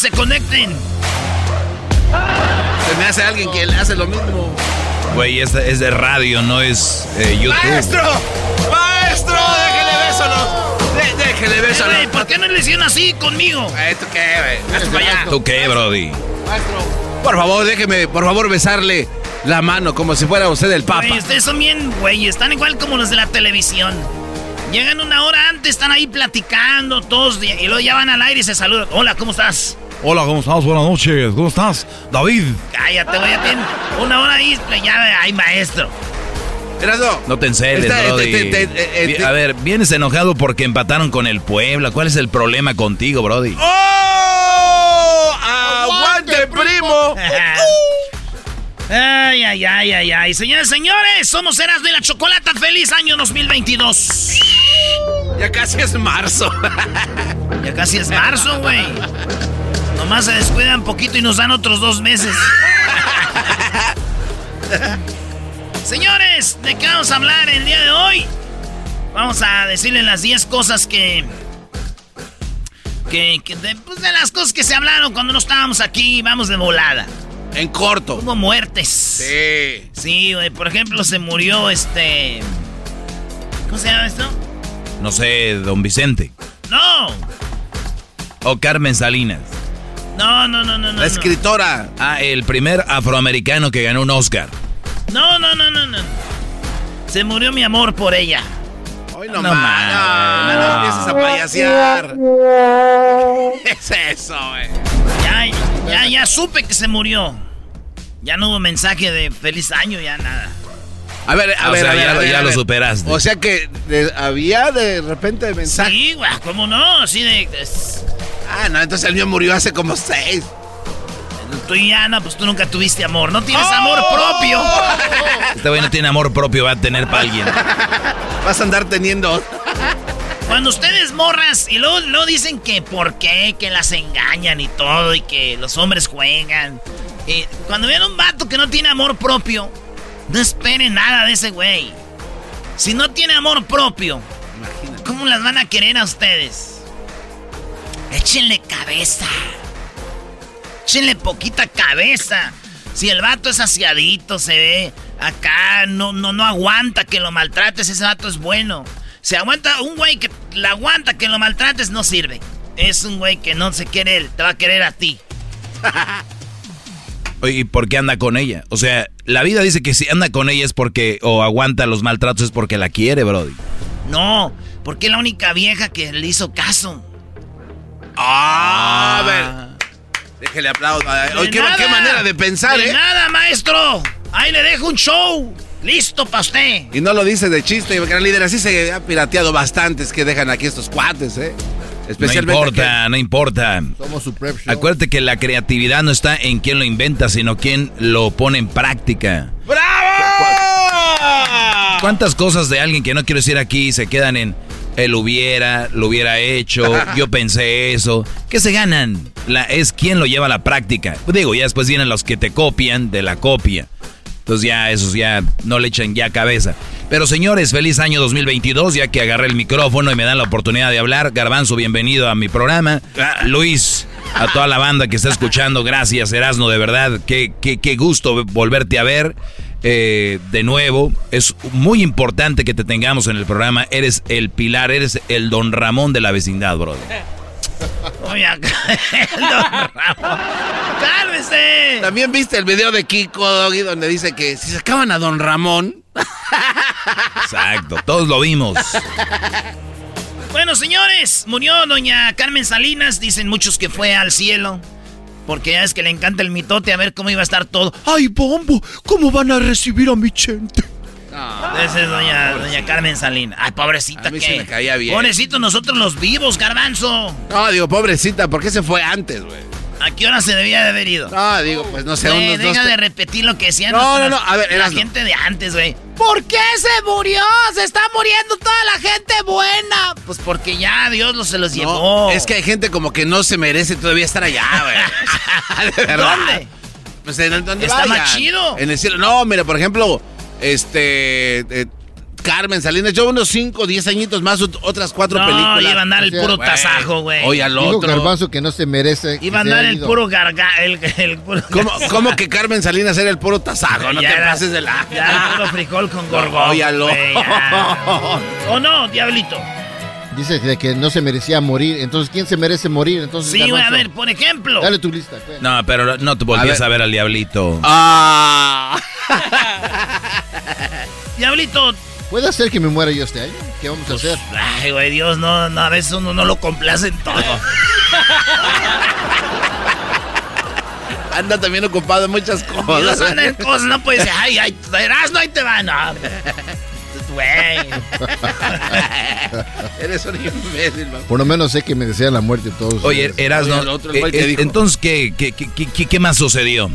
Que se conecten. Se me hace alguien que le hace lo mismo. Güey, es, de- es de radio, no es eh, YouTube. ¡Maestro! ¡Maestro! ¡Déjele bésalo! De- ¡Déjele bésalo! Güey, ¿Por qué no le hicieron así conmigo? Eh, ¿Tú qué, güey? Hazte para allá. ¿Tú qué, Brody? Maestro. Por favor, déjeme, por favor, besarle la mano como si fuera usted el papa. Güey, ustedes son bien, güey, están igual como los de la televisión. Llegan una hora antes, están ahí platicando todos y luego ya van al aire y se saludan. Hola, ¿cómo estás? Hola, ¿cómo estás? Buenas noches. ¿Cómo estás? David. Cállate, güey, ya tienen una hora ahí, pues, ya hay maestro. No te enceles, Está- Brody. te- te- te- eh, Vi- te- A ver, vienes enojado porque empataron con el Puebla. ¿Cuál es el problema contigo, Brody? ¡Oh! ¡Aguante, primo! Ay, ay, ay, ay, ay. Señores, señores, somos Eras de la Chocolata. ¡Feliz año 2022! Ya casi es marzo. Ya casi es marzo, güey. Nomás se descuidan poquito y nos dan otros dos meses. Señores, ¿de qué vamos a hablar el día de hoy? Vamos a decirle las 10 cosas que... Que, que de, pues, de las cosas que se hablaron cuando no estábamos aquí, vamos de volada. En corto. Hubo muertes. Sí. Sí, güey. Por ejemplo, se murió este. ¿Cómo se llama esto? No sé, don Vicente. No. O Carmen Salinas. No, no, no, no, no. La escritora. Ah, el primer afroamericano que ganó un Oscar. No, no, no, no, no. Se murió mi amor por ella. Hoy no, No más. No, no, no empieces a payasear. ¿Qué es eso, güey? Ya, ya, ya supe que se murió. Ya no hubo mensaje de feliz año, ya nada. A ver, a Ah, o ver, sea, a ver, ya a lo- ver, ya a lo ver. superaste. O sea que de- había de repente mensaje. Sí, güey, ¿cómo no? Así de. es- Ah, no, entonces el mío murió hace como seis. Tú y Ana, pues tú nunca tuviste amor. No tienes ¡Oh! amor propio. Este güey no tiene amor propio, va a tener para alguien. Vas a andar teniendo. Cuando ustedes morras y luego, luego dicen que por qué, que las engañan y todo y que los hombres juegan. Y cuando vean un vato que no tiene amor propio, no esperen nada de ese güey. Si no tiene amor propio, ¿cómo las van a querer a ustedes? Échenle cabeza. Échenle poquita cabeza. Si el vato es aseadito, se ve acá, no, no, no aguanta que lo maltrates, ese vato es bueno. Se aguanta un güey que la aguanta que lo maltrates, no sirve. Es un güey que no se quiere él, te va a querer a ti. ¿y por qué anda con ella? O sea, la vida dice que si anda con ella es porque, o aguanta los maltratos es porque la quiere, Brody. No, porque es la única vieja que le hizo caso. Ah, a ver. Déjele aplauso. Oye, qué, qué manera de pensar, De ¿eh? nada, maestro. Ahí le dejo un show. Listo para usted. Y no lo dice de chiste, gran líder. Así se ha pirateado bastantes que dejan aquí estos cuates, ¿eh? Especialmente no importa, no importa. Somos su prep show. Acuérdate que la creatividad no está en quien lo inventa, sino quien lo pone en práctica. ¡Bravo! ¿Cuántas cosas de alguien que no quiero decir aquí se quedan en él hubiera, lo hubiera hecho, yo pensé eso? ¿Qué se ganan? La, es quien lo lleva a la práctica. Digo, ya después vienen los que te copian de la copia. Entonces ya esos ya no le echan ya cabeza. Pero señores, feliz año 2022, ya que agarré el micrófono y me dan la oportunidad de hablar. Garbanzo, bienvenido a mi programa. Luis, a toda la banda que está escuchando, gracias Erasno, de verdad. Qué, qué, qué gusto volverte a ver. Eh, de nuevo, es muy importante que te tengamos en el programa. Eres el pilar, eres el don Ramón de la vecindad, brother. Oye, ¡Cálmese! También viste el video de Kiko Doggy donde dice que si sacaban a Don Ramón. Exacto, todos lo vimos. Bueno, señores, murió doña Carmen Salinas. Dicen muchos que fue al cielo. Porque ya es que le encanta el mitote a ver cómo iba a estar todo. ¡Ay, bombo! ¿Cómo van a recibir a mi gente? Esa es doña, doña Carmen Salina. Ay, pobrecita a mí que. me caía bien. Pobrecito, nosotros los vivos, garbanzo. No, digo, pobrecita, ¿por qué se fue antes, güey? ¿A qué hora se debía de haber ido? No, digo, pues no sé. unos deja de repetir lo que decían no, no, no, a ver, la gente de antes, güey. ¿Por qué se murió? Se está muriendo toda la gente buena. Pues porque ya Dios los, se los llevó. Es que hay gente como que no se merece todavía estar allá, güey. ¿Dónde? Pues en donde Está más chido. En el cielo. No, mira, por ejemplo, este. Eh, Carmen Salinas, yo unos 5, 10 añitos más, otras cuatro películas. No, iba a andar el puro tasajo, güey. Oye, al otro. Garbanzo que no se merece. Iba a andar el puro garga... El, puro ¿Cómo, ¿Cómo, que Carmen Salinas era el puro tasajo? No te pases de la... Ya el puro frijol con gorgón. Oye, al ¿O no, diablito? Dice que no se merecía morir. Entonces, ¿quién se merece morir? Entonces, sí, güey, a ver, por ejemplo. Dale tu lista. Pues. No, pero no te volvías a ver. al diablito. Ah. diablito. ¿Puede ser que me muera yo este año? ¿Qué vamos a hacer? Ay, güey, Dios, no, no, a veces uno no lo complace en todo. anda también ocupado en muchas cosas. Dios anda en cosas, no puede ser, ay, ay, verás, no, ahí te van. No, güey. Eres un imbécil, man. Por lo menos sé que me desean la muerte todos. Oye, eras no. Eh, eh, entonces, ¿qué, qué, qué, qué, más sucedió?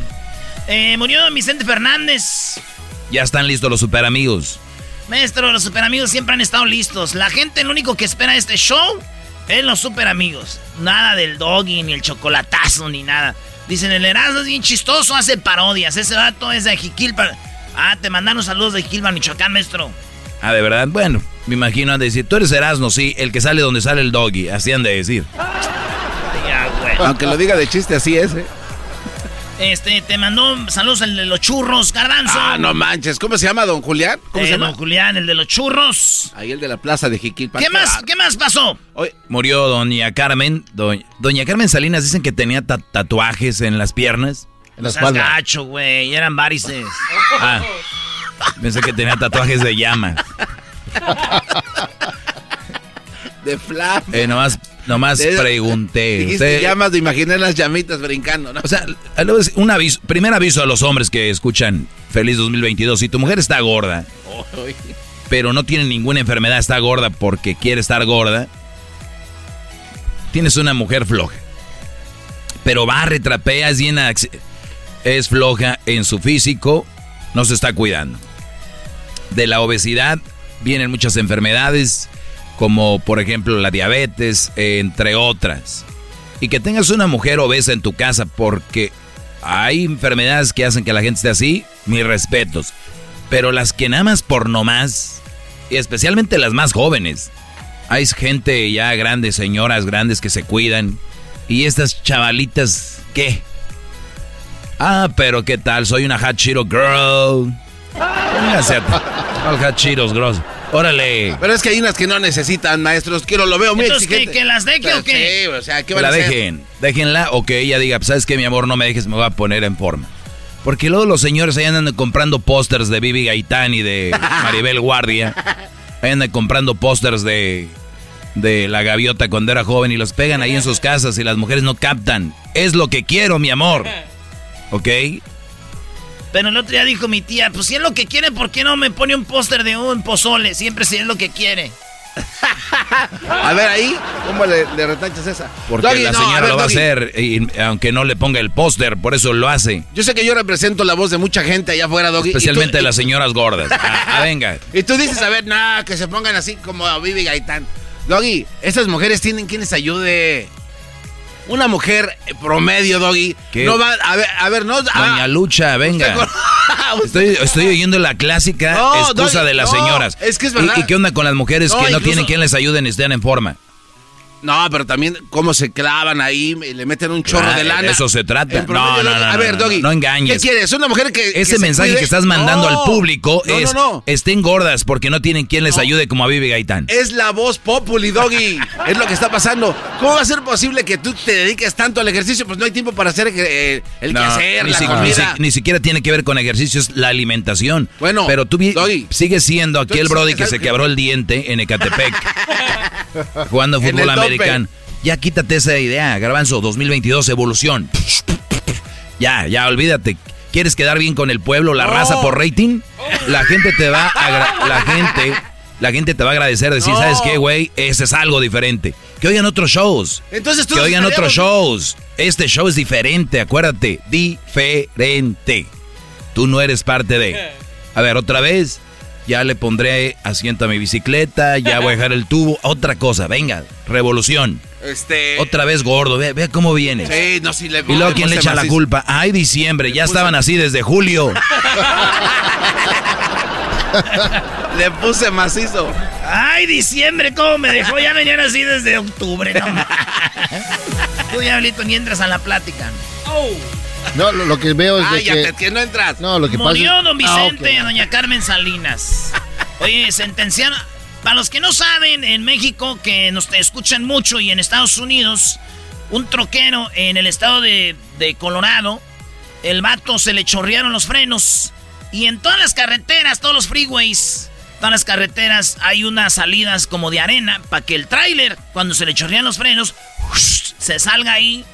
Eh, murió Vicente Fernández. Ya están listos los super amigos. Maestro, los super amigos siempre han estado listos. La gente, lo único que espera este show es los super amigos. Nada del doggy, ni el chocolatazo, ni nada. Dicen, el Erasmo es bien chistoso, hace parodias. Ese dato es de Jiquilpa. Ah, te mandaron saludos de Jiquilpa, Michoacán, maestro. Ah, de verdad. Bueno, me imagino han de decir, tú eres Erasmo, sí, el que sale donde sale el doggy. Así han de decir. Aunque lo diga de chiste, así es, ¿eh? Este, te mandó saludos el de los churros, Garbanzo. Ah, no manches. ¿Cómo se llama, don Julián? ¿Cómo eh, se llama? Don Julián, el de los churros. Ahí el de la plaza de Jiquilpan. ¿Qué más? ¿Qué más pasó? Hoy murió doña Carmen. Doña, Carmen Salinas dicen que tenía tatuajes en las piernas. En la espalda. gacho, güey. Eran varices. Ah, pensé que tenía tatuajes de llama. de flama. Eh, nomás Nomás pregunté. Dijiste llamas, de imaginé las llamitas brincando, ¿no? O sea, un aviso, primer aviso a los hombres que escuchan Feliz 2022. Si tu mujer está gorda, pero no tiene ninguna enfermedad, está gorda porque quiere estar gorda, tienes una mujer floja. Pero va, retrapea, es llena, es floja en su físico, no se está cuidando. De la obesidad vienen muchas enfermedades como por ejemplo la diabetes, entre otras. Y que tengas una mujer obesa en tu casa porque hay enfermedades que hacen que la gente esté así, mis respetos. Pero las que nada más por nomás, y especialmente las más jóvenes, hay gente ya grande, señoras grandes que se cuidan. Y estas chavalitas, ¿qué? Ah, pero ¿qué tal? Soy una Cheeto girl. Póngase a hot Cheetos, gross. Órale. Pero es que hay unas que no necesitan, maestros. Quiero, lo veo muy Entonces, ¿que, ¿que, las deje o qué? Sí, o sea, ¿qué van la a hacer? dejen. Déjenla o que ella diga, ¿sabes qué, mi amor? No me dejes, me voy a poner en forma. Porque luego los señores ahí andan comprando pósters de Bibi Gaitán y de Maribel Guardia. Ahí andan comprando pósters de, de la gaviota cuando era joven y los pegan ahí en sus casas y las mujeres no captan. Es lo que quiero, mi amor. ¿Ok? Pero el otro día dijo mi tía, pues si es lo que quiere, ¿por qué no me pone un póster de un pozole? Siempre si es lo que quiere. a ver ahí, ¿cómo le, retachas esa? Porque la señora lo va a hacer, y, aunque no le ponga el póster, por eso lo hace. Yo sé que yo represento la voz de mucha gente allá afuera, Doggy. Especialmente de las señoras gordas. Ah, ah, venga. Y tú dices, a ver, nada, que se pongan así como a Vivi Gaitán. Doggy, esas mujeres tienen quien les ayude. Una mujer promedio, Doggy. No va, a ver, a ver, no. Doña ah, Lucha, venga. Estoy, estoy, oyendo la clásica excusa de las señoras. Es que es verdad. ¿Y, qué onda con las mujeres que no tienen quien les ayude ni estén en forma? No, pero también cómo se clavan ahí, y le meten un chorro de lana. Eso se trata. No, no, no, A ver, Doggy. No engañes. ¿Qué quieres? Una mujer que. Ese mensaje que estás mandando al público es: estén gordas porque no tienen quien les ayude como a Vivi Gaitán. Es la voz populi, Doggy. es lo que está pasando. ¿Cómo va a ser posible que tú te dediques tanto al ejercicio? Pues no hay tiempo para hacer eh, el quehacer, ni la comida. Ni, siquiera tiene que ver con ejercicios, la alimentación. Bueno, pero tú sigues siendo aquel Brody que se quebró el diente en Ecatepec jugando fútbol americano. Ya quítate esa idea, Garbanzo, 2022, evolución. Ya, ya, olvídate. ¿Quieres quedar bien con el pueblo, la raza por rating? La gente te va a la gente, la gente te va a agradecer, decir, ¿sabes qué, güey? Ese es algo diferente. Que oigan otros shows. Entonces Que oigan otros shows. Este show es diferente, acuérdate, diferente. Tú no eres parte de. A ver, otra vez. Ya le pondré asiento a mi bicicleta, ya voy a dejar el tubo. Otra cosa, venga, revolución. Este... Otra vez gordo, ve, cómo viene. Sí, no, si le Y luego, ¿quién le echa la culpa? Ay, diciembre, ya estaban así desde julio. le puse macizo. Ay, diciembre, ¿cómo me dejó? Ya venían así desde octubre, no Tú, Diablito, ni entras a la plática. Oh. No, lo, que veo es ah, de ya que... no entras. No, lo que Murió pasa don ah, Vicente y doña Carmen Salinas. Oye, sentenciaron... Para los que no saben, en México, que nos escuchan mucho, y en Estados Unidos, un troquero en el estado de, de Colorado, el vato se le chorrearon los frenos. Y en todas las carreteras, todos los freeways, todas las carreteras hay unas salidas como de arena para que el tráiler, cuando se le chorrean los frenos, se salga ahí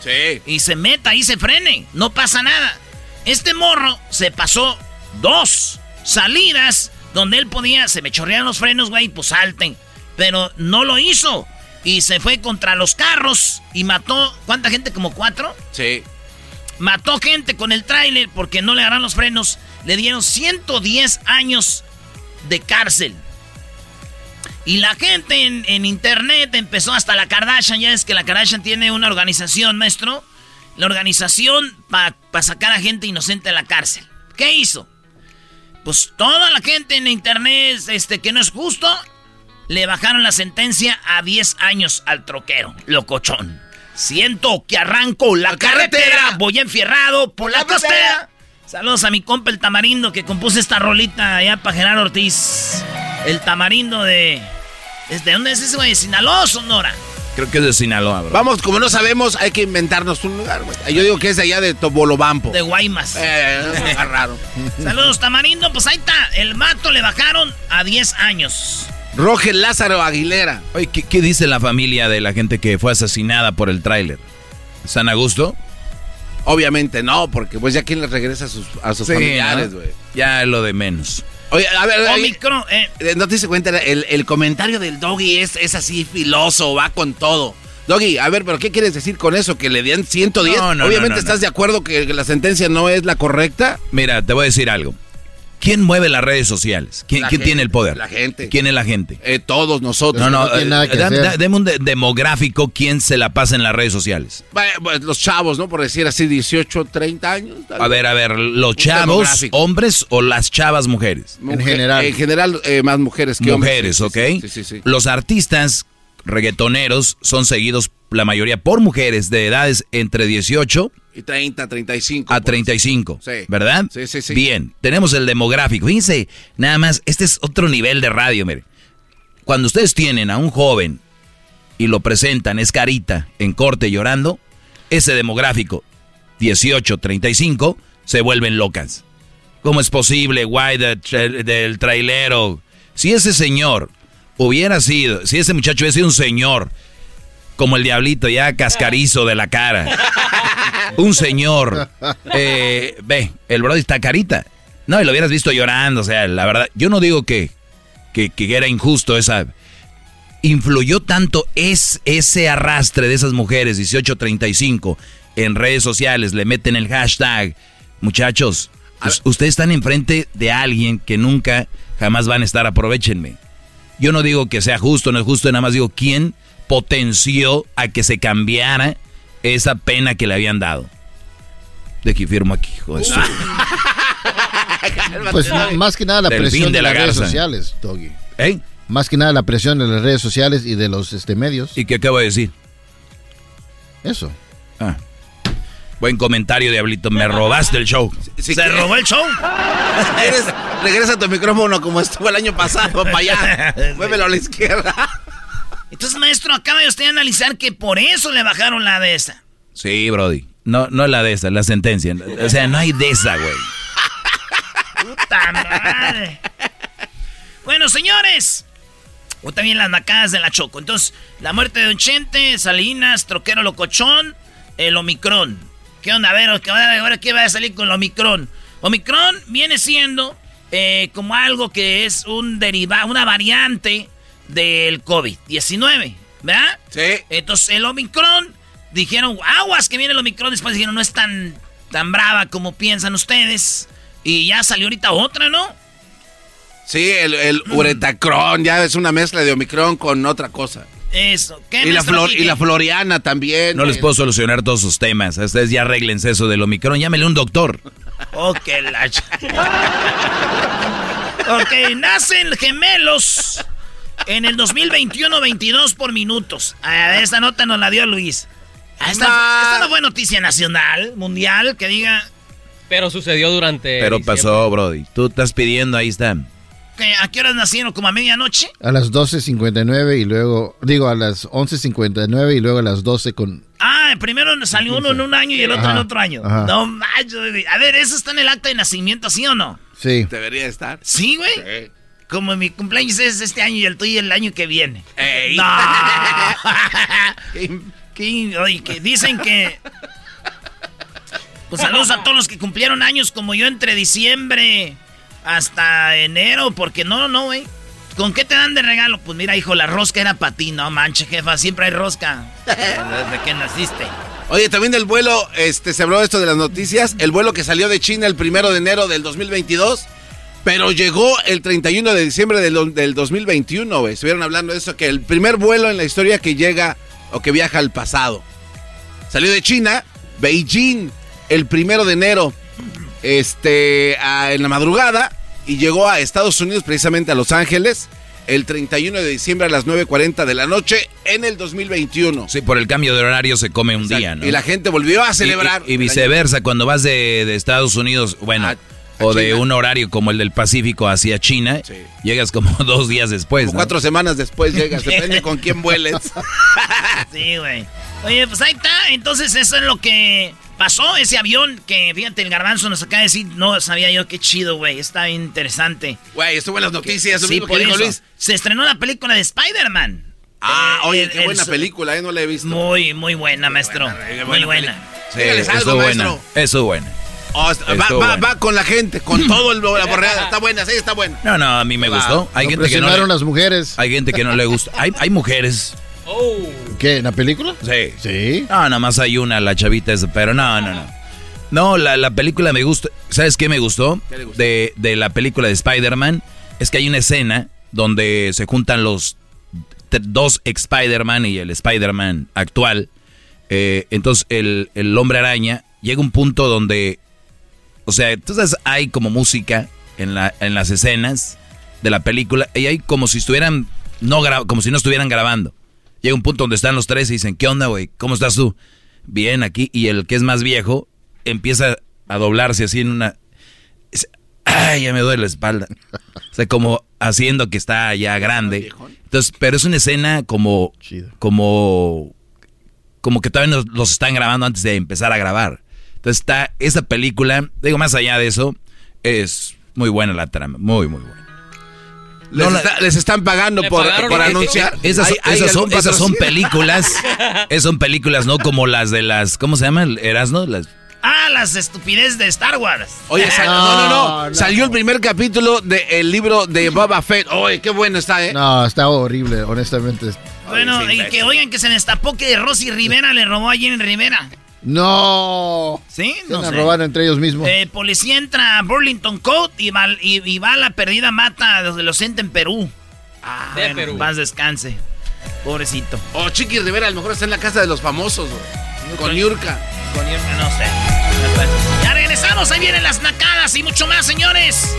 y se meta y se frene. No pasa nada. Este morro se pasó dos salidas donde él podía, se me chorrearon los frenos, güey, pues salten. Pero no lo hizo. Y se fue contra los carros y mató, ¿cuánta gente? ¿Como cuatro? Sí. Mató gente con el tráiler porque no le agarran los frenos. Le dieron 110 años de cárcel. Y la gente en, internet empezó hasta la Kardashian. Ya es que la Kardashian tiene una organización, maestro. La organización para sacar a gente inocente de la cárcel. ¿Qué hizo? Pues toda la gente en internet, este, que no es justo, le bajaron la sentencia a 10 años al troquero, locochón. Siento que arranco la, carretera, voy enfierrado por la, costera. Saludos a mi compa el tamarindo que compuso esta rolita allá para Gerardo Ortiz. El tamarindo de. ¿De dónde es ese güey? ¿Sinaloa o Sonora? Creo que es de Sinaloa, bro. Vamos, como no sabemos, hay que inventarnos un lugar, güey. Yo digo que es de allá de Tobolobampo. De Guaymas. Eh, raro. Saludos, Tamarindo. Pues ahí está. El mato le bajaron a 10 años. Roger Lázaro Aguilera. Oye, ¿qué, dice la familia de la gente que fue asesinada por el tráiler? ¿San a gusto? Obviamente no, porque pues ya quién les regresa a sus, a sus familiares, güey. Ya lo de menos. Oye, a ver, eh. eh. no te diste cuenta, el, comentario del doggy es, es así filoso, va con todo. Doggy, a ver, pero ¿qué quieres decir con eso? ¿Que le den 110? Obviamente estás de acuerdo que la sentencia no es la correcta. Mira, te voy a decir algo. ¿Quién mueve las redes sociales? ¿Quién, tiene el poder? La gente. ¿Quién es la gente? Eh, todos nosotros. No, no, no eh, dame un demográfico quién se la pasa en las redes sociales. Pues, los chavos, ¿no? Por decir así, 18, 30 años. A ver, a ver, ¿los chavos hombres o las chavas mujeres? en general. En general, eh, más mujeres que hombres. Mujeres, ¿ok? Sí, sí, sí, Los artistas reggaetoneros son seguidos, la mayoría, por mujeres de edades entre 18 y 30, 35. A 35. Sí. ¿Verdad? Sí, sí, sí. Bien, tenemos el demográfico. Fíjense, nada más, este es otro nivel de radio, mire. Cuando ustedes tienen a un joven y lo presentan, es carita, en corte llorando, ese demográfico, 18, 35, se vuelven locas. ¿Cómo es posible, guay, del trailero? Si ese señor hubiera sido, si ese muchacho hubiera sido un señor, como el diablito, ya cascarizo de la cara. Un señor. Eh, ve, el brody está carita. No, y lo hubieras visto llorando, o sea, la verdad, yo no digo que, que, que era injusto esa... Influyó tanto es, ese arrastre de esas mujeres 1835 en redes sociales, le meten el hashtag. Muchachos, ustedes están enfrente de alguien que nunca, jamás van a estar, aprovechenme. Yo no digo que sea justo, no es justo, nada más digo quién potenció a que se cambiara esa pena que le habían dado. De que firmo aquí, hijo Pues más que nada la presión de, las redes sociales, Doggy. ¿Eh? Más que nada la presión de las redes sociales y de los este, medios. ¿Y qué acabo de decir? Eso. Ah. Buen comentario, Diablito. Me robaste el show. ¿Se robó el show? regresa tu micrófono como estuvo el año pasado, para allá. Muévelo a la izquierda. Entonces, maestro, acaba de usted analizar que por eso le bajaron la de esa. Sí, Brody. No, no la de esa, la sentencia. O sea, no hay de esa, güey. Puta madre. Bueno, señores. O también las macadas de la Choco. Entonces, la muerte de Don Chente, Salinas, Troquero Locochón, el Omicron. ¿Qué onda? A ver, ahora qué va a salir con el Omicron. Omicron viene siendo eh, como algo que es un derivado, una variante del COVID-19, ¿verdad? Sí. Entonces, el Omicron dijeron, aguas que viene el Omicron. Después dijeron, no es tan, tan brava como piensan ustedes. Y ya salió ahorita otra, ¿no? Sí, el, el mm. uretacrón, ya es una mezcla de Omicron con otra cosa. Eso, ¿qué y la, y la floriana también. No les puedo solucionar todos sus temas. Ustedes ya arreglense eso del Omicron. Llámele un doctor. Ok, la... ok, nacen gemelos en el 2021, 22 por minutos. A ver, esta nota nos la dio Luis. Ah, esta, no fue noticia nacional, mundial, que diga. Pero sucedió durante. Pero pasó, Brody. Tú estás pidiendo, ahí están. ¿A qué horas nacieron? ¿Como a medianoche? A las 12.59 y luego. Digo, a las 11.59 y luego a las 12 con. Ah, primero salió uno en un año y el otro en otro año. No macho. A ver, ¿eso está en el acta de nacimiento, sí o no? Sí. Debería estar. ¿Sí, güey? Sí. Como mi cumpleaños es este año y el tuyo el año que viene. ¡Ey! ¡No! que dicen que... Pues saludos a todos los que cumplieron años como yo entre diciembre hasta enero, porque no, no, güey. ¿Con qué te dan de regalo? Pues mira, hijo, la rosca era para ti, no manche, jefa, siempre hay rosca. Desde que naciste. Oye, también el vuelo, este, se habló esto de las noticias, el vuelo que salió de China el primero de enero del 2022 pero llegó el 31 de diciembre del, del 2021, güey. Estuvieron hablando de eso, que el primer vuelo en la historia que llega o que viaja al pasado. Salió de China, Beijing, el primero de enero, este, en la madrugada, y llegó a Estados Unidos, precisamente a Los Ángeles, el 31 de diciembre a las 9.40 de la noche en el 2021. Sí, por el cambio de horario se come un día, ¿no? Y la gente volvió a celebrar. Y, viceversa, cuando vas de, Estados Unidos, bueno... Ah, o de un horario como el del Pacífico hacia China, llegas como dos días después. Cuatro semanas después llegas, depende con quién vueles. sí, güey. Oye, pues ahí está. Entonces, eso es lo que pasó. Ese avión que, fíjate, el garbanzo nos acaba de decir, no sabía yo qué chido, güey. Está bien interesante. Güey, estuvo en las noticias. Sí, por eso. Se estrenó la película de Spider-Man. Ah, eh, oye, qué buena película, eh, no la he visto. Muy, muy buena, maestro. muy buena. Sí, eso buena. Eso es buena. Oh, va, va, con la gente, con todo el, la borreada. Está buena, sí, está buena. No, no, a mí me gustó. Hay gente que no le, las mujeres. Hay gente que no le gusta. Hay, hay mujeres. Oh. ¿Qué? ¿En la película? Sí. ¿Sí? No, nada más hay una, la chavita esa, pero no, no, no. No, la, la película me gusta. ¿Sabes qué me gustó? De, de la película de Spider-Man. Es que hay una escena donde se juntan los dos Spider-Man y el Spider-Man actual. Eh, entonces el, el hombre araña llega a un punto donde o sea, entonces hay como música en, la, en las escenas de la película y hay como si estuvieran, no como si no estuvieran grabando. Llega un punto donde están los tres y dicen, ¿qué onda, güey? ¿Cómo estás tú? Bien, aquí. Y el que es más viejo empieza a doblarse así en una... Ay, ya me duele la espalda. O sea, como haciendo que está ya grande. Entonces, pero es una escena como... Como... Como que todavía los están grabando antes de empezar a grabar. Entonces está esa película, digo, más allá de eso, es muy buena la trama, muy, muy buena. Les, están pagando por, anunciar. Esas, son, películas. esas son películas, ¿no? Como las de las. ¿Cómo se llaman? Erasno. Las, Ah, las estupideces de Star Wars. Oye, no, no, no, Salió el primer capítulo del libro de Boba Fett. Oye, qué bueno está, ¿eh? No, está horrible, honestamente. Bueno, y que oigan que se destapó que Rosy Rivera le robó a Jenny Rivera. No. ¿Sí? No se robaron entre ellos mismos. Eh, policía entra a Burlington Coat y va, y, va a la perdida mata de los en Perú. Ah, de Perú. Más descanse. Pobrecito. O oh, Chiqui Rivera, a lo mejor está en la casa de los famosos, Con Yurka. Con Yurka, no sé. Ya regresamos, ahí vienen las nacadas y mucho más, señores.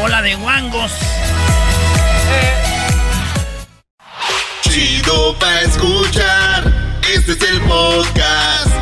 Hola de guangos. Chido pa' escuchar. Este es el podcast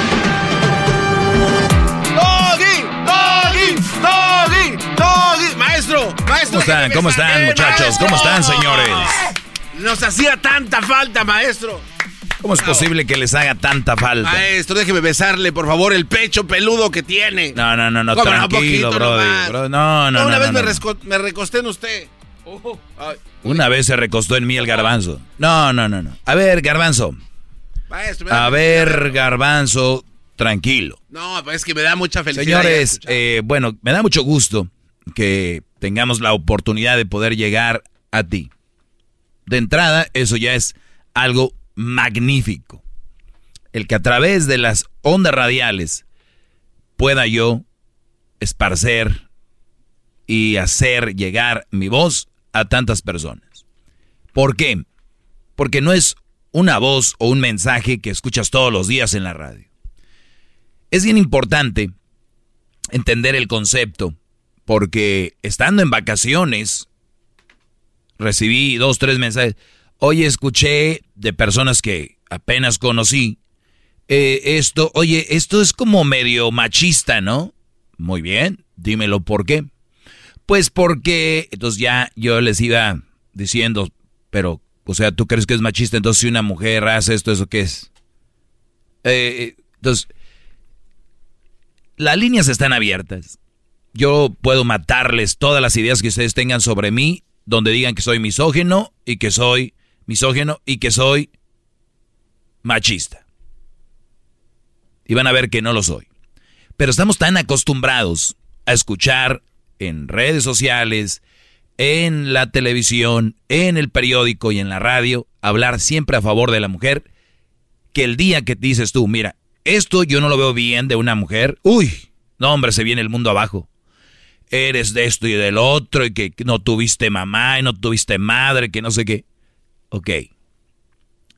Maestro. ¿Cómo están? ¿Cómo están, muchachos? ¿Cómo están, señores? Nos hacía tanta falta, maestro. ¿Cómo es posible que les haga tanta falta? Maestro, déjeme besarle, por favor, el pecho peludo que tiene. No, no, no, no, tranquilo, bro, No, no, no. Una vez me, recosté en usted. Una vez se recostó en mí el garbanzo. No, no, no, no. A ver, garbanzo. Maestro, A ver, garbanzo, tranquilo. No, pues es que me da mucha felicidad. Señores, eh, bueno, me da mucho gusto que tengamos la oportunidad de poder llegar a ti. De entrada, eso ya es algo magnífico. El que a través de las ondas radiales pueda yo esparcer y hacer llegar mi voz a tantas personas. ¿Por qué? Porque no es una voz o un mensaje que escuchas todos los días en la radio. Es bien importante entender el concepto, porque estando en vacaciones, recibí dos, tres mensajes. Oye, escuché de personas que apenas conocí eh, esto. Oye, esto es como medio machista, ¿no? Muy bien, dímelo por qué. Pues porque, entonces ya yo les iba diciendo, pero, o sea, ¿tú crees que es machista? Entonces si una mujer hace esto, ¿eso qué es? Eh, entonces, las líneas están abiertas. Yo puedo matarles todas las ideas que ustedes tengan sobre mí donde digan que soy misógeno y que soy misógeno y que soy machista. Y van a ver que no lo soy. Pero estamos tan acostumbrados a escuchar en redes sociales, en la televisión, en el periódico y en la radio, hablar siempre a favor de la mujer, que el día que dices tú, mira, esto yo no lo veo bien de una mujer, uy, no hombre, se viene el mundo abajo eres de esto y del otro, y que no tuviste mamá y no tuviste madre, que no sé qué. Ok.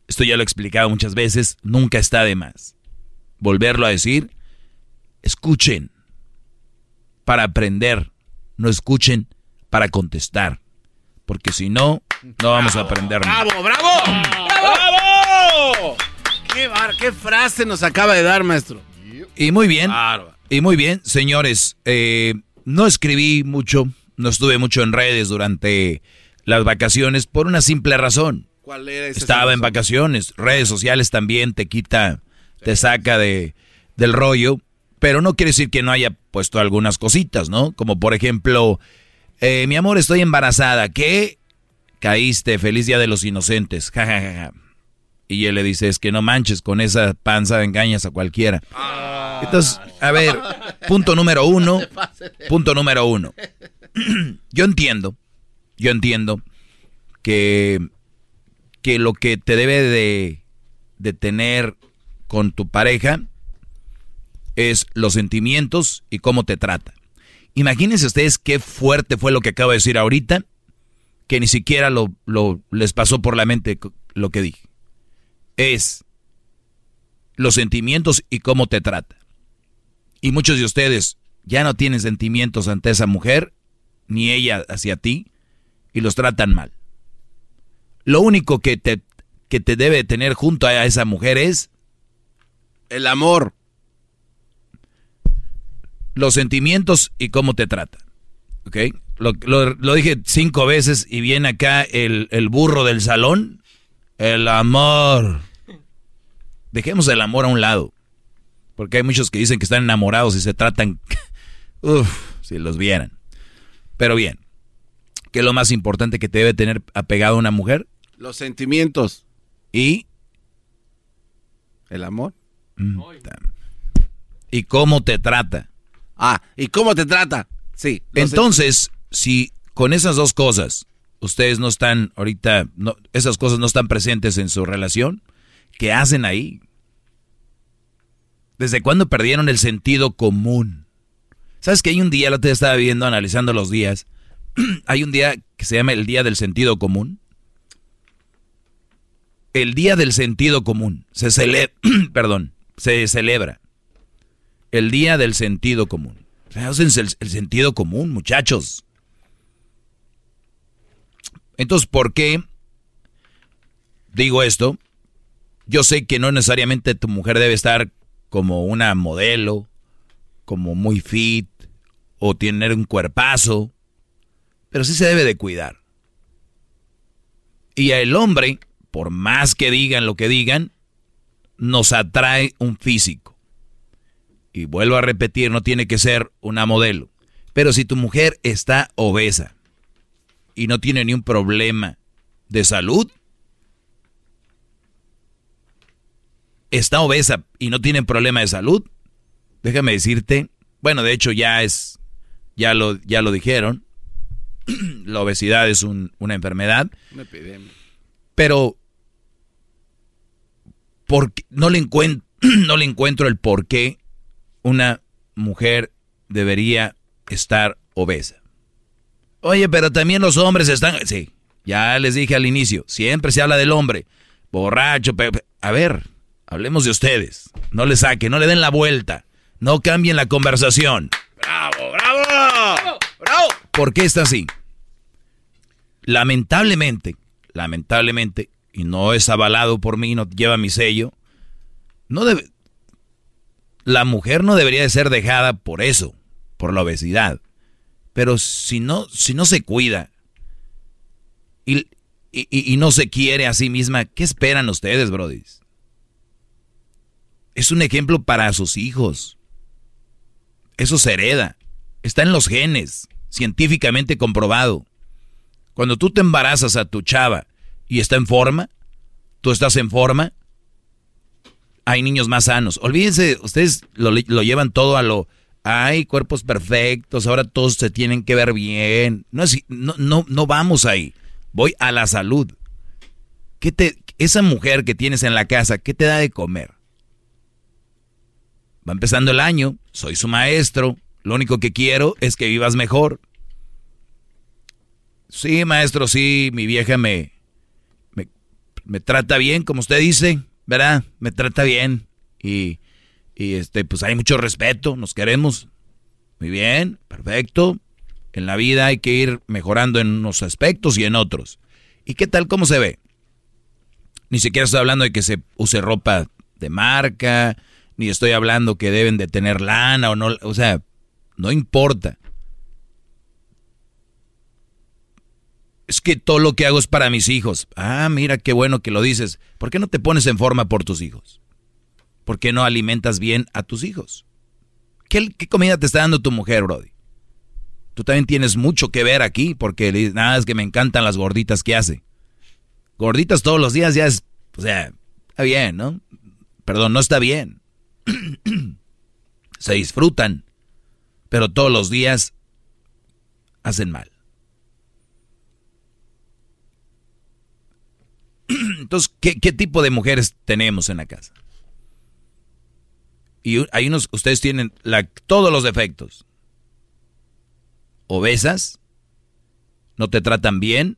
Esto ya lo he explicado muchas veces, nunca está de más. Volverlo a decir, escuchen para aprender, no escuchen para contestar, porque si no, no vamos a aprender nada. ¡Bravo, bravo! ¡Bravo! ¿Qué, ¿Qué, frase nos acaba de dar, maestro? Y muy bien, y muy bien, señores, eh, no escribí mucho, no estuve mucho en redes durante las vacaciones por una simple razón. ¿Cuál era esa Estaba en vacaciones, redes sociales también te quita, te saca de, del rollo, pero no quiere decir que no haya puesto algunas cositas, ¿no? Como por ejemplo, eh, mi amor, estoy embarazada, ¿qué? Caíste, feliz día de los inocentes, ja, Y él le dice, es que no manches, con esa panza engañas a cualquiera. Ah. Entonces, a ver, punto número uno, punto número uno. Yo entiendo, yo entiendo que, que lo que te debe de, de tener con tu pareja es los sentimientos y cómo te trata. Imagínense ustedes qué fuerte fue lo que acabo de decir ahorita, que ni siquiera lo, lo, les pasó por la mente lo que dije. Es los sentimientos y cómo te trata. Y muchos de ustedes ya no tienen sentimientos ante esa mujer, ni ella hacia ti, y los tratan mal. Lo único que te, que te debe tener junto a esa mujer es el amor los sentimientos y cómo te trata. ¿Ok? Lo, dije cinco veces y viene acá el, el, burro del salón. El amor. Dejemos el amor a un lado. Porque hay muchos que dicen que están enamorados y se tratan... Uf, si los vieran. Pero bien. ¿Qué es lo más importante que te debe tener apegado a una mujer? Los sentimientos. ¿Y? El amor. Mm, ¿Y cómo te trata? Ah, ¿y cómo te trata? Sí. Entonces, si con esas dos cosas ustedes no están ahorita, no, esas cosas no están presentes en su relación, ¿qué hacen ahí? ¿Desde cuándo perdieron el sentido común? ¿Sabes que hay un día, lo te estaba viendo, analizando los días, hay un día que se llama el Día del Sentido Común? El Día del Sentido Común se celebra, perdón, se celebra el día del sentido común. el, el sentido común, muchachos. Entonces, ¿por qué digo esto? Yo sé que no necesariamente tu mujer debe estar como una modelo, como muy fit, o tener un cuerpazo, pero sí se debe de cuidar. Y el hombre, por más que digan lo que digan, nos atrae un físico y vuelvo a repetir, no tiene que ser una modelo. Pero si tu mujer está obesa y no tiene ni un problema de salud, está obesa y no tiene problema de salud, déjame decirte, bueno, de hecho ya es, ya lo, ya lo dijeron, la obesidad es una enfermedad. Pero porque no le, no le encuentro el por qué una mujer debería estar obesa. Oye, pero también los hombres están... Sí, ya les dije al inicio, siempre se habla del hombre. Borracho, a ver, hablemos de ustedes. No le saquen, no le den la vuelta. No cambien la conversación. ¡Bravo, bravo! ¡Bravo! ¿Por qué está así? Lamentablemente, lamentablemente, y no es avalado por mí, no lleva mi sello, no debe, la mujer no debería de ser dejada por eso, por la obesidad. Pero si no, si no se cuida y, y, no se quiere a sí misma, ¿qué esperan ustedes, Brody? Es un ejemplo para sus hijos. Eso se hereda. Está en los genes, científicamente comprobado. Cuando tú te embarazas a tu chava y está en forma, tú estás en forma, hay niños más sanos. Olvídense, ustedes lo, llevan todo a lo... Hay cuerpos perfectos, ahora todos se tienen que ver bien. No, no, no, no vamos ahí. Voy a la salud. ¿Qué te, esa mujer que tienes en la casa, ¿qué te da de comer? Va empezando el año, soy su maestro, lo único que quiero es que vivas mejor. Sí, maestro, sí, mi vieja me, me, me trata bien, como usted dice. ¿verdad? Me trata bien y, Y este, pues hay mucho respeto, nos queremos. Muy bien, perfecto. En la vida hay que ir mejorando en unos aspectos y en otros. ¿Y qué tal cómo se ve? Ni siquiera estoy hablando de que se use ropa de marca, ni estoy hablando que deben de tener lana o no, o sea, no importa. Es que todo lo que hago es para mis hijos. Ah, mira qué bueno que lo dices. ¿Por qué no te pones en forma por tus hijos? ¿Por qué no alimentas bien a tus hijos? ¿Qué, comida te está dando tu mujer, Brody? Tú también tienes mucho que ver aquí, porque nada es que me encantan las gorditas que hace. Gorditas todos los días ya es, o sea, está bien, ¿no? Perdón, no está bien. Se disfrutan, pero todos los días hacen mal. Entonces, ¿qué, ¿qué, tipo de mujeres tenemos en la casa? Y hay unos, ustedes tienen todos los defectos. Obesas, no te tratan bien,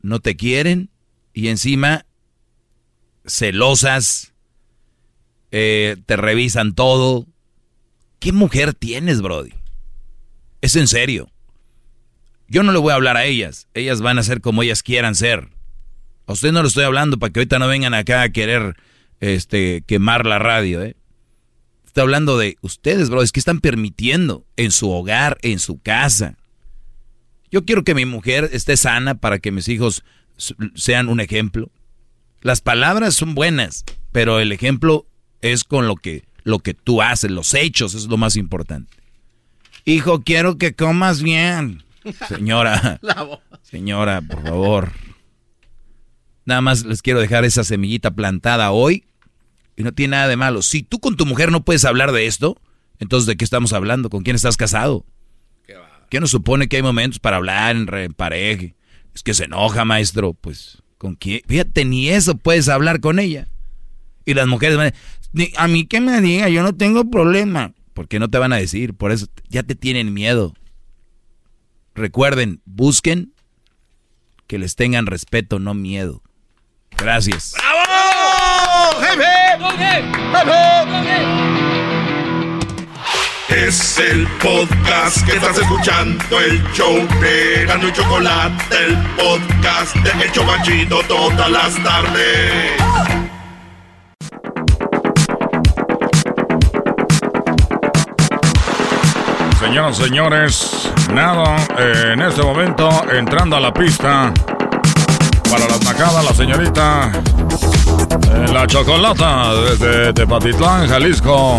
no te quieren y encima celosas, eh, te revisan todo. ¿Qué mujer tienes, Brody? Es en serio. Yo no le voy a hablar a ellas. Ellas van a ser como ellas quieran ser. A usted no le estoy hablando para que ahorita no vengan acá a querer este, quemar la radio, ¿eh? Estoy hablando de ustedes, bro. Es que están permitiendo en su hogar, en su casa. Yo quiero que mi mujer esté sana para que mis hijos sean un ejemplo. Las palabras son buenas, pero el ejemplo es con lo que, lo que tú haces, los hechos, es lo más importante. Hijo, quiero que comas bien. Señora, señora, por favor. Nada más les quiero dejar esa semillita plantada hoy y no tiene nada de malo. Si tú con tu mujer no puedes hablar de esto, entonces ¿de qué estamos hablando? ¿Con quién estás casado? ¿Qué, nos supone que hay momentos para hablar en, pareja? Es que se enoja, maestro. Pues, ¿con quién? Fíjate, ni eso puedes hablar con ella. Y las mujeres van a a mí que me diga, yo no tengo problema. Porque no te van a decir, por eso ya te tienen miedo. Recuerden, busquen que les tengan respeto, no miedo. Gracias. ¡Bravo! Es el podcast que estás escuchando, el show de Gano Chocolate, el podcast de El Chocachito todas las tardes. Señoras señores, nada, en este momento entrando a la pista para las nacadas, la señorita eh, La Chocolata desde Tepatitlán, Jalisco,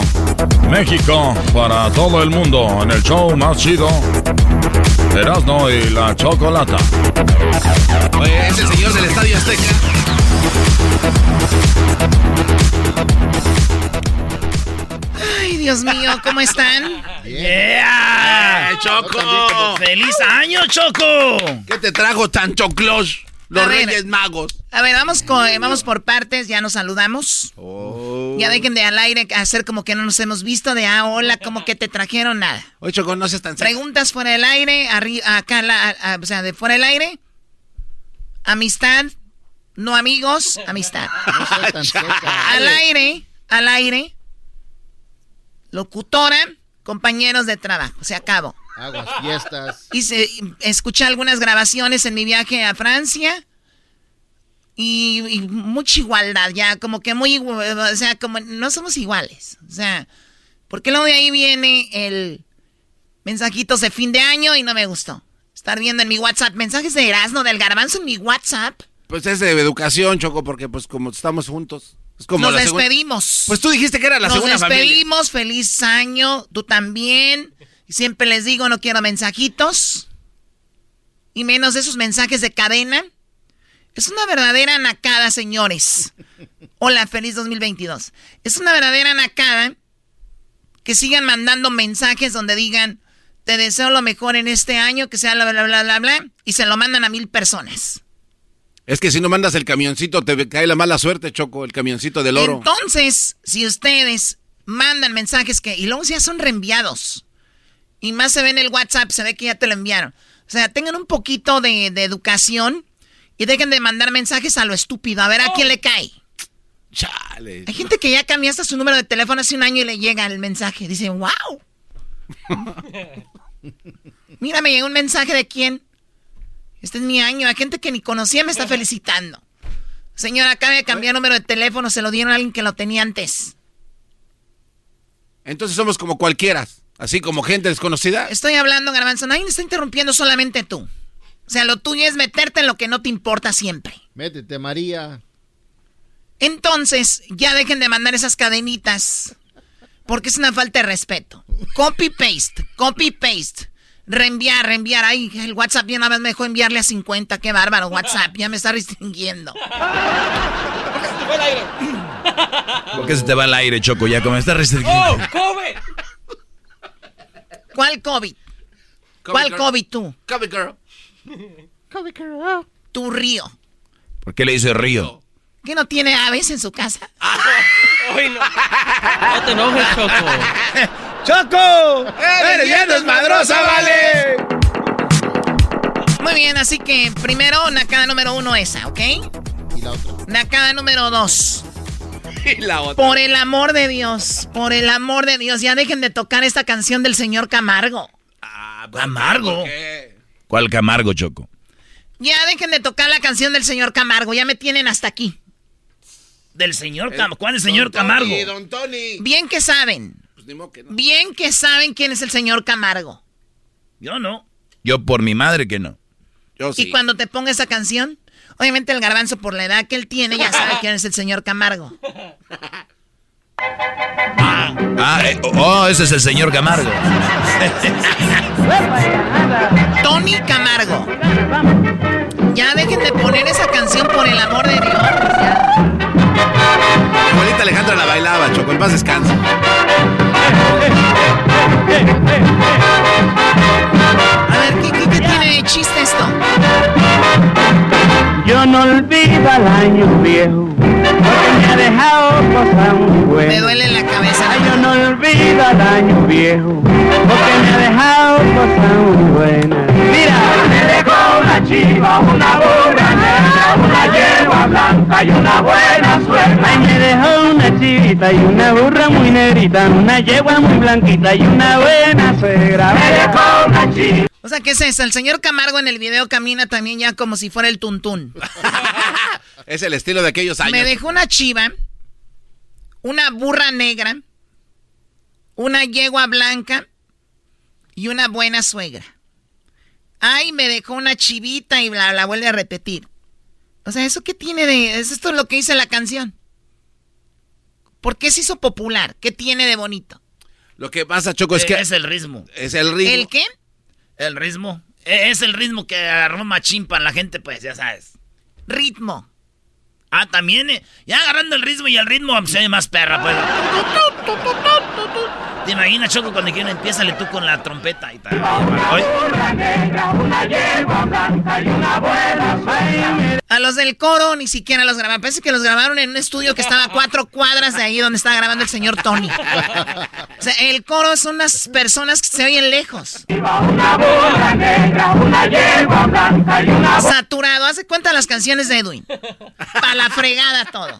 México, para todo el mundo en el show más chido. Erasno y La Chocolata. Oye, ese señor del Estadio Azteca. Ay, Dios mío, ¿cómo están? Yeah. Choco. ¡Feliz año, Choco! ¿Qué te trajo tan choclos? Los Reyes Magos. A ver, vamos, vamos por partes, ya nos saludamos. Oh. Ya dejen de al aire hacer como que no nos hemos visto, de ah, hola, como que te trajeron nada. Oye, Choco, no seas tan Preguntas fuera del aire, arriba, acá, o sea, de fuera del aire. Amistad, no amigos, amistad. al aire, al aire. Locutora, compañeros de trabajo, se acabó. Aguas, fiestas. Hice, escuché algunas grabaciones en mi viaje a Francia. Y, mucha igualdad, ya, como que muy, o sea, como no somos iguales. O sea, porque luego de ahí viene el mensajitos de fin de año y no me gustó. Estar viendo en mi WhatsApp mensajes de Erasmo del Garbanzo en mi WhatsApp. Pues es de educación, Choco, porque pues como estamos juntos. Como Nos despedimos. Pues tú dijiste que era la segunda familia. Nos despedimos, feliz año, tú también. Y siempre les digo, no quiero mensajitos. Y menos esos mensajes de cadena. Es una verdadera nacada, señores. Hola, feliz 2022. Es una verdadera nacada que sigan mandando mensajes donde digan, te deseo lo mejor en este año, que sea bla, bla, bla, bla, bla, y se lo mandan a mil personas. Es que si no mandas el camioncito, te cae la mala suerte, Choco, el camioncito del oro. Entonces, si ustedes mandan mensajes que, y luego ya son reenviados, y más se ve en el WhatsApp, se ve que ya te lo enviaron. O sea, tengan un poquito de, educación y dejen de mandar mensajes a lo estúpido. A ver a quién le cae. Chale. Hay gente que ya cambiaste su número de teléfono hace un año y le llega el mensaje. Dice, wow. Mira, me llegó un mensaje de quién. Este es mi año. Hay gente que ni conocía me está felicitando. Señora, acaba de cambiar número de teléfono. Se lo dieron a alguien que lo tenía antes. Entonces somos como cualquiera. Así como gente desconocida. Estoy hablando, Garbanzo. Nadie me está interrumpiendo, solamente tú. O sea, lo tuyo es meterte en lo que no te importa siempre. Métete, María. Entonces, ya dejen de mandar esas cadenitas. Porque es una falta de respeto. Copy-paste, copy-paste. Reenviar, reenviar. Ay, el WhatsApp ya una vez me dejó enviarle a 50. Qué bárbaro, WhatsApp. Ya me está restringiendo. ¿Por qué se te va el aire, Choco? Ya como está restringiendo. ¡Oh, COVID! ¿Cuál COVID? ¿Cuál COVID tú? COVID girl. COVID girl. Tu río. ¿Por qué le dice río? ¿Que no tiene aves en su casa? Ay, no. no te enojes, Choco. ¡Choco! ¡Eres bien desmadrosa, vale! Muy bien, así que primero Nakada número uno esa, ¿ok? Y la otra. Nakada número dos. Y la otra. Por el amor de Dios, por el amor de Dios, ya dejen de tocar esta canción del señor Camargo. Ah, ¿Camargo? ¿Cuál Camargo, Choco? Ya dejen de tocar la canción del señor Camargo, ya me tienen hasta aquí. Del señor Camargo. ¿Cuál es el señor Camargo? don Tony. Bien que saben. Que no. Bien que saben quién es el señor Camargo. Yo no. Yo por mi madre que no. Yo sí. Y cuando te ponga esa canción, obviamente el garbanzo por la edad que él tiene ya sabe quién es el señor Camargo. Ah, eh, oh, ese es el señor Camargo. Tony Camargo. Ya dejen de poner esa canción por el amor de Dios. Mi abuelita Alejandra la bailaba, Choco, en paz descansa. A ver, ¿qué, qué, qué tiene de chiste esto? Yo no olvido al año viejo, porque me ha dejado cosas muy buenas. Me duele la cabeza. Ay, yo no olvido al año viejo, porque me ha dejado cosas muy buenas. Mira, me dejó una chiva, una burra una yegua blanca y una buena suegra. Ay, me dejó una chivita y una burra muy negrita, una yegua muy blanquita y una buena suegra. Me dejó una chiva. O sea, ¿qué es eso? El señor Camargo en el video camina también ya como si fuera el tuntún. es el estilo de aquellos años. Me dejó una chiva, una burra negra, una yegua blanca y una buena suegra. Ay, me dejó una chivita y la, la vuelve a repetir. O sea, ¿eso qué tiene de...? ¿Es esto lo que dice la canción? ¿Por qué se hizo popular? ¿Qué tiene de bonito? Lo que pasa, Choco, es que... Es el ritmo. Es el ritmo. ¿El qué? El ritmo. E, Es el ritmo que agarró Machimpa la gente, pues, ya sabes. Ritmo. Ah, también, eh, ya agarrando el ritmo y el ritmo se ve más perra, pues. ¿Te imaginas, Choco, cuando quieren empiezale tú con la trompeta y tal? A los del coro ni siquiera los grabaron. Parece que los grabaron en un estudio que estaba a cuatro cuadras de ahí donde estaba grabando el señor Tony. O sea, el coro son unas personas que se oyen lejos. Saturado. Hace cuenta las canciones de Edwin. Pa' la fregada todo.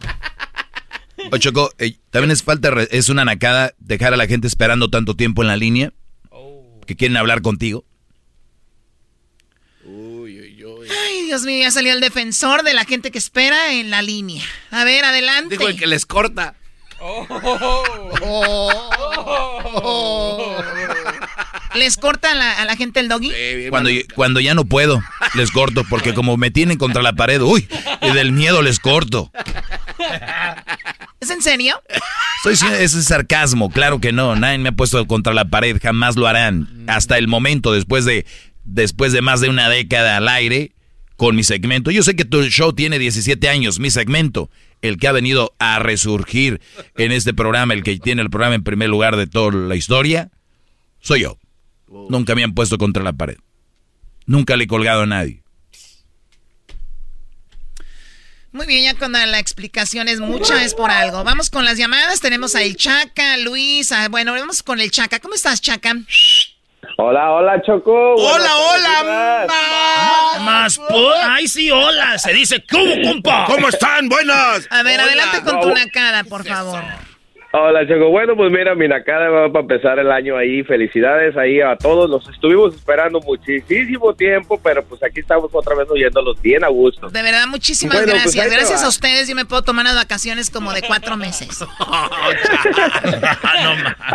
O Choco, eh, también es falta, es una nacada dejar a la gente esperando tanto tiempo en la línea que quieren hablar contigo. Ay, Dios mío, ya salió el defensor de la gente que espera en la línea. A ver, adelante. Dijo el que les corta. ¿Les corta a la, a la gente el doggy? Cuando, cuando ya no puedo, les corto, porque como me tienen contra la pared, uy, y del miedo les corto. ¿Es en serio? Soy, ese es sarcasmo, claro que no, nadie me ha puesto contra la pared, jamás lo harán. Hasta el momento, después de, después de más de una década al aire, con mi segmento. Yo sé que tu show tiene 17 años, mi segmento, el que ha venido a resurgir en este programa, el que tiene el programa en primer lugar de toda la historia, soy yo. Nunca me han puesto contra la pared. Nunca le he colgado a nadie. Muy bien, ya cuando la explicación es mucha, es por algo. Vamos con las llamadas. Tenemos a El Chaca, Luis. a- bueno, vamos con el Chaca. ¿Cómo estás, Chaca? Hola, hola, Choco. Hola, hola, tardes. buenas. Ay, sí, hola. Se dice, ¿cómo, compa? ¿Cómo están? Buenas. A ver, adelante con tu nacada, por favor. Hola, Choco. Bueno, pues mira, mi nacada va para empezar el año ahí. Felicidades ahí a todos. Los estuvimos esperando muchísimo tiempo, pero pues aquí estamos otra vez oyéndolos bien a gusto. De verdad, muchísimas pues, gracias. gracias a ustedes yo me puedo tomar unas vacaciones como de cuatro meses. no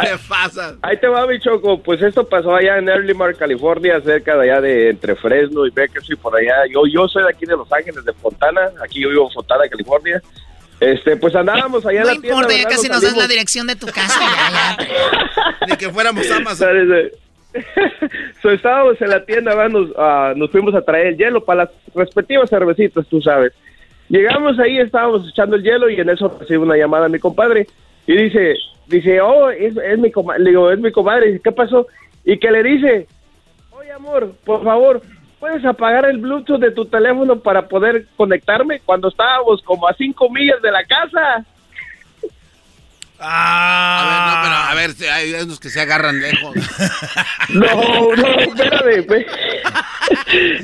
¿Qué pasa? Ahí te va, mi Choco. Pues esto pasó allá en Early California, cerca de allá de entre Fresno y Bakersfield, por allá. Yo, yo soy de aquí de Los Ángeles, de Fontana. Aquí yo vivo en Fontana, California. Este, pues andábamos allá en la tienda. No importa, ya casi nos das la dirección de tu casa. Ya, ya. Ni que fuéramos Amazon. so, estábamos en la tienda, nos, uh, nos fuimos a traer el hielo para las respectivas cervecitas, tú sabes. Llegamos ahí, estábamos echando el hielo y en eso recibe una llamada a mi compadre y dice, dice, oh, es, es mi comadre, le digo, es mi comadre, ¿qué pasó? Y que le dice, oye amor, por favor, ¿puedes apagar el Bluetooth de tu teléfono para poder conectarme cuando estábamos como a cinco millas de la casa? Ah. A ver, no, pero a ver, hay unos que se agarran lejos. No, no, espérame.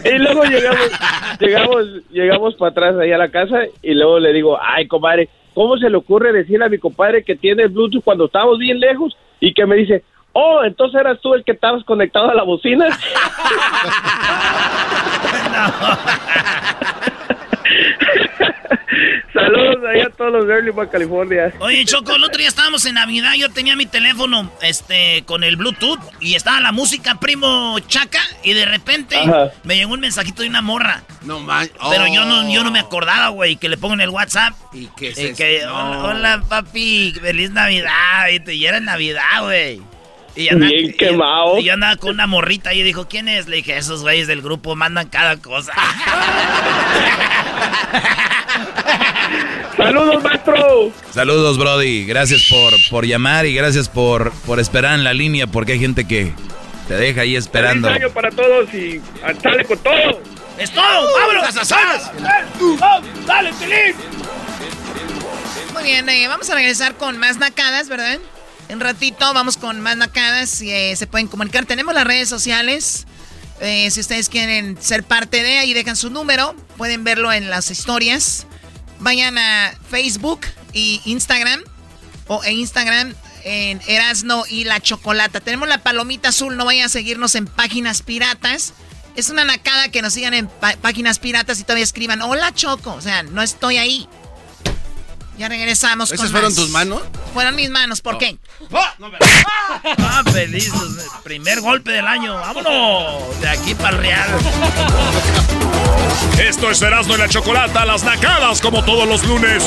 y luego llegamos, llegamos, llegamos para atrás ahí a la casa y luego le digo, ay, compadre, ¿cómo se le ocurre decirle a mi compadre que tiene Bluetooth cuando estamos bien lejos? Y que me dice, Oh, entonces eras tú el que estabas conectado a la bocina. Saludos ahí a todos los de Early para California. Oye, Choco, el otro día estábamos en Navidad, yo tenía mi teléfono este con el Bluetooth y estaba la música primo Chaca y de repente me llegó un mensajito de una morra. No man. Pero yo no yo no me acordaba, güey, que le pongo en el WhatsApp. Y que se que, hola, papi, feliz Navidad, y era Navidad, güey. Y andaba, Bien quemado. Y, yo andaba con una morrita y dijo, ¿quién es? Le dije, esos güeyes del grupo mandan cada cosa. Saludos, maestro. Saludos, Brody. Gracias por, por llamar y gracias por, por esperar en la línea porque hay gente que te deja ahí esperando. Feliz año para todos y sale con todo. ¡Es todo! ¡Vámonos! ¡Las ¡Dale, feliz! Muy bien, eh, vamos a regresar con más nacadas, ¿verdad? En ratito vamos con más nacadas y eh, se pueden comunicar. Tenemos las redes sociales. Eh, si ustedes quieren ser parte de ahí, dejan su número. Pueden verlo en las historias. Vayan a Facebook y Instagram. O en Instagram en Erasno y la Chocolata. Tenemos la palomita azul. No vayan a seguirnos en páginas piratas. Es una nacada que nos sigan en páginas piratas y todavía escriban, hola Choco. O sea, no estoy ahí. Ya regresamos ¿Esas fueron tus manos? Fueron mis manos, ¿por qué? ¡Ah! No, ah, feliz. Primer golpe del año. ¡Vámonos! De aquí para el Real. Esto es Erasmo y la Chocolata, las nacadas como todos los lunes.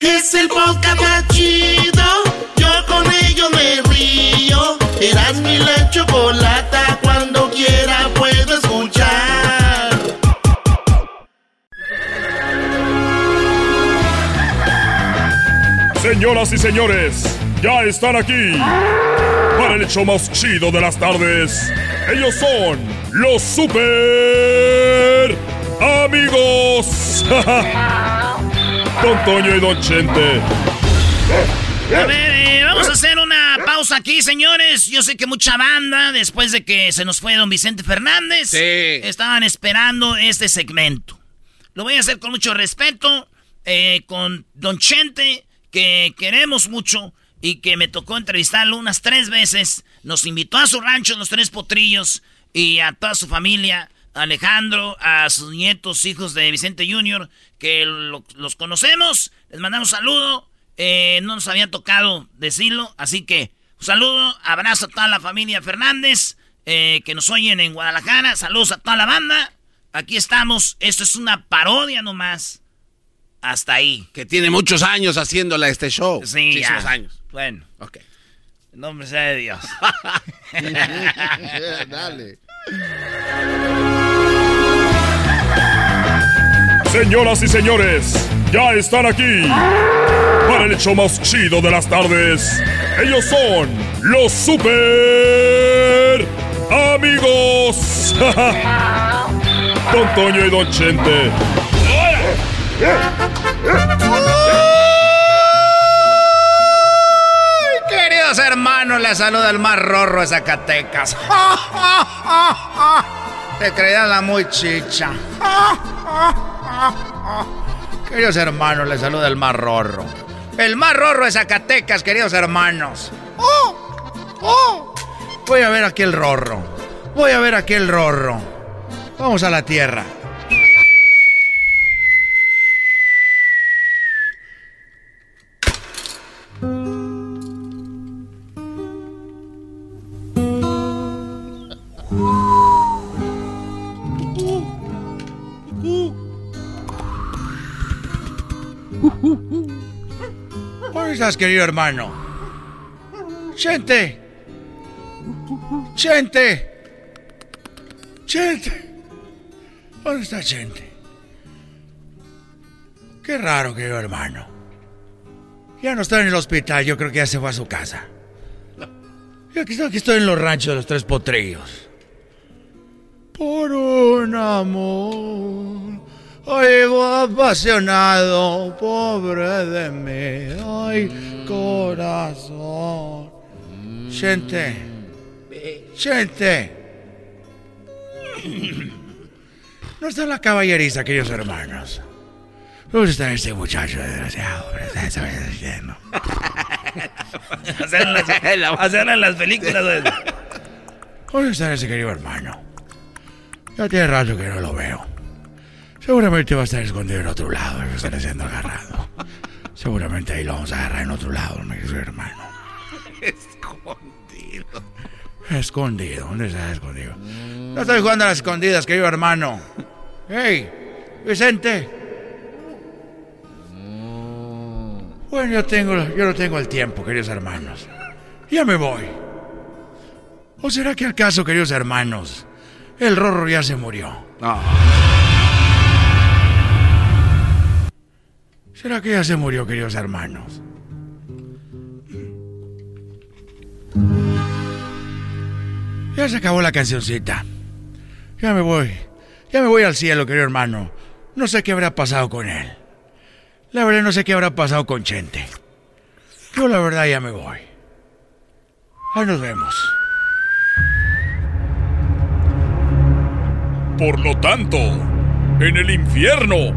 Es el podcast más chido. Yo con ello me río. Erasmo y la Chocolata, cuando quiera Señoras y señores, ya están aquí para el hecho más chido de las tardes. Ellos son los super amigos. Don Toño y Don Chente. A ver, eh, vamos a hacer una pausa aquí, señores. Yo sé que mucha banda, después de que se nos fue don Vicente Fernández, estaban esperando este segmento. Lo voy a hacer con mucho respeto, eh, con Don Chente que queremos mucho y que me tocó entrevistarlo unas tres veces. Nos invitó a su rancho, los tres potrillos, y a toda su familia, Alejandro, a sus nietos, hijos de Vicente Jr., que los conocemos. Les mandamos saludo. Eh, no nos había tocado decirlo, así que un saludo, abrazo a toda la familia Fernández, eh, que nos oyen en Guadalajara. Saludos a toda la banda. Aquí estamos. Esto es una parodia nomás hasta ahí. Que tiene muchos años haciéndola este show. Sí, Muchísimos años. Bueno. Ok. En nombre sea de Dios. Dale. Señoras y señores, ya están aquí para el hecho más chido de las tardes. Ellos son los super amigos. Don Toño y Don Chente. Queridos hermanos, les saluda el más rorro de Zacatecas. Te creían la muy chicha. Queridos hermanos, les saluda el más rorro. El más rorro de Zacatecas, queridos hermanos. Voy a ver aquel rorro. Voy a ver aquel rorro. Vamos a la tierra. Querido hermano? ¡Chente! ¡Chente! ¡Chente! ¿Dónde está Chente? Qué raro, querido hermano. Ya no está en el hospital, yo creo que ya se fue a su casa. Y aquí, aquí estoy en los ranchos de los tres potrillos. Por un amor Ay, apasionado, pobre de mí, ay, corazón. Gente, gente. No está la caballeriza, queridos hermanos. ¿Dónde está ese muchacho desgraciado? Hacerlo en las películas. ¿Dónde está ese querido hermano? Ya tiene rato que no lo veo. Seguramente va a estar escondido en otro lado, va a estar siendo agarrado. Seguramente ahí lo vamos a agarrar en otro lado, mi hermano. Escondido. Escondido, ¿dónde está escondido? No estoy jugando a las escondidas, querido hermano. ¡Hey! Vicente. Bueno, yo tengo, yo no tengo el tiempo, queridos hermanos. Ya me voy. ¿O será que acaso, queridos hermanos, el Rorro ya se murió? ¿Será que ya se murió, queridos hermanos? Ya se acabó la cancioncita. Ya me voy. Ya me voy al cielo, querido hermano. No sé qué habrá pasado con él. La verdad no sé qué habrá pasado con Chente. Yo la verdad ya me voy. Ahí nos vemos. Por lo tanto, en el infierno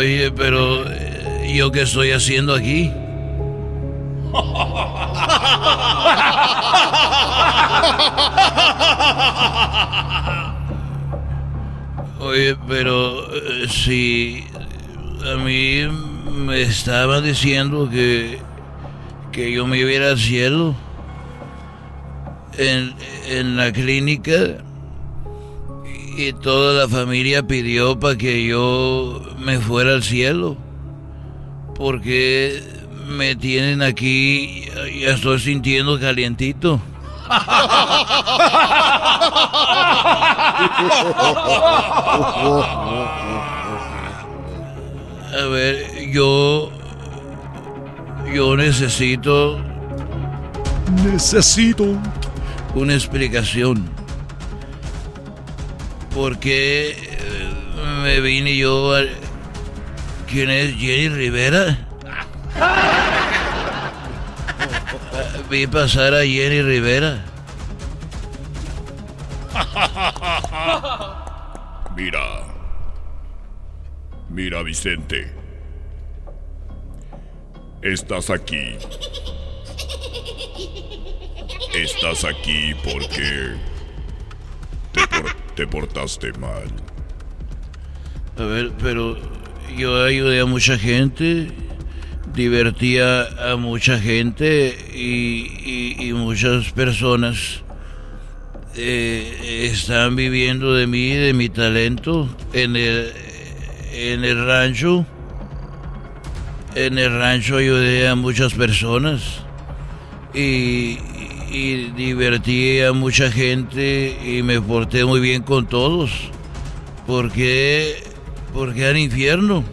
Oye, pero eh, ¿yo qué estoy haciendo aquí? Oye, pero eh, si a mí me estaban diciendo que, yo me iba al en la clínica y toda la familia pidió para que yo me fuera al cielo. Porque me tienen aquí, ya estoy sintiendo calientito. A ver, yo. Yo necesito. Necesito. Una explicación. Porque eh, me vine yo a... ¿Quién es Jenny Rivera? Vi pasar a Jenny Rivera. Mira. Mira, Vicente. Estás aquí. Estás aquí porque te, portaste mal. A ver, pero yo ayudé a mucha gente, divertía a mucha gente y, muchas personas eh, están viviendo de mí, de mi talento en el, en el rancho. En el rancho ayudé a muchas personas y, y divertí a mucha gente y me porté muy bien con todos. ¿Por qué? Porque al infierno.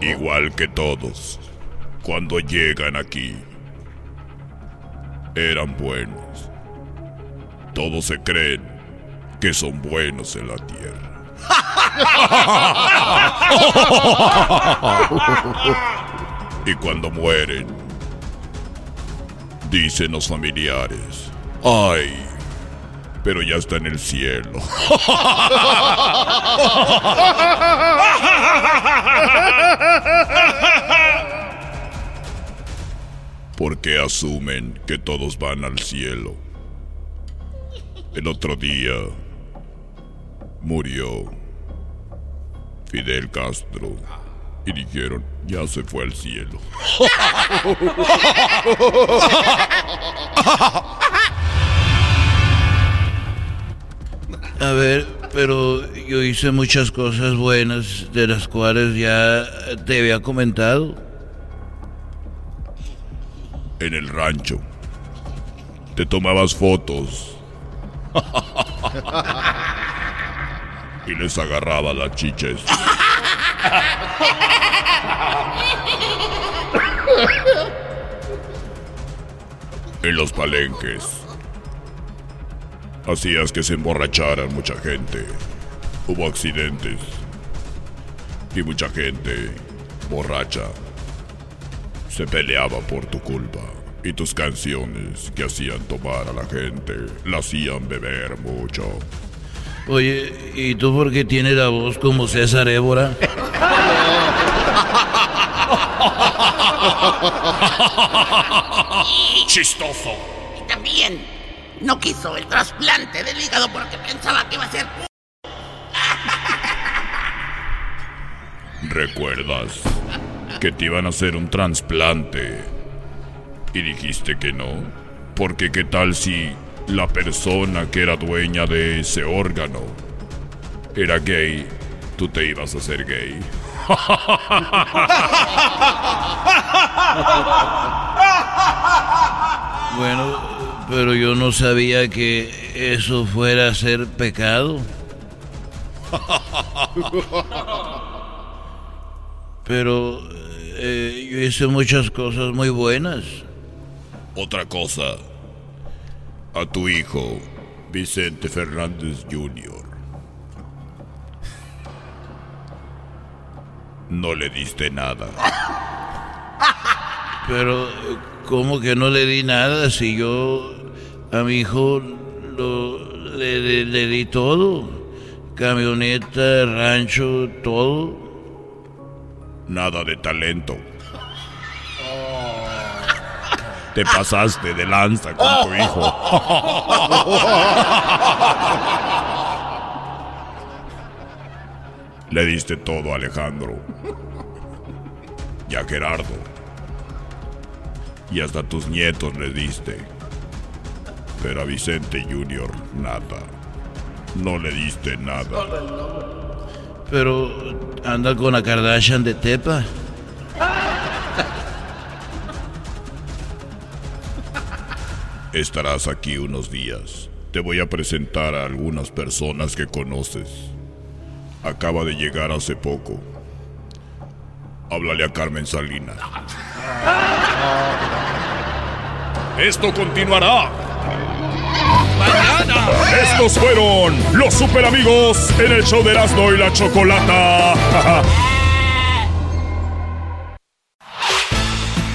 Igual que todos, cuando llegan aquí, eran buenos. Todos se creen que son buenos en la tierra. y cuando mueren, dicen los familiares, ay, pero ya está en el cielo. Porque asumen que todos van al cielo. El otro día murió Fidel Castro y dijeron, ya se fue al cielo. A ver, pero yo hice muchas cosas buenas de las cuales ya te había comentado. En el rancho. Te tomabas fotos. y les agarraba las chiches. en los palenques. Hacías que se emborracharan mucha gente. Hubo accidentes. Y mucha gente borracha se peleaba por tu culpa. Y tus canciones que hacían tomar a la gente la hacían beber mucho. Oye, ¿y tú por qué tienes la voz como César Évora? Chistoso. Y también no quiso el trasplante del hígado porque pensaba que iba a ser... ¿Recuerdas que te iban a hacer un trasplante y dijiste que no? Porque qué tal si la persona que era dueña de ese órgano era gay, tú te ibas a hacer gay. bueno, pero yo no sabía que eso fuera a ser pecado. Pero eh, yo hice muchas cosas muy buenas. Otra cosa, a tu hijo, Vicente Fernández Jr. No le diste nada. Pero, ¿cómo que no le di nada si yo a mi hijo le, le di todo? Camioneta, rancho, todo. Nada de talento. Te pasaste de lanza con tu hijo. Le diste todo a Alejandro. Y a Gerardo. Y hasta tus nietos le diste. Pero a Vicente Junior nada. No le diste nada. Pero anda con la Kardashian de Tepa. Estarás aquí unos días. Te voy a presentar a algunas personas que conoces. Acaba de llegar hace poco. Háblale a Carmen Salina. Esto continuará. Mañana. Estos fueron los super amigos en el show de Erasmo y la Chocolata.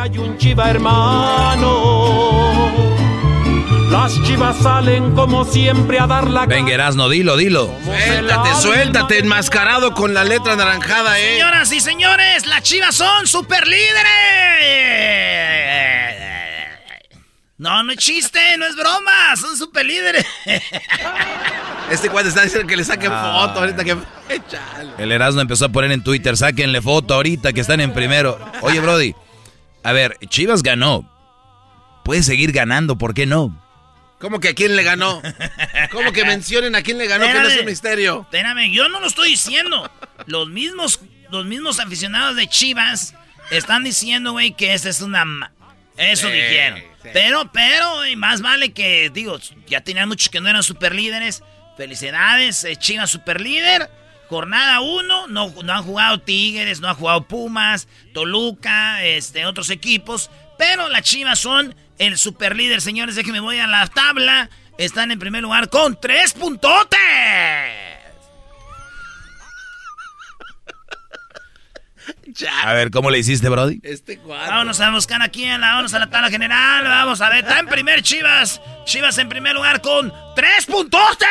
Hay un chiva hermano. Las chivas salen como siempre a dar la Venga, Erasno, dilo, dilo. Suéltate, suéltate, enmascarado con la letra naranjada, eh. Señoras y señores, las chivas son super líderes. No, no es chiste, no es broma, son super líderes. Este cuate está diciendo que le saquen Ah. foto ahorita que. El Erasmo empezó a poner en Twitter, sáquenle foto ahorita que están en primero. Oye, Brody, a ver, Chivas ganó. Puede seguir ganando, ¿por qué no? ¿Cómo que a quién le ganó? ¿Cómo que mencionen a quién le ganó? que no es un misterio. Espérame, yo no lo estoy diciendo. Los mismos, los mismos aficionados de Chivas están diciendo, güey, que esa es una... Eso dijeron. Pero, pero, y más vale que, digo, ya tenían muchos que no eran superlíderes. Felicidades, eh, Chivas superlíder. Jornada 1, no, no han jugado Tigres, no han jugado Pumas, Toluca, este, otros equipos. Pero las Chivas son el superlíder, señores. me voy a la tabla. Están en primer lugar con tres puntotes. A ver, ¿cómo le hiciste, Brody? Este Vámonos a buscar aquí en la, vamos a la tabla general. Vamos a ver, está en primer Chivas. Chivas en primer lugar con tres puntotes.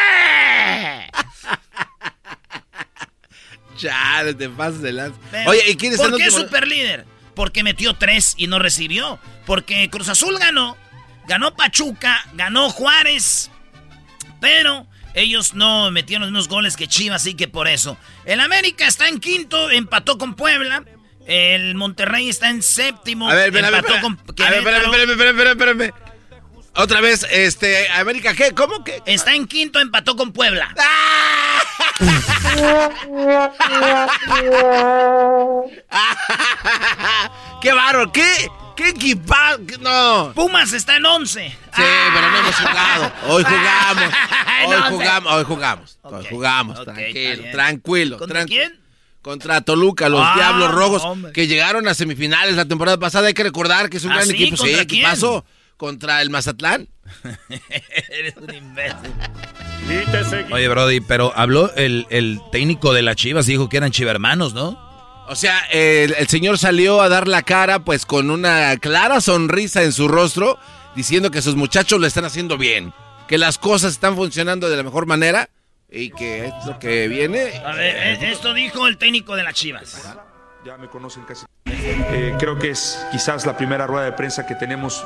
Ya, te pasas de lanza. Oye, ¿y quién es ¿Por qué super líder? Porque metió tres y no recibió. Porque Cruz Azul ganó. Ganó Pachuca, ganó Juárez. Pero ellos no metieron los mismos goles que Chivas, así que por eso. El América está en quinto, empató con Puebla. El Monterrey está en séptimo. A ver, empató con A ver, espérame, espérame, espérame, Otra vez, este, América, ¿qué? ¿Cómo que? Está en quinto, empató con Puebla. ¡Qué barro! ¿Qué? ¿Qué equipa? No. Pumas está en 11. Sí, pero no hemos jugado. Hoy jugamos. Hoy jugamos. Hoy jugamos. Hoy jugamos. tranquilo, tranquilo. ¿Contra quién? Contra Toluca, los ah, Diablos Rojos, que llegaron a semifinales la temporada pasada. Hay que recordar que es un ¿Ah, gran equipo. Sí, ¿qué pasó? Contra el Mazatlán. Eres un imbécil. Oye, Brody, pero habló el, el técnico de la Chivas y dijo que eran chivermanos, ¿no? O sea, el, señor salió a dar la cara pues con una clara sonrisa en su rostro, diciendo que sus muchachos lo están haciendo bien, que las cosas están funcionando de la mejor manera y que es lo que viene. A ver, eh, esto dijo el técnico de las Chivas. Ya me conocen casi. Eh, creo que es quizás la primera rueda de prensa que tenemos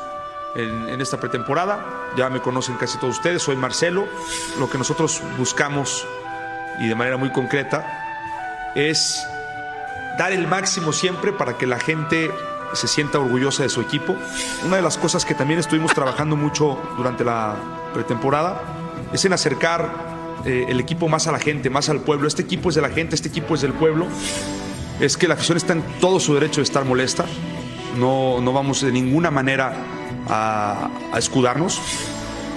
en, en, esta pretemporada. Ya me conocen casi todos ustedes. Soy Marcelo. Lo que nosotros buscamos y de manera muy concreta es dar el máximo siempre para que la gente se sienta orgullosa de su equipo. Una de las cosas que también estuvimos trabajando mucho durante la pretemporada es en acercar eh, el equipo más a la gente, más al pueblo. Este equipo es de la gente, este equipo es del pueblo. Es que la afición está en todo su derecho de estar molesta. No, no vamos de ninguna manera a, escudarnos.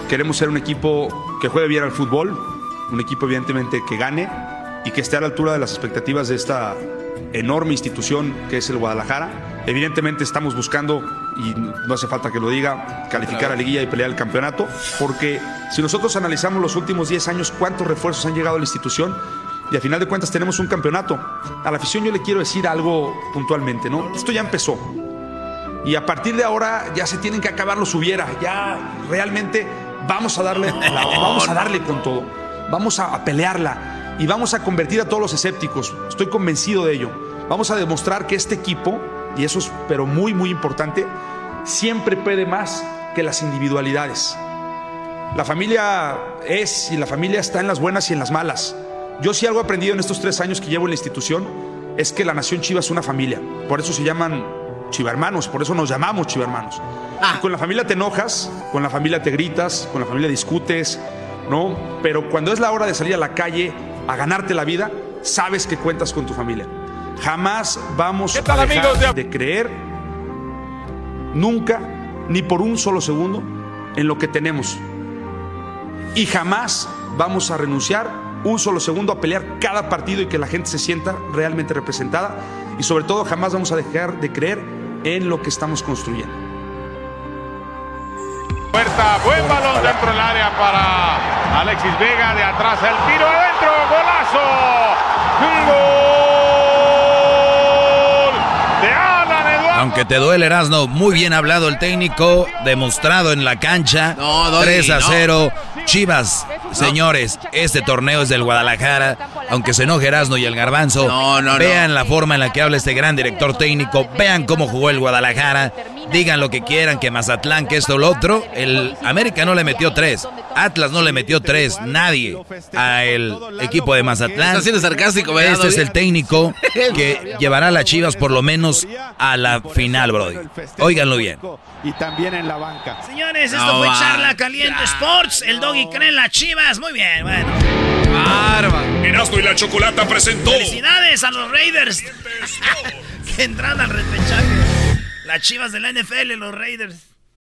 Queremos ser un equipo que juegue bien al fútbol, un equipo evidentemente que gane y que esté a la altura de las expectativas de esta enorme institución que es el Guadalajara. Evidentemente estamos buscando, y no hace falta que lo diga, calificar a liguilla y pelear el campeonato, porque si nosotros analizamos los últimos 10 años cuántos refuerzos han llegado a la institución, y a final de cuentas tenemos un campeonato. A la afición yo le quiero decir algo puntualmente, ¿no? Esto ya empezó. Y a partir de ahora ya se tienen que acabar los hubiera. Ya realmente vamos a darle, vamos a darle con todo. Vamos a pelearla y vamos a convertir a todos los escépticos. Estoy convencido de ello. Vamos a demostrar que este equipo, y eso es pero muy muy importante, siempre puede más que las individualidades. La familia es y la familia está en las buenas y en las malas. Yo sí algo he aprendido en estos tres años que llevo en la institución es que la nación Chiva es una familia. Por eso se llaman chivarmanos, por eso nos llamamos chivarmanos. Ah. Con la familia te enojas, con la familia te gritas, con la familia discutes, ¿no? Pero cuando es la hora de salir a la calle a ganarte la vida, sabes que cuentas con tu familia. Jamás vamos a dejar de creer, nunca, ni por un solo segundo, en lo que tenemos. Y jamás vamos a renunciar un solo segundo a pelear cada partido y que la gente se sienta realmente representada. Y sobre todo, jamás vamos a dejar de creer en lo que estamos construyendo. Puerta, buen balón dentro del área para Alexis Vega, de atrás el tiro adentro, golazo. gol de Alan Eduardo. Aunque te duele, Erasno, muy bien hablado el técnico, demostrado en la cancha. 3 a 0. Chivas, señores, este torneo es del Guadalajara. Aunque se enoje Erasno y el Garbanzo, vean la forma en la que habla este gran director técnico, vean cómo jugó el Guadalajara digan lo que quieran, que Mazatlán, que esto o lo otro. El América no le metió tres. Atlas no le metió tres. Nadie a el equipo de Mazatlán. Está siendo sarcástico, Este es el técnico que llevará a las Chivas por lo menos a la final, Brody. Óiganlo bien. Y también en la banca. Señores, esto fue Charla Caliente Sports. El Doggy cree en las Chivas. Muy bien, bueno. Bárbaro. Erasmo y la Chocolata presentó. Felicidades a los Raiders. que entran al repechaje. Las chivas de la NFL, los Raiders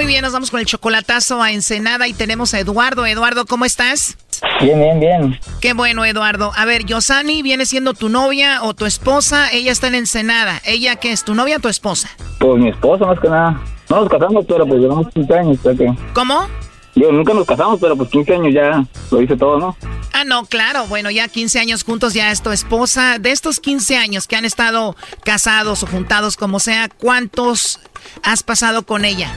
Muy bien, nos vamos con el chocolatazo a Ensenada y tenemos a Eduardo. Eduardo, ¿cómo estás? Bien, bien, bien. Qué bueno, Eduardo. A ver, Yosani viene siendo tu novia o tu esposa. Ella está en Ensenada. ¿Ella qué es, tu novia o tu esposa? Pues mi esposa, más que nada. No nos casamos, pero pues llevamos 15 años. ¿sí? ¿Cómo? Yo nunca nos casamos, pero pues 15 años ya lo hice todo, ¿no? Ah, no, claro. Bueno, ya 15 años juntos, ya es tu esposa. De estos 15 años que han estado casados o juntados, como sea, ¿cuántos has pasado con ella?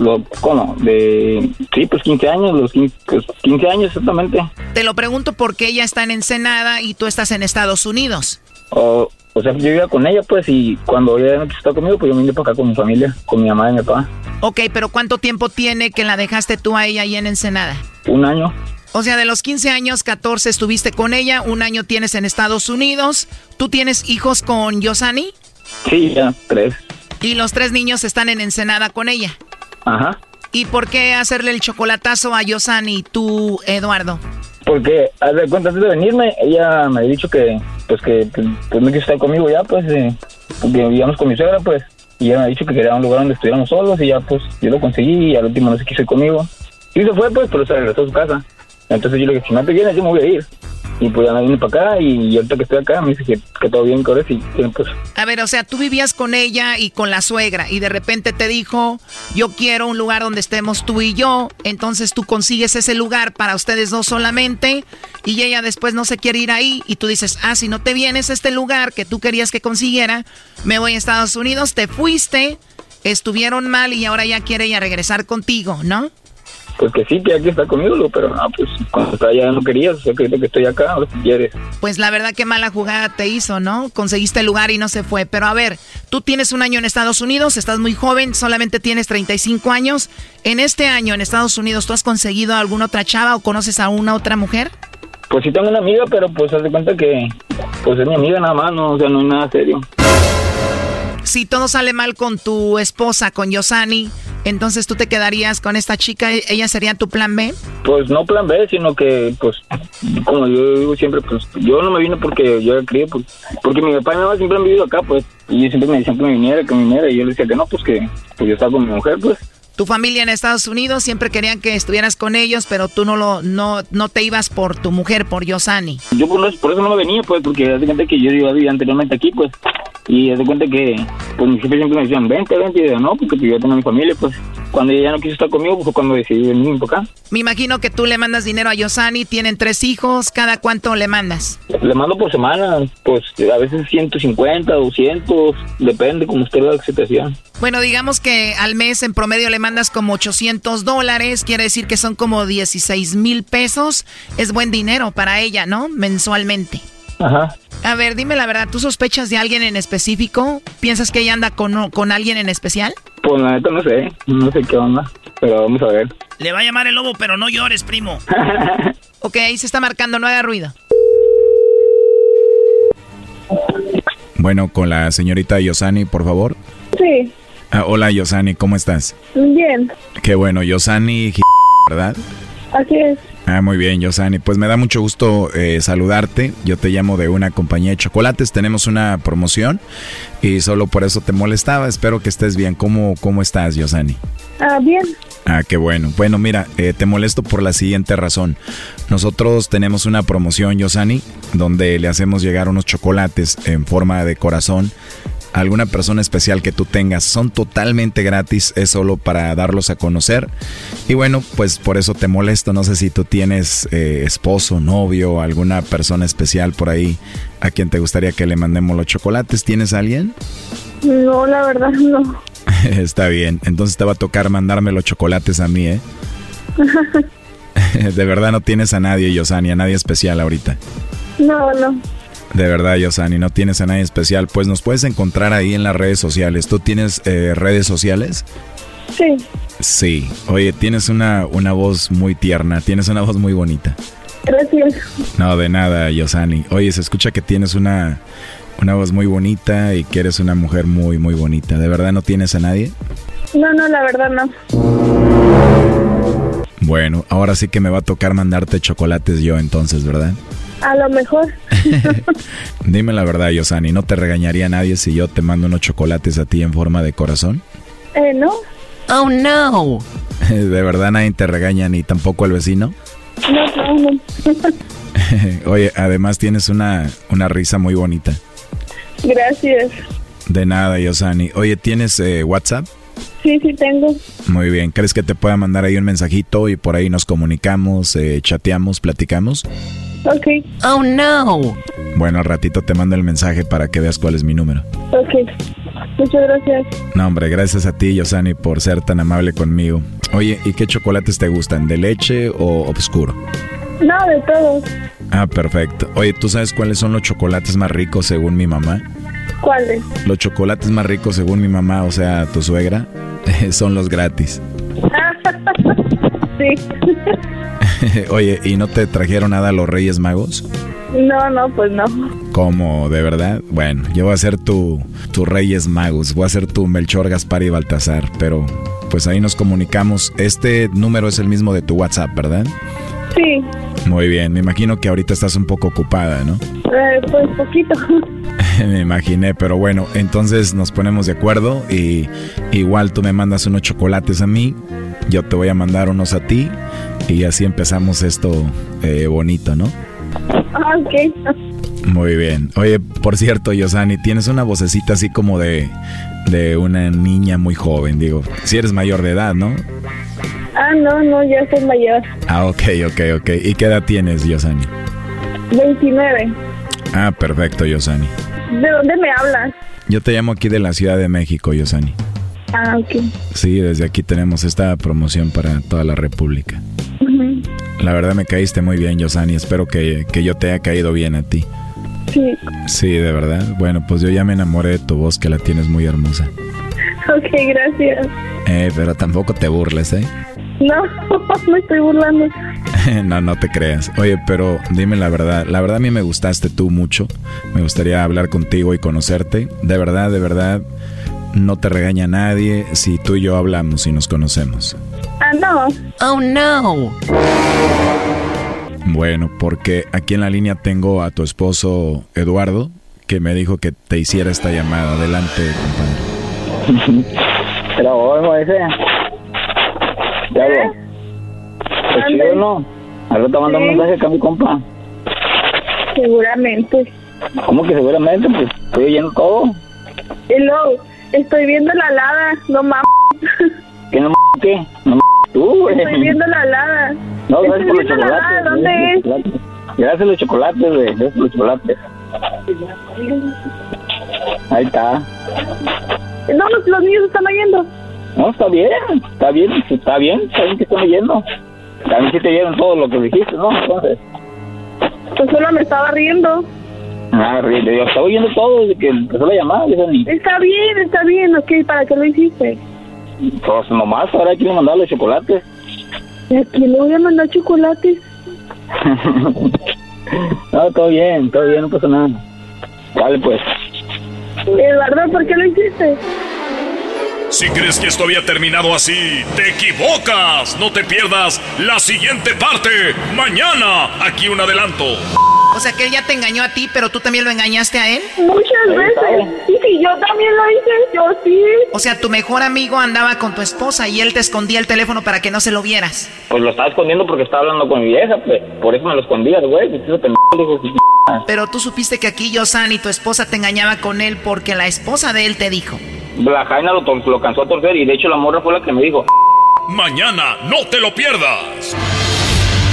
Lo, ¿Cómo? De, sí, pues 15 años, los 15, 15 pues, años exactamente. Te lo pregunto porque ella está en Ensenada y tú estás en Estados Unidos. Oh, o sea, yo vivía con ella, pues, y cuando ella no quiso conmigo, pues yo me vine para acá con mi familia, con mi mamá y mi papá. Ok, pero ¿cuánto tiempo tiene que la dejaste tú a ella ahí en Ensenada? Un año. O sea, de los 15 años, 14 estuviste con ella, un año tienes en Estados Unidos. ¿Tú tienes hijos con Yosani? Sí, ya, tres. Y los tres niños están en Ensenada con ella. Ajá. ¿Y por qué hacerle el chocolatazo a Yosani, tú, Eduardo? Porque, a ver, antes de venirme, ella me ha dicho que, pues, que, pues, no quiso estar conmigo ya, pues, eh, porque vivíamos con mi suegra, pues, y ella me ha dicho que quería un lugar donde estuviéramos solos, y ya, pues, yo lo conseguí, y al último no se quiso ir conmigo. Y se fue, pues, pero se regresó a su casa. Entonces yo le dije, si no te vienes, yo me voy a ir. Y pues ya para acá y, ahorita que estoy acá me dice que, todo bien con y pues... A ver, o sea, tú vivías con ella y con la suegra y de repente te dijo, yo quiero un lugar donde estemos tú y yo, entonces tú consigues ese lugar para ustedes dos solamente y ella después no se quiere ir ahí y tú dices, ah, si no te vienes a este lugar que tú querías que consiguiera, me voy a Estados Unidos, te fuiste, estuvieron mal y ahora ya quiere ella regresar contigo, ¿no? Pues que sí, que aquí está conmigo, pero no, pues cuando estaba allá no querías, o sea, que estoy acá, o si quieres. Pues la verdad que mala jugada te hizo, ¿no? Conseguiste el lugar y no se fue. Pero a ver, tú tienes un año en Estados Unidos, estás muy joven, solamente tienes 35 años. En este año en Estados Unidos, ¿tú has conseguido alguna otra chava o conoces a una otra mujer? Pues sí tengo una amiga, pero pues haz de cuenta que pues es mi amiga nada más, no, o sea, no hay nada serio. Si todo sale mal con tu esposa, con Yosani, entonces tú te quedarías con esta chica, ella sería tu plan B? Pues no plan B, sino que pues como yo digo siempre, pues yo no me vine porque yo era pues, porque mi papá y mi mamá siempre han vivido acá, pues, y siempre me decían que me viniera, que me viniera, y yo le decía que no, pues que pues yo estaba con mi mujer, pues. Tu familia en Estados Unidos siempre querían que estuvieras con ellos, pero tú no lo no no te ibas por tu mujer, por Yosani. Yo por, eso no me venía, pues, porque hace gente que yo iba a vivir anteriormente aquí, pues, Y de cuenta que, pues mis jefes siempre me decían, vente, vente. Y yo, no, porque yo tengo mi familia, pues cuando ella ya no quiso estar conmigo, pues fue cuando decidí venir para acá. Me imagino que tú le mandas dinero a Yosani, tienen tres hijos, ¿cada cuánto le mandas? Le mando por semana, pues a veces 150, 200, depende como usted la situación. Bueno, digamos que al mes en promedio le mandas como 800 dólares, quiere decir que son como 16 mil pesos. Es buen dinero para ella, ¿no? Mensualmente. Ajá. A ver, dime la verdad, ¿tú sospechas de alguien en específico? ¿Piensas que ella anda con, con alguien en especial? Pues la neta no sé, no sé qué onda, pero vamos a ver. Le va a llamar el lobo, pero no llores, primo. ok, ahí se está marcando, no haga ruido. Bueno, con la señorita Yosani, por favor. Sí. Ah, hola Yosani, ¿cómo estás? Bien. Qué bueno, Yosani, ¿verdad? Así es. Ah, muy bien, Yosani. Pues me da mucho gusto eh, saludarte. Yo te llamo de una compañía de chocolates. Tenemos una promoción y solo por eso te molestaba. Espero que estés bien. ¿Cómo, cómo estás, Yosani? Ah, bien. Ah, qué bueno. Bueno, mira, eh, te molesto por la siguiente razón. Nosotros tenemos una promoción, Yosani, donde le hacemos llegar unos chocolates en forma de corazón alguna persona especial que tú tengas. Son totalmente gratis, es solo para darlos a conocer. Y bueno, pues por eso te molesto. No sé si tú tienes eh, esposo, novio, alguna persona especial por ahí a quien te gustaría que le mandemos los chocolates. ¿Tienes alguien? No, la verdad no. Está bien, entonces te va a tocar mandarme los chocolates a mí, ¿eh? de verdad no tienes a nadie, Yosani, a nadie especial ahorita. No, no. De verdad, Yosani, no tienes a nadie especial. Pues nos puedes encontrar ahí en las redes sociales. ¿Tú tienes eh, redes sociales? Sí. Sí. Oye, tienes una, una voz muy tierna, tienes una voz muy bonita. Gracias. No, de nada, Yosani. Oye, se escucha que tienes una, una voz muy bonita y que eres una mujer muy, muy bonita. ¿De verdad no tienes a nadie? No, no, la verdad no. Bueno, ahora sí que me va a tocar mandarte chocolates yo entonces, ¿verdad? A lo mejor. Dime la verdad, Yosani, ¿no te regañaría nadie si yo te mando unos chocolates a ti en forma de corazón? Eh, no. Oh, no. ¿De verdad nadie te regaña ni tampoco el vecino? No, no, no. Oye, además tienes una, una risa muy bonita. Gracias. De nada, Yosani. Oye, ¿tienes eh, WhatsApp? Sí, sí tengo. Muy bien. ¿Crees que te pueda mandar ahí un mensajito y por ahí nos comunicamos, eh, chateamos, platicamos? Ok. Oh, no. Bueno, al ratito te mando el mensaje para que veas cuál es mi número. Ok. Muchas gracias. No, hombre, gracias a ti, Yosani, por ser tan amable conmigo. Oye, ¿y qué chocolates te gustan? ¿De leche o oscuro? No, de todos. Ah, perfecto. Oye, ¿tú sabes cuáles son los chocolates más ricos según mi mamá? ¿Cuáles? Los chocolates más ricos según mi mamá, o sea, tu suegra, son los gratis. sí. Oye, ¿y no te trajeron nada los Reyes Magos? No, no, pues no. ¿Cómo? ¿De verdad? Bueno, yo voy a ser tu, tu Reyes Magos, voy a ser tu Melchor, Gaspar y Baltasar, pero pues ahí nos comunicamos. Este número es el mismo de tu WhatsApp, ¿verdad? Sí. Muy bien, me imagino que ahorita estás un poco ocupada, ¿no? Eh, pues poquito. me imaginé, pero bueno, entonces nos ponemos de acuerdo y igual tú me mandas unos chocolates a mí, yo te voy a mandar unos a ti y así empezamos esto eh, bonito, ¿no? Ah, ok. Muy bien. Oye, por cierto, Yosani, tienes una vocecita así como de, de una niña muy joven, digo. Si eres mayor de edad, ¿no? Ah, no, no, ya soy mayor. Ah, ok, ok, ok. ¿Y qué edad tienes, Yosani? 29. Ah, perfecto, Yosani. ¿De dónde me hablas? Yo te llamo aquí de la Ciudad de México, Yosani. Ah, ok. Sí, desde aquí tenemos esta promoción para toda la República. La verdad me caíste muy bien, Yosani. Espero que, que yo te haya caído bien a ti. Sí. Sí, de verdad. Bueno, pues yo ya me enamoré de tu voz, que la tienes muy hermosa. Ok, gracias. Eh, pero tampoco te burles, ¿eh? No, no estoy burlando. no, no te creas. Oye, pero dime la verdad. La verdad a mí me gustaste tú mucho. Me gustaría hablar contigo y conocerte. De verdad, de verdad, no te regaña nadie si tú y yo hablamos y nos conocemos. Ah, no. Oh, no. Bueno, porque aquí en la línea tengo a tu esposo Eduardo, que me dijo que te hiciera esta llamada. Adelante, compadre. Pero ojo ese. Ya lo. ¿Es chido no? Ahora te mando un mensaje acá a mi compa. Seguramente. ¿Cómo que seguramente? Pues estoy oyendo todo. Hello, estoy viendo la alada, no mames. ¿Qué no qué? No tú, güey. Estoy viendo la alada. No, gracias por los chocolates. ¿Dónde es? Gracias a los chocolates, güey. Gracias por los chocolates. Ahí está. No, los, los niños están oyendo. No, está bien, está bien, está bien, está bien que están oyendo. También sí te vieron todo lo que dijiste, ¿no? Entonces. Pues solo me estaba riendo. Ah, riendo. Yo estaba oyendo todo desde que empezó la llamada. Está bien, está bien, ok, ¿para qué lo hiciste? Pues nomás, ahora hay que mandar los chocolates. ¿Y a quién le voy a mandar chocolates? no, todo bien, todo bien, no pasa nada. Vale, pues. Eduardo, ¿por qué lo hiciste? Si crees que esto había terminado así, te equivocas. No te pierdas la siguiente parte. Mañana, aquí un adelanto. O sea que él ya te engañó a ti, pero tú también lo engañaste a él. Muchas veces. Y si yo también lo hice, yo sí. O sea, tu mejor amigo andaba con tu esposa y él te escondía el teléfono para que no se lo vieras. Pues lo estaba escondiendo porque estaba hablando con mi vieja, pues. Por eso me lo escondías, güey. Pero tú supiste que aquí Yosan y tu esposa te engañaba con él porque la esposa de él te dijo. La Jaina lo, lo cansó a torcer y de hecho la morra fue la que me dijo. Mañana no te lo pierdas.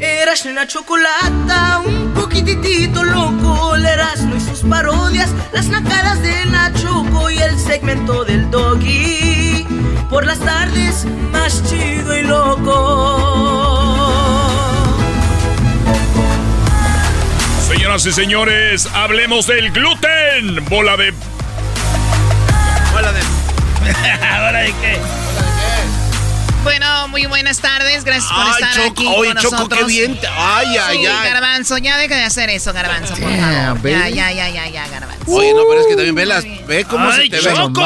Eras una chocolata, un poquitito loco, el Erasmo y sus parodias, las nacadas de Nachoco y el segmento del doggy. Por las tardes, más chido y loco. Señoras y señores, hablemos del gluten. Bola de. Bola de. ¿Bola de qué? Bueno, muy buenas tardes, gracias por Ay, estar Choco, aquí oye, con Choco, nosotros. qué bien ay, ay, Sí, ay. Garbanzo, ya deja de hacer eso, Garbanzo, por Yeah, favor. Ya, ya, ya, ya, ya, Garbanzo. Oye, no, pero es que también ve las. Ve cómo Ay, se te ve. Choco.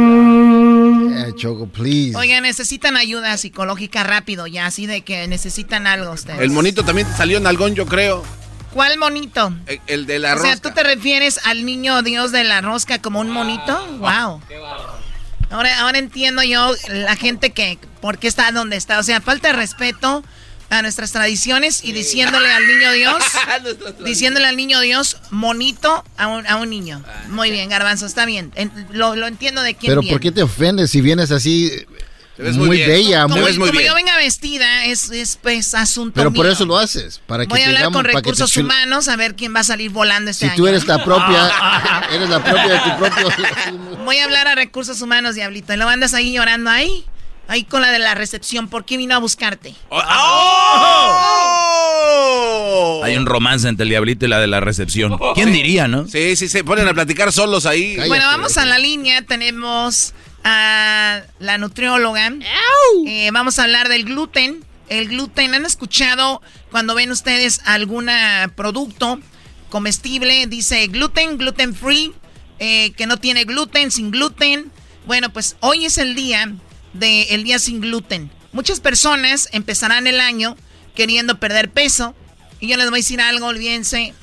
Eh, Choco, please. Oigan, necesitan ayuda psicológica rápido ya, así de que necesitan algo ustedes. El monito también salió en algón, yo creo. ¿Cuál monito? El, el de la o sea, rosca. ¿tú te refieres al niño Dios de la rosca como un monito? Wow. Ahora, ahora entiendo yo la gente que, ¿por qué está donde está? O sea, falta de respeto a nuestras tradiciones y diciéndole al niño Dios, diciéndole al niño Dios, monito a un, a un niño. Muy bien, Garbanzo, está bien. En- lo, lo entiendo de quién Pero viene. ¿por qué te ofendes si vienes así ves muy, muy bien. bella? Como, muy- como yo venga vestida, es, es pues, asunto Pero por eso lo haces, para que Voy a te hablar digamos, con para que te recursos humanos a ver quién va a salir volando este Si año. tú eres la propia, eres la propia de tu propio... Voy a hablar a recursos humanos, diablito. Y lo andas ahí llorando ahí. Ahí con la de la recepción. ¿Por qué vino a buscarte? ¡Oh! Hay un romance entre el diablito y la de la recepción. ¿Quién diría, no? Sí, sí, se ponen a platicar solos ahí. Bueno, vamos a la línea. Tenemos a la nutrióloga. Eh, vamos a hablar del gluten. El gluten, ¿han escuchado cuando ven ustedes algún producto comestible? Dice gluten, gluten free, eh, que no tiene gluten, sin gluten. Bueno, pues hoy es el día del día sin gluten. Muchas personas empezarán el año queriendo perder peso. Y yo les voy a decir algo, olvídense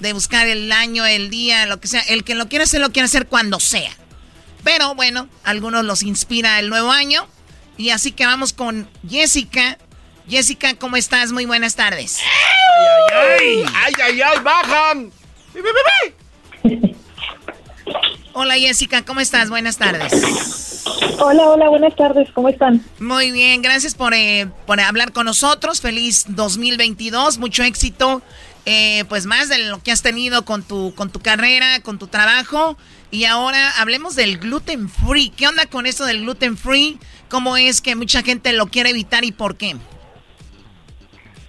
de buscar el año, el día, lo que sea. El que lo quiere hacer, lo quiere hacer cuando sea. Pero bueno, algunos los inspira el nuevo año. Y así que vamos con Jessica. Jessica, ¿cómo estás? Muy buenas tardes. ¡Ay, ay, ay! ¡Bajan! Hola Jessica, ¿cómo estás? Buenas tardes. Hola, hola, buenas tardes, ¿cómo están? Muy bien, gracias por, eh, por hablar con nosotros. Feliz 2022, mucho éxito. Eh, pues más de lo que has tenido con tu, con tu carrera, con tu trabajo. Y ahora hablemos del gluten free. ¿Qué onda con eso del gluten free? ¿Cómo es que mucha gente lo quiere evitar y por qué?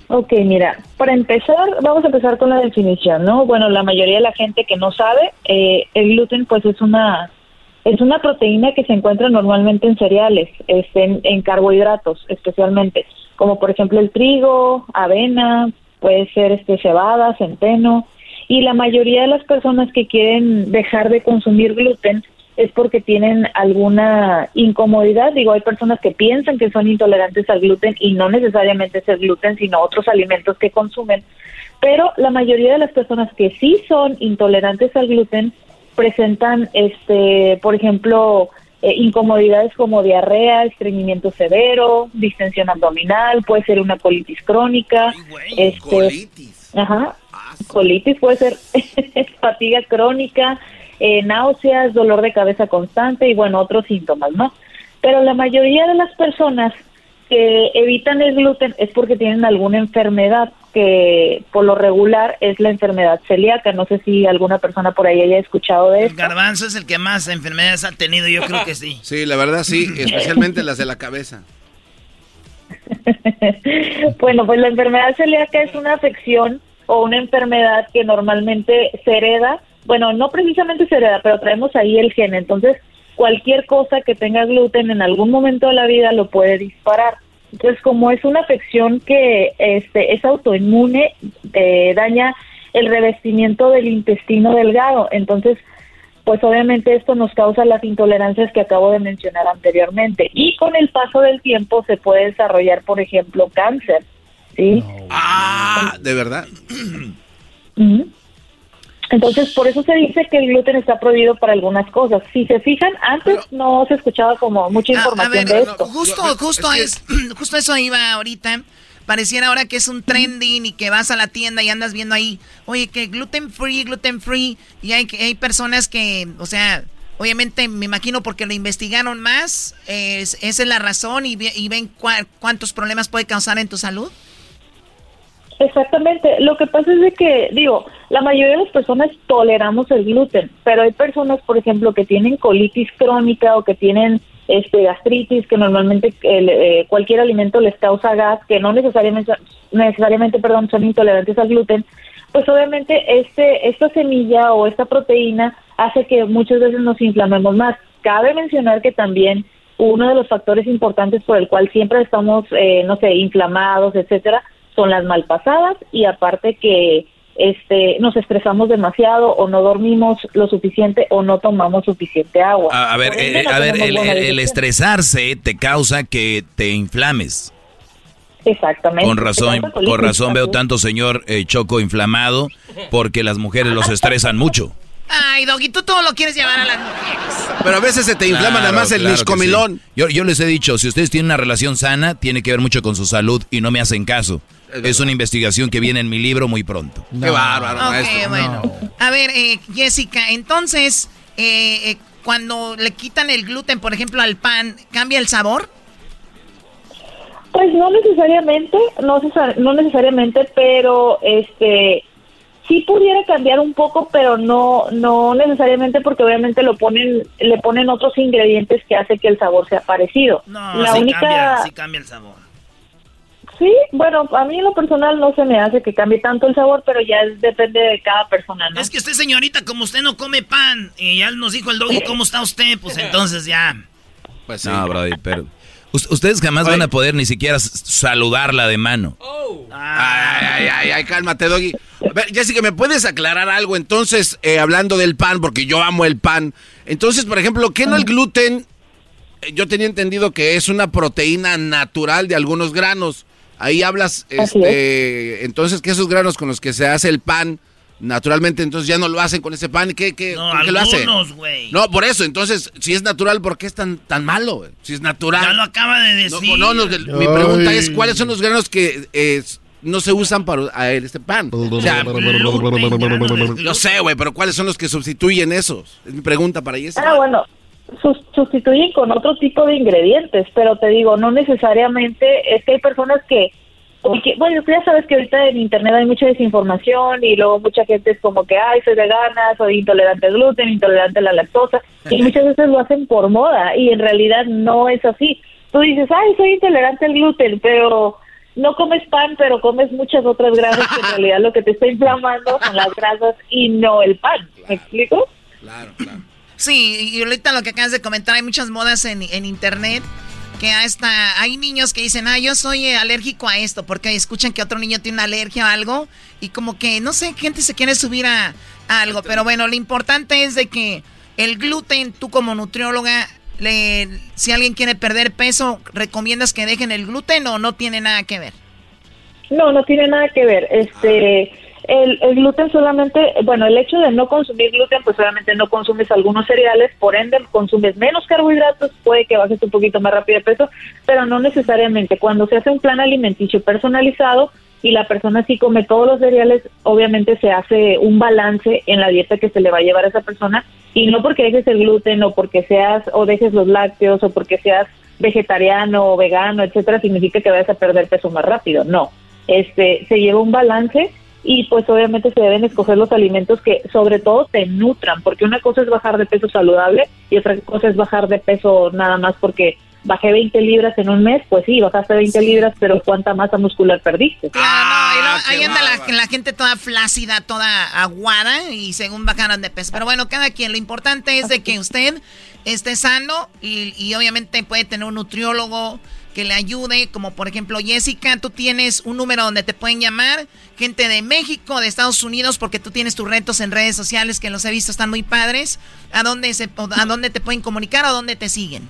Ok, mira, para empezar, vamos a empezar con la definición, ¿no? Bueno, la mayoría de la gente que no sabe, eh, el gluten pues es una es una proteína que se encuentra normalmente en cereales, este, en, carbohidratos especialmente, como por ejemplo el trigo, avena, puede ser este cebada, centeno, y la mayoría de las personas que quieren dejar de consumir gluten es porque tienen alguna incomodidad. Digo, hay personas que piensan que son intolerantes al gluten y no necesariamente es el gluten, sino otros alimentos que consumen. Pero la mayoría de las personas que sí son intolerantes al gluten presentan, este, por ejemplo, eh, incomodidades como diarrea, estreñimiento severo, distensión abdominal, puede ser una colitis crónica, este, colitis. Ajá, colitis puede ser fatiga crónica, eh, náuseas, dolor de cabeza constante y bueno, otros síntomas, ¿no? Pero la mayoría de las personas que evitan el gluten es porque tienen alguna enfermedad que por lo regular es la enfermedad celíaca. No sé si alguna persona por ahí haya escuchado de eso. Garbanzo es el que más enfermedades ha tenido, yo creo que sí. Sí, la verdad sí, especialmente las de la cabeza. bueno, pues la enfermedad celíaca es una afección o una enfermedad que normalmente se hereda bueno, no precisamente se hereda, pero traemos ahí el gen. Entonces, cualquier cosa que tenga gluten en algún momento de la vida lo puede disparar. Entonces, como es una afección que este, es autoinmune, eh, daña el revestimiento del intestino delgado. Entonces, pues obviamente esto nos causa las intolerancias que acabo de mencionar anteriormente. Y con el paso del tiempo se puede desarrollar, por ejemplo, cáncer. ¿sí? Ah, ¿de verdad? Entonces, por eso se dice que el gluten está prohibido para algunas cosas. Si se fijan, antes no se escuchaba como mucha información de esto. justo, justo, es, justo eso iba ahorita. Pareciera ahora que es un trending y que vas a la tienda y andas viendo ahí, oye, que gluten free, gluten free. Y hay, hay personas que, o sea, obviamente me imagino porque lo investigaron más, esa es la razón y, ven cuántos problemas puede causar en tu salud. Exactamente. Lo que pasa es de que, digo, la mayoría de las personas toleramos el gluten, pero hay personas, por ejemplo, que tienen colitis crónica o que tienen este gastritis, que normalmente eh, cualquier alimento les causa gas, que no necesariamente, necesariamente, perdón, son intolerantes al gluten, pues obviamente este esta semilla o esta proteína hace que muchas veces nos inflamemos más. Cabe mencionar que también uno de los factores importantes por el cual siempre estamos, eh, no sé, inflamados, etcétera, son las malpasadas y aparte que este, nos estresamos demasiado o no dormimos lo suficiente o no tomamos suficiente agua. A, ver, eh, a ver el, estresarse te causa que te inflames. Exactamente. Con razón, con razón veo tanto señor eh, Choco inflamado porque las mujeres los estresan mucho. Ay, Doggy, tú todo lo quieres llevar a las mujeres. Pero a veces se te inflama nada más el claro Yo, yo les he dicho, si ustedes tienen una relación sana, tiene que ver mucho con su salud y no me hacen caso. Es, una investigación que viene en mi libro muy pronto. Qué bárbaro. bueno. A ver, eh, Jessica, entonces, eh, eh, cuando le quitan el gluten, por ejemplo, al pan, ¿cambia el sabor? Pues no necesariamente, no, no necesariamente, pero este sí pudiera cambiar un poco, pero no no necesariamente porque obviamente lo ponen le ponen otros ingredientes que hace que el sabor sea parecido. No, la única cambia, sí cambia el sabor. Sí, bueno, a mí en lo personal no se me hace que cambie tanto el sabor, pero ya depende de cada persona, ¿no? Es que usted, señorita, como usted no come pan, y ya nos dijo el doggy cómo está usted, pues entonces ya. Pues sí. No, brody, pero... Ustedes jamás van a poder ni siquiera saludarla de mano. Oh. Ay, ay, ay, ay, cálmate, Doggy. A ver, Jessica, ¿me puedes aclarar algo? Entonces, eh, hablando del pan, porque yo amo el pan. Entonces, por ejemplo, ¿qué no el gluten? Eh, yo tenía entendido que es una proteína natural de algunos granos. Ahí hablas, este, entonces, que esos granos con los que se hace el pan naturalmente entonces ya no lo hacen con ese pan. ¿Qué, qué, no, lo hacen? No, por eso, entonces, si es natural, ¿por qué es tan, tan malo? Si es natural. Ya lo acaba de decir. No, no, mi pregunta es, ¿cuáles son los granos que no se usan para este pan. O sea, no sé, güey, pero ¿cuáles son los que sustituyen esos? Es mi pregunta para Jessica. Ah, bueno, sustituyen con otro tipo de ingredientes, pero te digo, no necesariamente, es que hay personas que, bueno, ya sabes que ahorita en internet hay mucha desinformación y luego mucha gente es como que, ay, soy vegana, soy intolerante al gluten, intolerante a la lactosa, y muchas veces lo hacen por moda y en realidad no es así. Tú dices, ay, soy intolerante al gluten, pero no comes pan, pero comes muchas otras grasas que en realidad lo que te está inflamando son las grasas y no el pan. ¿Me explico? Claro, claro. Sí, y ahorita lo que acabas de comentar, hay muchas modas en, en internet que hasta hay niños que dicen, ah, yo soy eh, alérgico a esto, porque escuchan que otro niño tiene una alergia a algo y como que, no sé, gente se quiere subir a, algo, pero bueno, lo importante es de que el gluten, tú como nutrióloga, le, si alguien quiere perder peso, ¿recomiendas que dejen el gluten o no tiene nada que ver? No, no tiene nada que ver. Este, el, gluten solamente, bueno, el hecho de no consumir gluten, pues solamente no consumes algunos cereales, por ende consumes menos carbohidratos, puede que bajes un poquito más rápido de peso, pero no necesariamente. Cuando se hace un plan alimenticio personalizado y la persona sí come todos los cereales, obviamente se hace un balance en la dieta que se le va a llevar a esa persona y no porque dejes el gluten o porque seas o dejes los lácteos o porque seas vegetariano o vegano, etcétera, significa que vayas a perder peso más rápido. No, este se lleva un balance y pues obviamente se deben escoger los alimentos que sobre todo te nutran, porque una cosa es bajar de peso saludable y otra cosa es bajar de peso nada más porque bajé 20 libras en un mes, pues sí, bajaste 20 libras, pero ¿cuánta masa muscular perdiste? Ah, ahí anda la, gente toda flácida, toda aguada y según bajaron de peso. Pero bueno, cada quien, lo importante es de que usted esté sano y, y obviamente puede tener un nutriólogo que le ayude, como por ejemplo Jessica, tú tienes un número donde te pueden llamar, gente de México, de Estados Unidos, porque tú tienes tus retos en redes sociales que los he visto están muy padres. ¿A dónde, se, a dónde te pueden comunicar o dónde te siguen?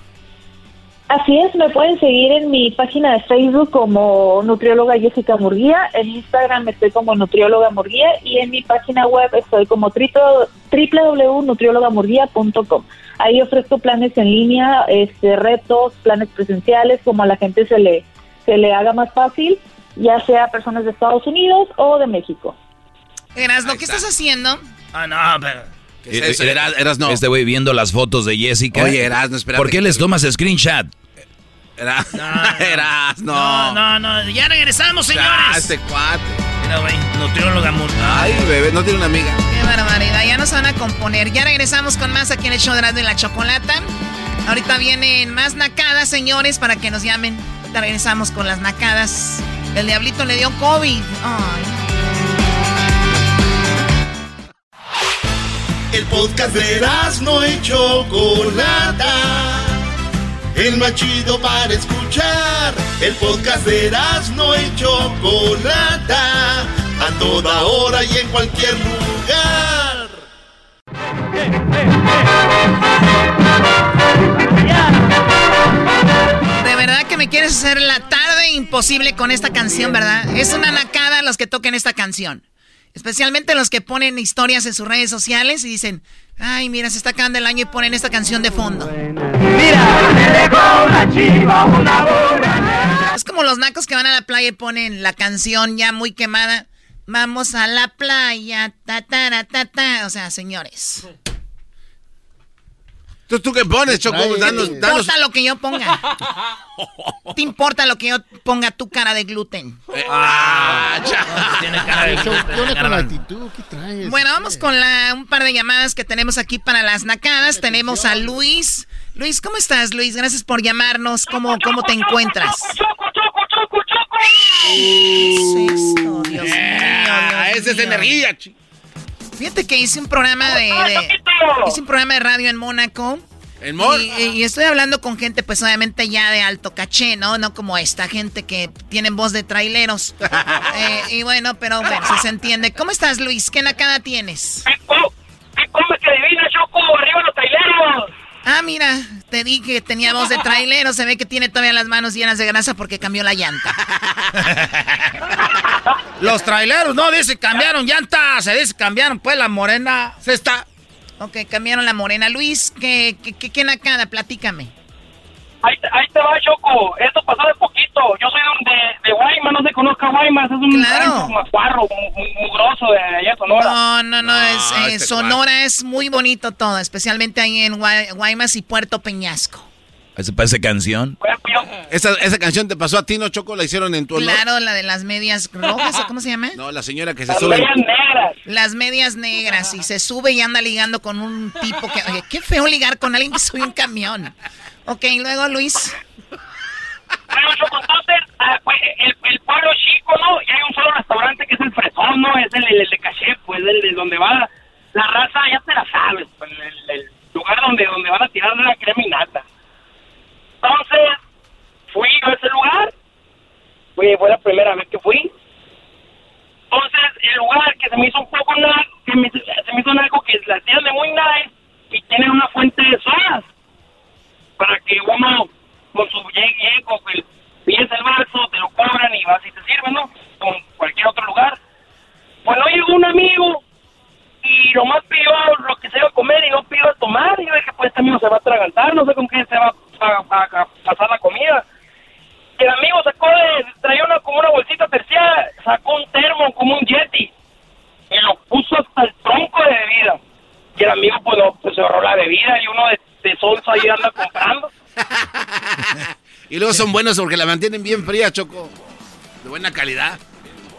Así es, me pueden seguir en mi página de Facebook como nutrióloga Jessica Murguía, en Instagram estoy como nutrióloga Murguía y en mi página web estoy como www.nutriólogamurguía.com. Ahí ofrezco planes en línea, este, retos, planes presenciales, como a la gente se le, se le haga más fácil, ya sea personas de Estados Unidos o de México. Erasno, ¿qué estás haciendo? Ah, no, pero... ¿Qué es eso? Eras, no. Este güey viendo las fotos de Jessica. Oye, Erasno, espera. ¿Por qué les tomas screenshot? Eras, no, no. No, no, Ya regresamos, señores. Ah, este cuate. Mira, güey, nutrióloga Ay, bebé, no tiene una amiga. Qué barbaridad. Ya nos van a componer. Ya regresamos con más aquí en el show de la chocolata. Ahorita vienen más nacadas, señores, para que nos llamen. Ahorita regresamos con las nacadas. El diablito le dio COVID. Ay. El podcast de no hecho Chocolata el más chido para escuchar. El podcast de no y Chocolata, a toda hora y en cualquier lugar. De verdad que me quieres hacer la tarde imposible con esta canción, ¿verdad? Es una nacada los que toquen esta canción. Especialmente los que ponen historias en sus redes sociales y dicen, ay, mira, se está acabando el año y ponen esta canción de fondo. Mira, Es como los nacos que van a la playa y ponen la canción ya muy quemada. Vamos a la playa, ta, ta, ta, ta. O sea, señores. Entonces, ¿tú qué pones, Choco? Danos, ¿Te importa lo que yo ponga? ¿Te importa lo que yo ponga tu cara de gluten? Eh, ah, Tiene cara de gluten. actitud? ¿Qué traes? Bueno, vamos con la, un par de llamadas que tenemos aquí para las nacadas. Tenemos a Luis. Luis, ¿cómo estás, Luis? Gracias por llamarnos. ¿Cómo, cómo te encuentras? ¡Choco, choco, choco, choco! ¿Qué es esto? Dios mío, Esa es energía, chico. Fíjate que hice un programa de, hice un programa de radio en Mónaco. ¿En y, y, estoy hablando con gente, pues obviamente ya de alto caché, ¿no? No como esta gente que tienen voz de traileros. Eh, y bueno, pero bueno, se entiende. ¿Cómo estás, Luis? ¿Qué nacada tienes? ¿Cómo, cómo que adivina, Choco? ¡Arriba los traileros! Ah, mira, te dije que tenía voz de trailero. Se ve que tiene todavía las manos llenas de grasa porque cambió la llanta. Los traileros, no, dice cambiaron llanta. Se dice cambiaron, pues la morena. Se está. Ok, cambiaron la morena. Luis, ¿qué, qué, qué, qué nacada? Platícame. Ahí, ahí te va, Choco. Esto pasó de poquito. Yo soy de, de Guaymas, no se conozca Guaymas, es un claro. macuarro, mugroso de allá Sonora. No, no, no, es, eh, este Sonora es muy bonito todo, especialmente ahí en Guaymas y Puerto Peñasco. ¿Esa parece canción? ¿Esa, ¿Esa canción te pasó a ti, no, Choco? ¿La hicieron en tu honor? Claro, la de las medias rojas, ¿cómo se llama? No, la señora que se las sube. Las medias negras. Las medias negras, y se sube y anda ligando con un tipo que... Oye, qué feo ligar con alguien que sube un camión. Ok, luego, Luis. Bueno, ah, el, el, pueblo chico, ¿no? Y hay un solo restaurante que es el Fresón, ¿no? Es el, el, de Caché, pues, el de donde va la raza, ya te la sabes, pues, el, el lugar donde, donde van a tirar la creminata. Entonces, fui a ese lugar. Fui, fue la primera vez que fui. Entonces, el lugar que se me hizo un poco que me, se me hizo algo que la tienen de muy nice y tienen una fuente de sodas para que uno con su llegue, con el pides el vaso, te lo cobran y vas y te sirven, ¿no? Como cualquier otro lugar. Pues no llegó un amigo y nomás pidió lo que se iba a comer y no pidió a tomar. Y yo dije, pues este amigo se va a atragantar, no sé con qué se va a, pasar la comida. El amigo sacó de, traía una, como una bolsita terciada, sacó un termo como un yeti y lo puso hasta el tronco de bebida. Y el amigo pues, pues se ahorró la bebida y uno de, de solso ahí anda comprando. y luego son buenos porque la mantienen bien fría, Choco. De buena calidad.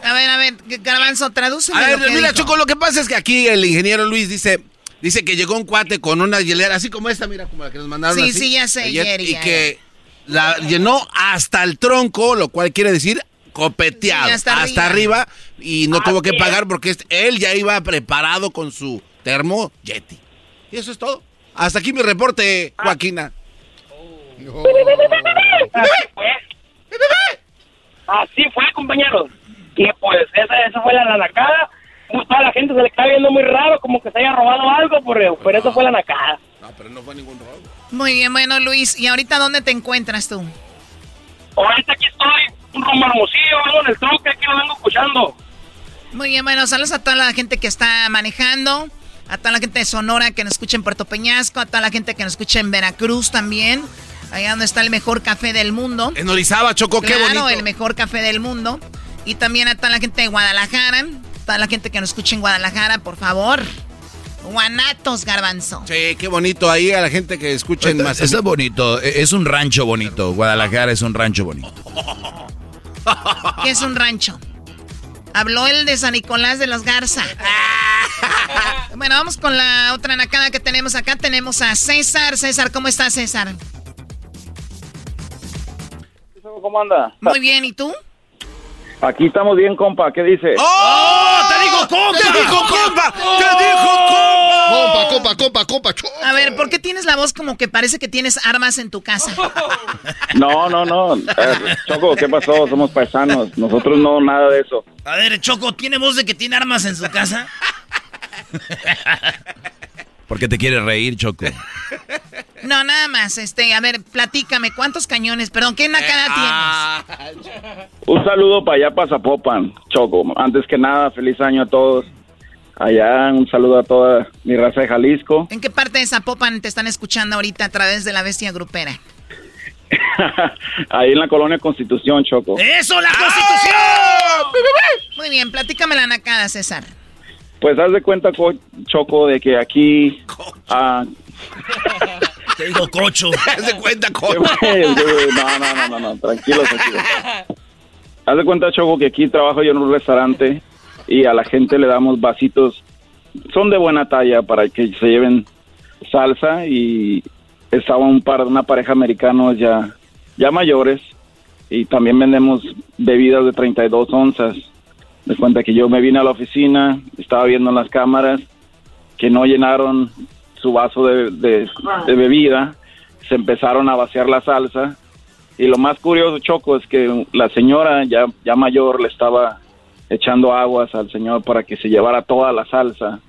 A ver, a ver, Garbanzo, traduce. A ver, mira, Choco, lo que pasa es que aquí el ingeniero Luis dice, dice que llegó un cuate con una hielera, así como esta, mira, como la que nos mandaron. Sí, sí, ya sé, Y que la llenó hasta el tronco, lo cual quiere decir copeteado, hasta, arriba. y no tuvo que pagar porque él ya iba preparado con su termo Yeti. Y eso es todo. Hasta aquí mi reporte, Joaquina. Así fue. Así fue, compañeros. Y pues esa, esa fue la nacada. Pues, toda la gente se le está viendo muy raro, como que se haya robado algo, pero, pero eso fue la nacada. No, pero no fue ningún robo. Muy bien, bueno, Luis. ¿Y ahorita dónde te encuentras tú? Ahorita aquí estoy, un rumbo hermosillo, en el tronco, aquí lo vengo escuchando. Muy bien, bueno, saludos a toda la gente que está manejando, a toda la gente de Sonora que nos escucha en Puerto Peñasco, a toda la gente que nos escucha en Veracruz también, allá donde está el mejor café del mundo. En Orizaba, Choco, qué bonito. el mejor café del mundo. Y también a toda la gente de Guadalajara, toda la gente que nos escucha en Guadalajara, por favor. Guanatos, garbanzo. Sí, qué bonito ahí a la gente que escucha en más. Eso es bonito, e, es un rancho bonito. Guadalajara es un rancho bonito. ¿Qué es un rancho? Habló el de San Nicolás de los Garza. bueno, vamos con la otra nacada que tenemos acá. Tenemos a César. César, ¿cómo estás, César? ¿Cómo anda? Muy bien, ¿y tú? Aquí estamos bien, compa. ¿Qué dice? ¡Oh! ¡Te digo compa! ¡Te dijo compa! ¡Te dijo compa! Compa, compa, compa, compa. A ver, ¿por qué tienes la voz como que parece que tienes armas en tu casa? No, no, no. Choco, ¿qué pasó? Somos paisanos. Nosotros no, nada de eso. A ver, Choco, ¿tiene voz de que tiene armas en su casa? ¿Por qué te quieres reír, Choco? No, nada más. Este, a ver, platícame, ¿cuántos cañones? Perdón, ¿qué nacada eh, ah. tienes? Un saludo para allá, para Zapopan, Choco. Antes que nada, feliz año a todos. Allá, un saludo a toda mi raza de Jalisco. ¿En qué parte de Zapopan te están escuchando ahorita a través de la bestia grupera? Ahí en la colonia Constitución, Choco. ¡Eso, la Constitución! Muy bien, platícame la nacada, César. Pues haz de cuenta, Choco, de que aquí... Ah, Te digo cocho. Haz de cuenta, cocho. no, no, no, no, no, tranquilo, tranquilo. Haz de cuenta, Choco, que aquí trabajo yo en un restaurante y a la gente le damos vasitos. Son de buena talla para que se lleven salsa y estaba un par, una pareja americanos ya, ya mayores y también vendemos bebidas de 32 onzas me cuenta que yo me vine a la oficina, estaba viendo en las cámaras que no llenaron su vaso de, bebida, se empezaron a vaciar la salsa y lo más curioso, Choco, es que la señora ya, ya mayor le estaba echando aguas al señor para que se llevara toda la salsa,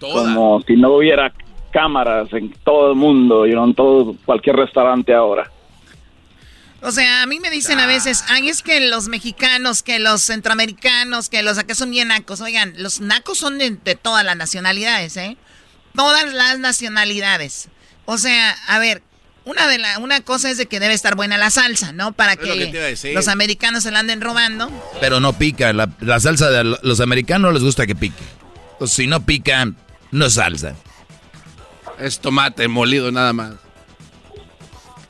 como si no hubiera cámaras en todo el mundo y en todo cualquier restaurante ahora. O sea, a mí me dicen a veces, ay, es que los mexicanos, que los centroamericanos, que los acá son bien nacos. Oigan, los nacos son de, todas las nacionalidades, ¿eh? Todas las nacionalidades. O sea, a ver, Una, de la, una cosa es de que debe estar buena la salsa, ¿no? Para que, los americanos se la anden robando. Pero no pica. La, salsa de los americanos les gusta que pique. Pues si no pica, no es salsa. Es tomate molido nada más.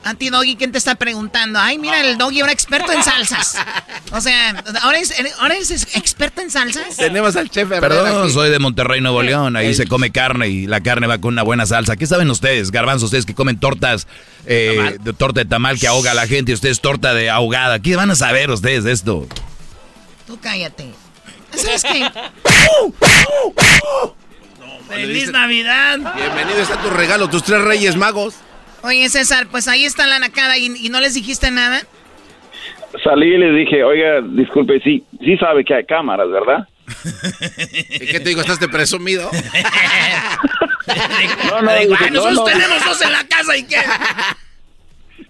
A ti, Doggy, ¿quién te está preguntando? Ay, mira, el Doggy ahora experto en salsas. O sea, ¿ahora es, ahora es experto en salsas? Tenemos al chef Perdón, soy de Monterrey, Nuevo León. Ahí se come carne y la carne va con una buena salsa. ¿Qué saben ustedes, garbanzos? Ustedes que comen tortas, eh, de torta de tamal que ahoga a la gente y ustedes torta de ahogada. ¿Qué van a saber ustedes de esto? Tú cállate. ¿Sabes qué? ¡Feliz Navidad! Bienvenido está tu regalo, tus tres reyes magos. Oye, César, pues ahí está la nacada y, no les dijiste nada. Salí y les dije, oiga, disculpe, sí, sí sabe que hay cámaras, ¿verdad? ¿Y qué te digo? ¿Estás de presumido? no, no, digo, nosotros tenemos dos en la casa y qué.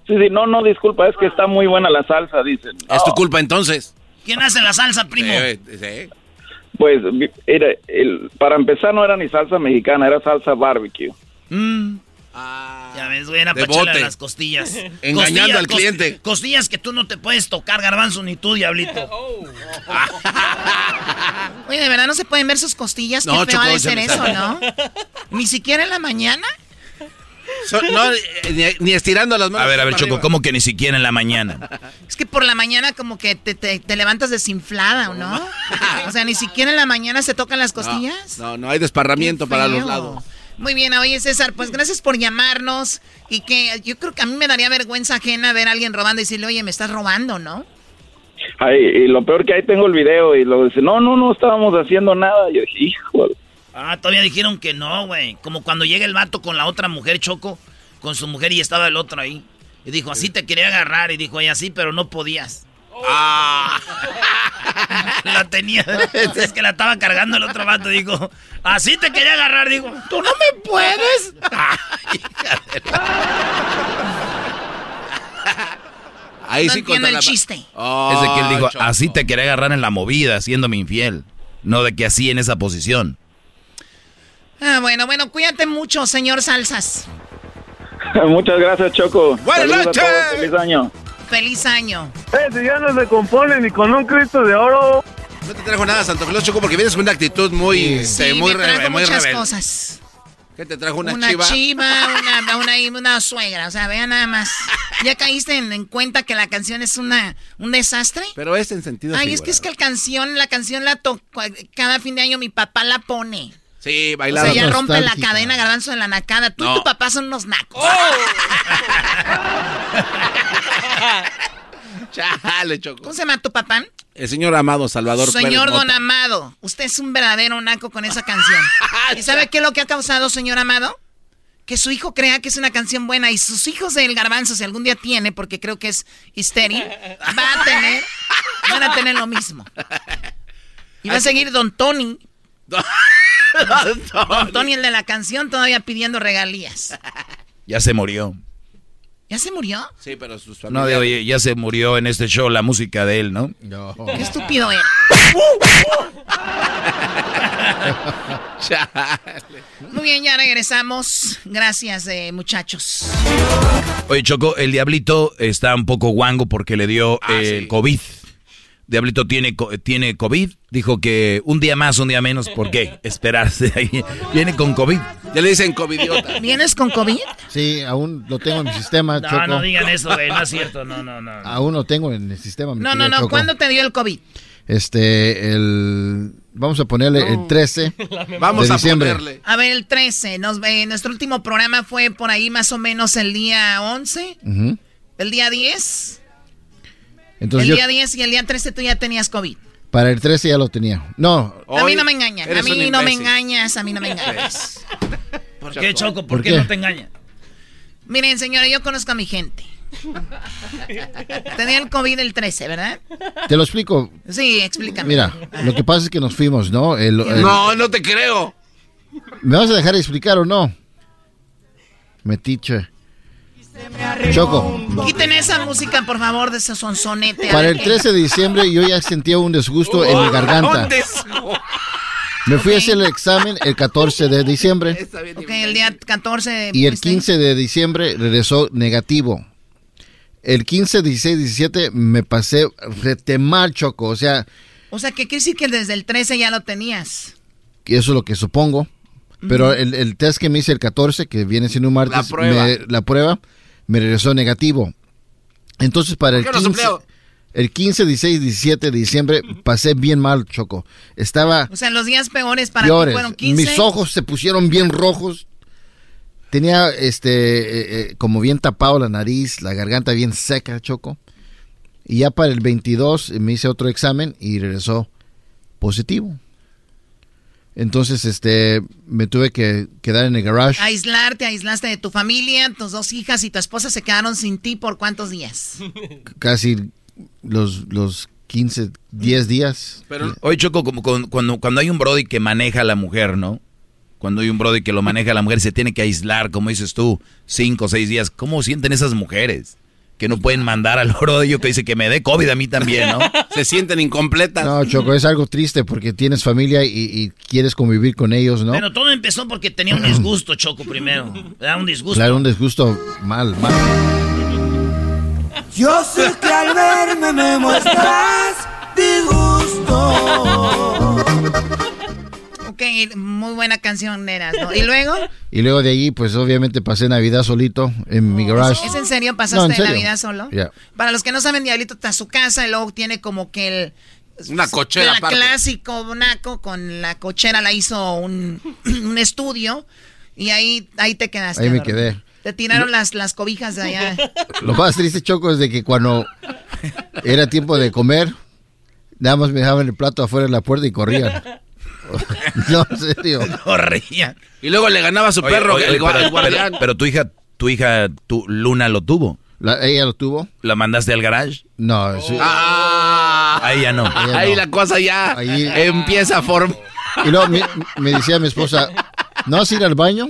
Sí, sí, no, no, disculpa, es que está muy buena la salsa, dicen. Es tu culpa entonces. ¿Quién hace la salsa, primo? Pues, era, el, para empezar no era ni salsa mexicana, era salsa barbecue. Mm. Ah, ya ves, güey, era las costillas. Engañando al cliente. Costillas que tú no te puedes tocar, garbanzo, ni tú, diablito. Oye, ¿de verdad no se pueden ver sus costillas? No, Qué feo de ser eso, ¿no? ¿Ni siquiera en la mañana? no, eh, ni, estirando las manos. A ver, a ver, Choco, ¿cómo que ni siquiera en la mañana? Es que por la mañana como que te, te, levantas desinflada, ¿o no? O sea, ni siquiera en la mañana se tocan las costillas. No, no, hay desparramiento para los lados. Muy bien, oye César, pues gracias por llamarnos y que yo creo que a mí me daría vergüenza ajena ver a alguien robando y decirle, oye, me estás robando, ¿no? Ay, y lo peor que ahí tengo el video y lo dice, no, no, no estábamos haciendo nada. Y yo dije, hijo. Ah, todavía dijeron que no, güey. Como cuando llega el vato con la otra mujer, Choco, con su mujer y estaba el otro ahí. Y dijo, así te quería agarrar. Y dijo, oye, así, pero no podías. Ah. la tenía. Es que la estaba cargando el otro vato. Dijo, así te quería agarrar. Digo, tú no me puedes. Ahí no sí entiendo el chiste. es de que él dijo, así te quería agarrar en la movida, haciéndome infiel. No de que así en esa posición. Ah, bueno, bueno, cuídate mucho, señor Salsas. Muchas gracias, Choco. Buenas noches. Feliz año. Feliz año. Eh, si ya no se compone ni con un Cristo de oro. No te trajo nada, Santo Claus, Choco, porque vienes con una actitud muy, sí, muy, me trajo muchas cosas. ¿Qué te trajo una, una chiva? chiva una, una, una, suegra, o sea, vean nada más. ¿Ya caíste en, cuenta que la canción es una, un desastre? Pero es en sentido Ay, es que es que la canción, la canción la toco, cada fin de año mi papá la pone. Sí, bailando. O sea, ya rompe la cadena garbanzo en la nacada. Tú y tu papá son unos nacos. ¡Oh! Chale, Choco. ¿Cómo se llama tu papá? El señor Amado Salvador Señor Don Amado, usted es un verdadero naco con esa canción. ¿Y sabe qué es lo que ha causado, señor Amado? Que su hijo crea que es una canción buena y sus hijos del garbanzo, si algún día tiene, porque creo que es histérico, va a tener, van a tener lo mismo. Y va a seguir Don Tony. Don Tony, el de la canción, todavía pidiendo regalías. Ya se murió. ¿Ya se murió? Sí, pero sus familias... No, oye, ya se murió en este show la música de él, ¿no? No. Qué estúpido era. Muy bien, ya regresamos. Gracias, eh, muchachos. Oye, Choco, el diablito está un poco guango porque le dio ah, el COVID. Diablito tiene, tiene COVID. Dijo que un día más, un día menos. ¿Por qué? Esperarse ahí. Viene con COVID. Ya le dicen COVIDiota. ¿Vienes con COVID? Sí, aún lo tengo en mi sistema. No, no digan eso, güey. No es cierto. No, no, no. Aún lo tengo en el sistema. no, no, no. ¿Cuándo te dio el COVID? Este, el. Vamos a ponerle el 13 Vamos de a diciembre. ponerle. A ver, el 13. Nos, eh, nuestro último programa fue por ahí más o menos el día 11. El día 10 el día 10 y el día 13 tú ya tenías COVID. Para el 13 ya lo tenía. No. a mí no me engañan. A mí no me engañas. A mí no me engañas. ¿Por qué, Choco? ¿Por, qué? no te engañan? Miren, señora, yo conozco a mi gente. Tenía el COVID el 13, ¿verdad? Te lo explico. Sí, explícame. Mira, lo que pasa es que nos fuimos, ¿no? no, no te creo. ¿Me vas a dejar explicar o no? Metiche. Choco. Quiten esa música, por favor, de ese sonsonete. Para el 13 de diciembre yo ya sentía un desgusto en mi garganta. Me fui a hacer el examen el 14 de diciembre. Ok, el día 14 Y el 15 de diciembre regresó negativo. El 15, 16, 17 me pasé retemar, Choco. O sea... O sea, ¿qué quiere decir que desde el 13 ya lo tenías? Eso es lo que supongo. Pero el, test que me hice el 14, que viene siendo un martes, la prueba, me, la prueba, me regresó negativo. Entonces, para el 15, el 15, 16, 17 de diciembre pasé bien mal, Choco. Estaba... O sea, los días peores para ti fueron 15. Mis ojos se pusieron bien rojos. Tenía, este, eh, eh, como bien tapado la nariz, la garganta bien seca, Choco. Y ya para el 22 me hice otro examen y regresó positivo. Entonces, este, me tuve que quedar en el garage. Aislarte, aislaste de tu familia, tus dos hijas y tu esposa se quedaron sin ti por cuántos días? Casi los, los 15, 10 días. Pero hoy Choco, como cuando, cuando hay un brody que maneja a la mujer, ¿no? Cuando hay un brody que lo maneja a la mujer, se tiene que aislar, como dices tú, 5 o 6 días. ¿Cómo sienten esas mujeres? Que no pueden mandar al oro que dice que me dé COVID a mí también, ¿no? Se sienten incompletas. No, Choco, es algo triste porque tienes familia y, quieres convivir con ellos, ¿no? Pero todo empezó porque tenía un disgusto, Choco, primero. Era un disgusto. Claro, un disgusto mal, mal. Yo sé que al verme me muestras disgusto muy buena canción eras, ¿no? ¿Y luego? Y luego de allí, pues obviamente pasé Navidad solito en mi garage. ¿Es en serio? ¿Pasaste Navidad solo? Para los que no saben, Diablito está en su casa y luego tiene como que el... Una cochera La clásico naco con la cochera la hizo un, estudio y ahí, ahí te quedaste. Ahí me quedé. Te tiraron las, las cobijas de allá. Lo más triste, Choco, es de que cuando era tiempo de comer, nada más me dejaban el plato afuera de la puerta y corrían. no, en serio. Y luego le ganaba a su perro, el, guardián. Pero, tu hija, tu hija, tu Luna lo tuvo. ¿Ella lo tuvo? ¿La mandaste al garage? No, sí. Ah, ahí ya no. Ahí, la cosa ya empieza a formar. Y luego me, decía mi esposa, ¿no vas a ir al baño?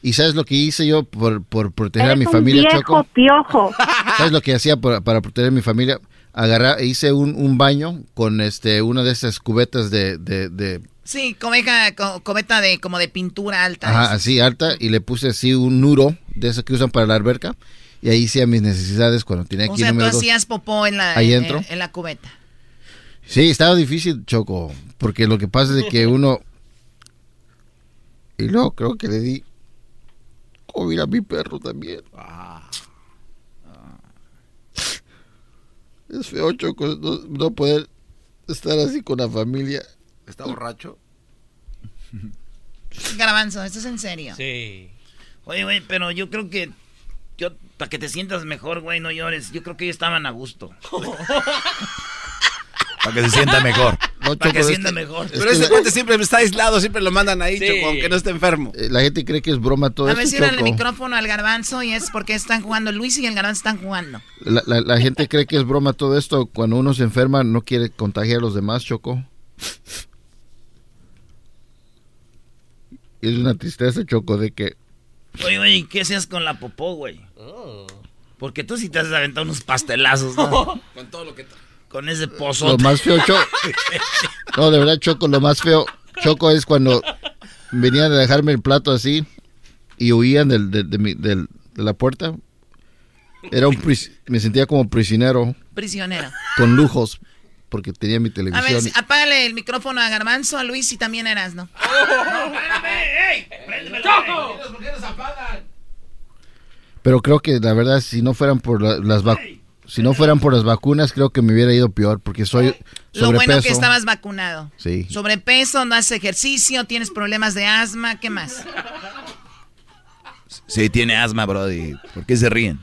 ¿Y sabes lo que hice yo por, por proteger a mi familia, viejo Choco? piojo. ¿Sabes lo que hacía para proteger a mi familia? Agarrar, hice un, un, baño con este una de esas cubetas de, de, de Sí, comeja, cometa de como de pintura alta. Ajá, así alta y le puse así un nuro de esos que usan para la alberca y ahí hacía mis necesidades cuando tenía que O sea, tú hacías popó en la ahí en, en, la cubeta. Sí, estaba difícil, Choco, porque lo que pasa es que uno y luego creo que le di COVID a mi perro también. Ah. Es feo, Choco, no, no poder estar así con la familia. ¿Está borracho? Garbanzo, ¿esto es en serio? Sí. Oye, güey, pero yo creo que. Yo, para que te sientas mejor, güey, no llores. Yo creo que ellos estaban a gusto. para que se sienta mejor. para que se sienta mejor. Pero ese cuate siempre está aislado, siempre lo mandan ahí, Choco, aunque no esté enfermo. Eh, la gente cree que es broma todo esto, A ver si el micrófono al garbanzo y es porque están jugando Luis y el garbanzo están jugando. La, la gente cree que es broma todo esto. Cuando uno se enferma no quiere contagiar a los demás, Choco. Es una tristeza, Choco, de que... Oye, oye, ¿qué hacías con la popó, güey? Oh. Porque tú sí te has aventado unos pastelazos, ¿no? con todo lo que... Con ese pozo. Lo más feo, Choco... no, de verdad, Choco, lo más feo, Choco, es cuando venían a dejarme el plato así y huían del, de la puerta. Era un me sentía como prisionero. Prisionero. Con lujos porque tenía mi televisión. A ver, apágale el micrófono a Garbanzo, a Luis y también eras, ¿no? Pero creo que la verdad, si no fueran por las si no fueran por las vacunas, creo que me hubiera ido peor, porque soy sobrepeso. Lo bueno que estabas vacunado. Sí. Sobrepeso, no haces ejercicio, tienes problemas de asma, ¿qué más? Sí, tiene asma, Brody. ¿Por qué se ríen?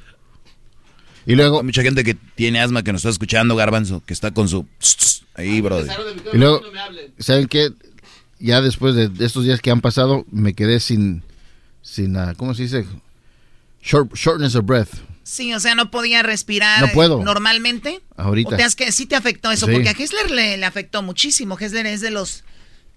Y luego. Hay mucha gente que tiene asma que nos está escuchando, Garbanzo, que está con su. Ahí, brother. Y luego, ¿saben qué? Ya después de estos días que han pasado, me quedé sin. sin uh, ¿Cómo se dice? shortness of breath. Sí, o sea, no podía respirar no puedo. normalmente. Ahorita. ¿O te que sí te afectó eso? Porque a Hessler le, le afectó muchísimo. Hessler es de los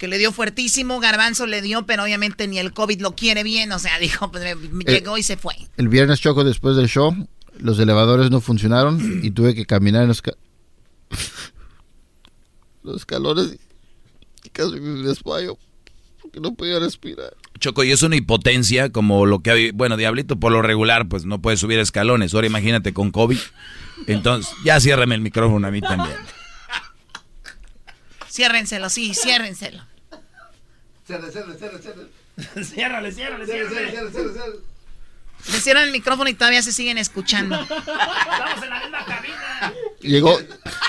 que le dio fuertísimo, Garbanzo le dio, pero obviamente ni el COVID lo quiere bien, o sea, dijo, pues llegó y se fue. El viernes choco después del show, los elevadores no funcionaron y tuve que caminar en los, los escalones y casi me despayo. que no podía respirar. Choco, y es una hipotencia como lo que hay, bueno, Diablito por lo regular pues no puede subir escalones, ahora imagínate con COVID. Entonces, ya ciérrame el micrófono a mí también. Ciérrenselo, sí, ciérrenselo. Cierre, cierre, cierre, cierre. ciérrale, ciérrale, ciérrale. Le cierran el micrófono y todavía se siguen escuchando. Estamos en la misma cabina. Llegó,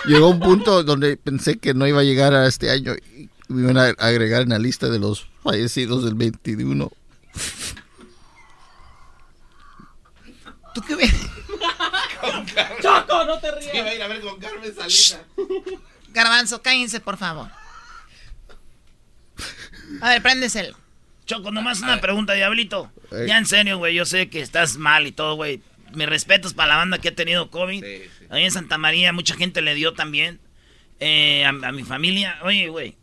llegó un punto donde pensé que no iba a llegar a este año y me iban a agregar en la lista de los fallecidos del 21. ¿Tú qué ves? Choco, no te rías. Iba a ir a ver con Carmen Salinas. Garbanzo, cállense, por favor. A ver, préndeselo. Choco, nomás una pregunta, Diablito. Ya en serio, güey, yo sé que estás mal y todo, güey. Mis respetos para la banda que ha tenido COVID. Ahí en Santa María mucha gente le dio también. Eh, a, a, mi familia. Oye, güey.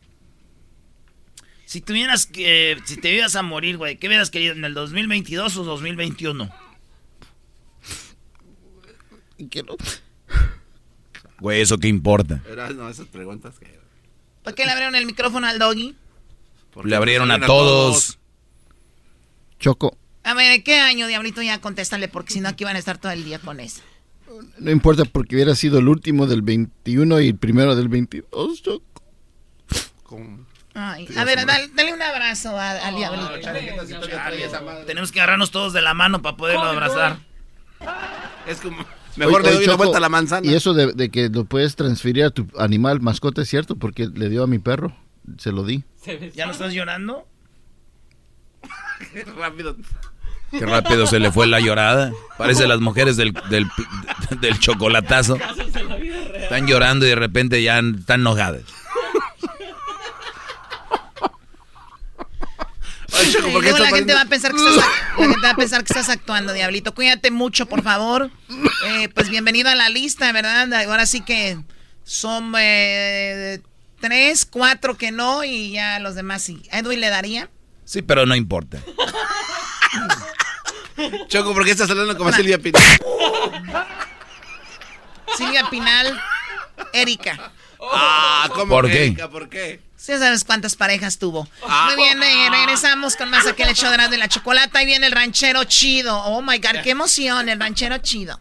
Si tuvieras que... si te ibas a morir, güey, ¿qué hubieras querido? ¿En el 2022 o 2021? ¿Qué no? Güey, ¿eso qué importa? no, esas preguntas que... ¿Por qué le abrieron el micrófono al doggy? Le abrieron a todos. Choco. A ver, ¿de qué año, Diablito? Ya contéstale, porque si no aquí van a estar todo el día con eso. No importa porque hubiera sido el último del 21 y el primero del 22, Choco. Ay, a ver, dale, dale, un abrazo a, al Diablito. Tenemos que agarrarnos todos de la mano para poderlo abrazar. Es como... Mejor le doy una vuelta a la manzana. Y eso de, de, que lo puedes transferir a tu animal mascota es cierto, porque le dio a mi perro. Se lo di. ¿Ya no estás llorando? Qué rápido. Qué rápido se le fue la llorada. Parece las mujeres del, del, del chocolatazo. Están llorando y de repente ya están enojadas. Ay, Choco, ¿por qué la, gente va a pensar que estás, la gente va a pensar que estás actuando, Diablito. Cuídate mucho, por favor. Eh, pues bienvenido a la lista, ¿verdad? Ahora sí que son eh, tres, cuatro que no y ya los demás sí. ¿A Edwin le daría? Sí, pero no importa. Choco, ¿por qué estás hablando como Silvia Pinal? Silvia Pinal, Erika. Ah, ¿cómo ¿Por que qué? Erika? ¿Por qué? Sí, sabes cuántas parejas tuvo. Ah. Muy bien, eh, regresamos con más aquí el show de la chocolata. Ahí viene el ranchero chido. Oh my God, qué emoción, el ranchero chido.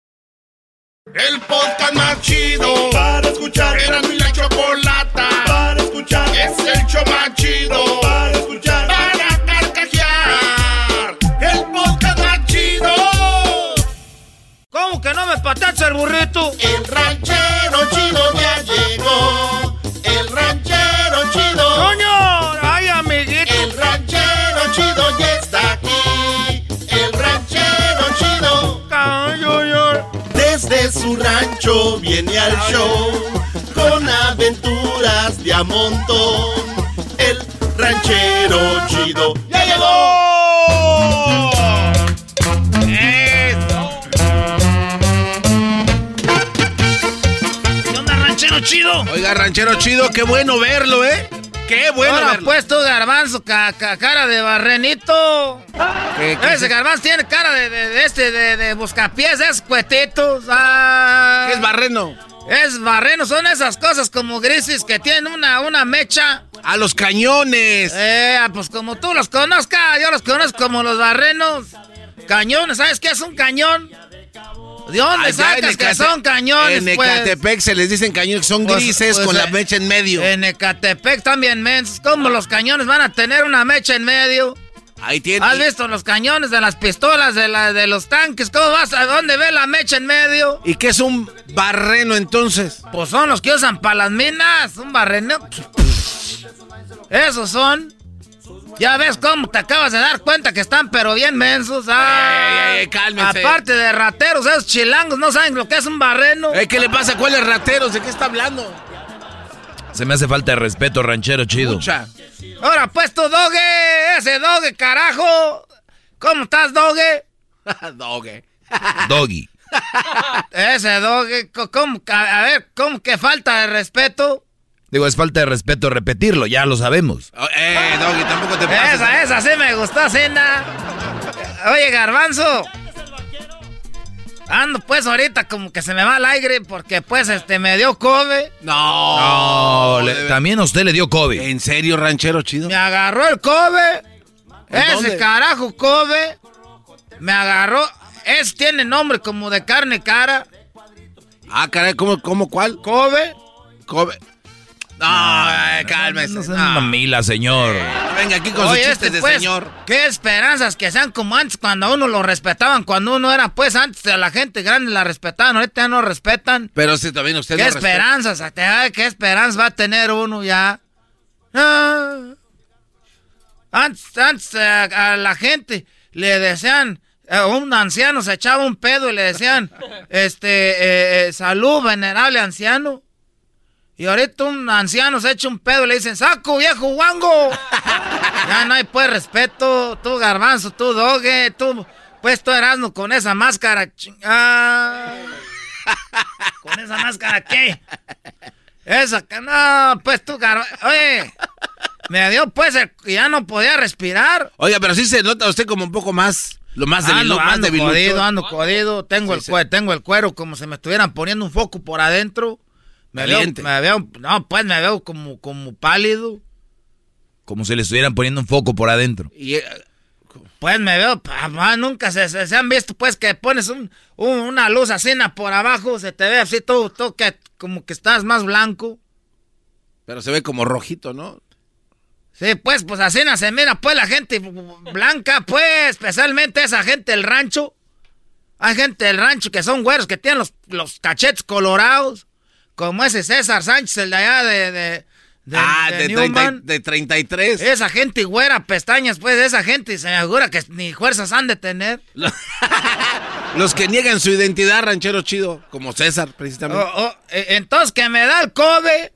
El podcast más chido para escuchar. Era mi la chocolata para escuchar. Es el show más chido para escuchar. Para carcajear. El podcast más chido. ¿Cómo que no me patacha el burrito? El ranchero su rancho viene al show con aventuras de a montón. El ranchero chido ya llegó. ¿Qué onda, ranchero chido? Oiga, ranchero chido, qué bueno verlo, ¿eh? Qué bueno Ahora, verlo. pues tú, garbanzo, ca- ca- cara de barrenito. ¿Qué- qué Ese es- garbanzo tiene cara de, de- de este, de, de buscapiés, esos cuetitos. Ah. ¿Qué es barreno? Es barreno, son esas cosas como grises que tienen una, una mecha. A los cañones. Eh, pues como tú los conozcas, yo los conozco como los barrenos. Cañones, ¿sabes qué es un cañón? ¿De dónde Allá sacas que son cañones, En pues? Ecatepec se les dicen cañones, que son Pues- grises pues, con la eh, mecha en medio. En Ecatepec también mensos. ¿Cómo los cañones van a tener una mecha en medio? Ahí tiene. ¿Has visto los cañones de las pistolas, de, la, de los tanques? ¿Cómo vas a dónde ve la mecha en medio? ¿Y qué es un barreno entonces? Pues son los que usan para las minas. Un barreno. Esos son. Ya ves cómo te acabas de dar cuenta que están pero bien mensos. Ah, Ey, ey, ey, cálmense. Aparte de rateros, esos chilangos no saben lo que es un barreno. Eh, ¿Qué le pasa? ¿Cuáles rateros? ¿De qué está hablando? Se me hace falta de respeto, ranchero chido. Ahora pues tu doge, ese doge, carajo. ¿Cómo estás, doge? doge. Doggy. ese doge, ¿cómo, a ver, ¿cómo que falta de respeto? Digo, es falta de respeto repetirlo, ya lo sabemos. Oh, eh, Doggy, tampoco te pases. Esa, esa sí me gustó, Cena. Oye, Garbanzo. Ando pues ahorita como que se me va al aire porque pues este me dio COVID. No. no también a usted le dio COVID. ¿En serio, ranchero chido? Me agarró el COVID. Ese carajo COVID. Me agarró. Es tiene nombre como de carne cara. Ah, caray, ¿cómo, cómo cuál? COVID. COVID. No, cálmese. No, no, mamila, señor. Venga aquí con sus chistes este, de pues, señor. Qué esperanzas que sean como antes, cuando a uno lo respetaban, cuando uno era, pues, antes a la gente grande la respetaban, ahorita ya no respetan. Pero si también usted ¿Qué esperanzas? ¿Qué esperanzas va a tener uno ya? Ah. Antes, antes a, la gente le decían, a un anciano se echaba un pedo y le decían, este, eh, eh, salud, venerable anciano. Y ahorita un anciano se echa un pedo y le dicen, saco, viejo guango. ya no hay pues respeto. Tú, garbanzo, tú, doge, tú, pues tú Erasmo con esa máscara. Ah. ¿Con esa máscara qué? Esa que no, pues tú, garbanzo. Oye, me dio pues ya no podía respirar. Oiga, pero sí se nota usted como un poco más... Lo más débil, ando, más ando jodido, ando jodido. Tengo, el, sí. tengo el cuero como si me estuvieran poniendo un foco por adentro. Me veo, me veo, no, pues me veo como, como pálido. Como si le estuvieran poniendo un foco por adentro. Y, pues me veo, nunca se, se, han visto, pues que pones un, una luz así por abajo, se te ve así todo, todo que, como que estás más blanco. Pero se ve como rojito, ¿no? Sí, pues, pues así se mira, pues la gente blanca, pues, especialmente esa gente del rancho. Hay gente del rancho que son güeros, que tienen los, los cachetes colorados. Como ese César Sánchez, el de allá de. de, de ah, de, 30, de 33. Esa gente güera, pestañas, pues, esa gente se me asegura que ni fuerzas han de tener. Los que niegan su identidad, ranchero chido, como César, precisamente. Oh, oh, entonces, que me da el COVID.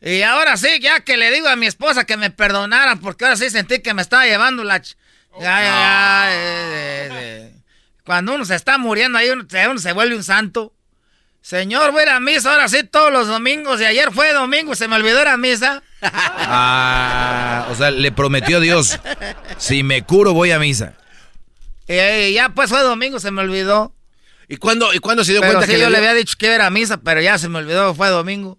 Y ahora sí, ya que le digo a mi esposa que me perdonara, porque ahora sí sentí que me estaba llevando la. Ch... Ya, ya, ya, eh, eh, Cuando uno se está muriendo ahí, uno, uno se vuelve un santo. Señor, voy a ir a misa ahora sí todos los domingos. Y ayer fue domingo y se me olvidó ir a misa. Ah, o sea, le prometió Dios, si me curo voy a misa. Y, ya pues fue domingo, se me olvidó. ¿Y cuándo, y cuándo se dio pero cuenta sí, que yo le, había dicho que iba a misa, pero ya se me olvidó, fue domingo.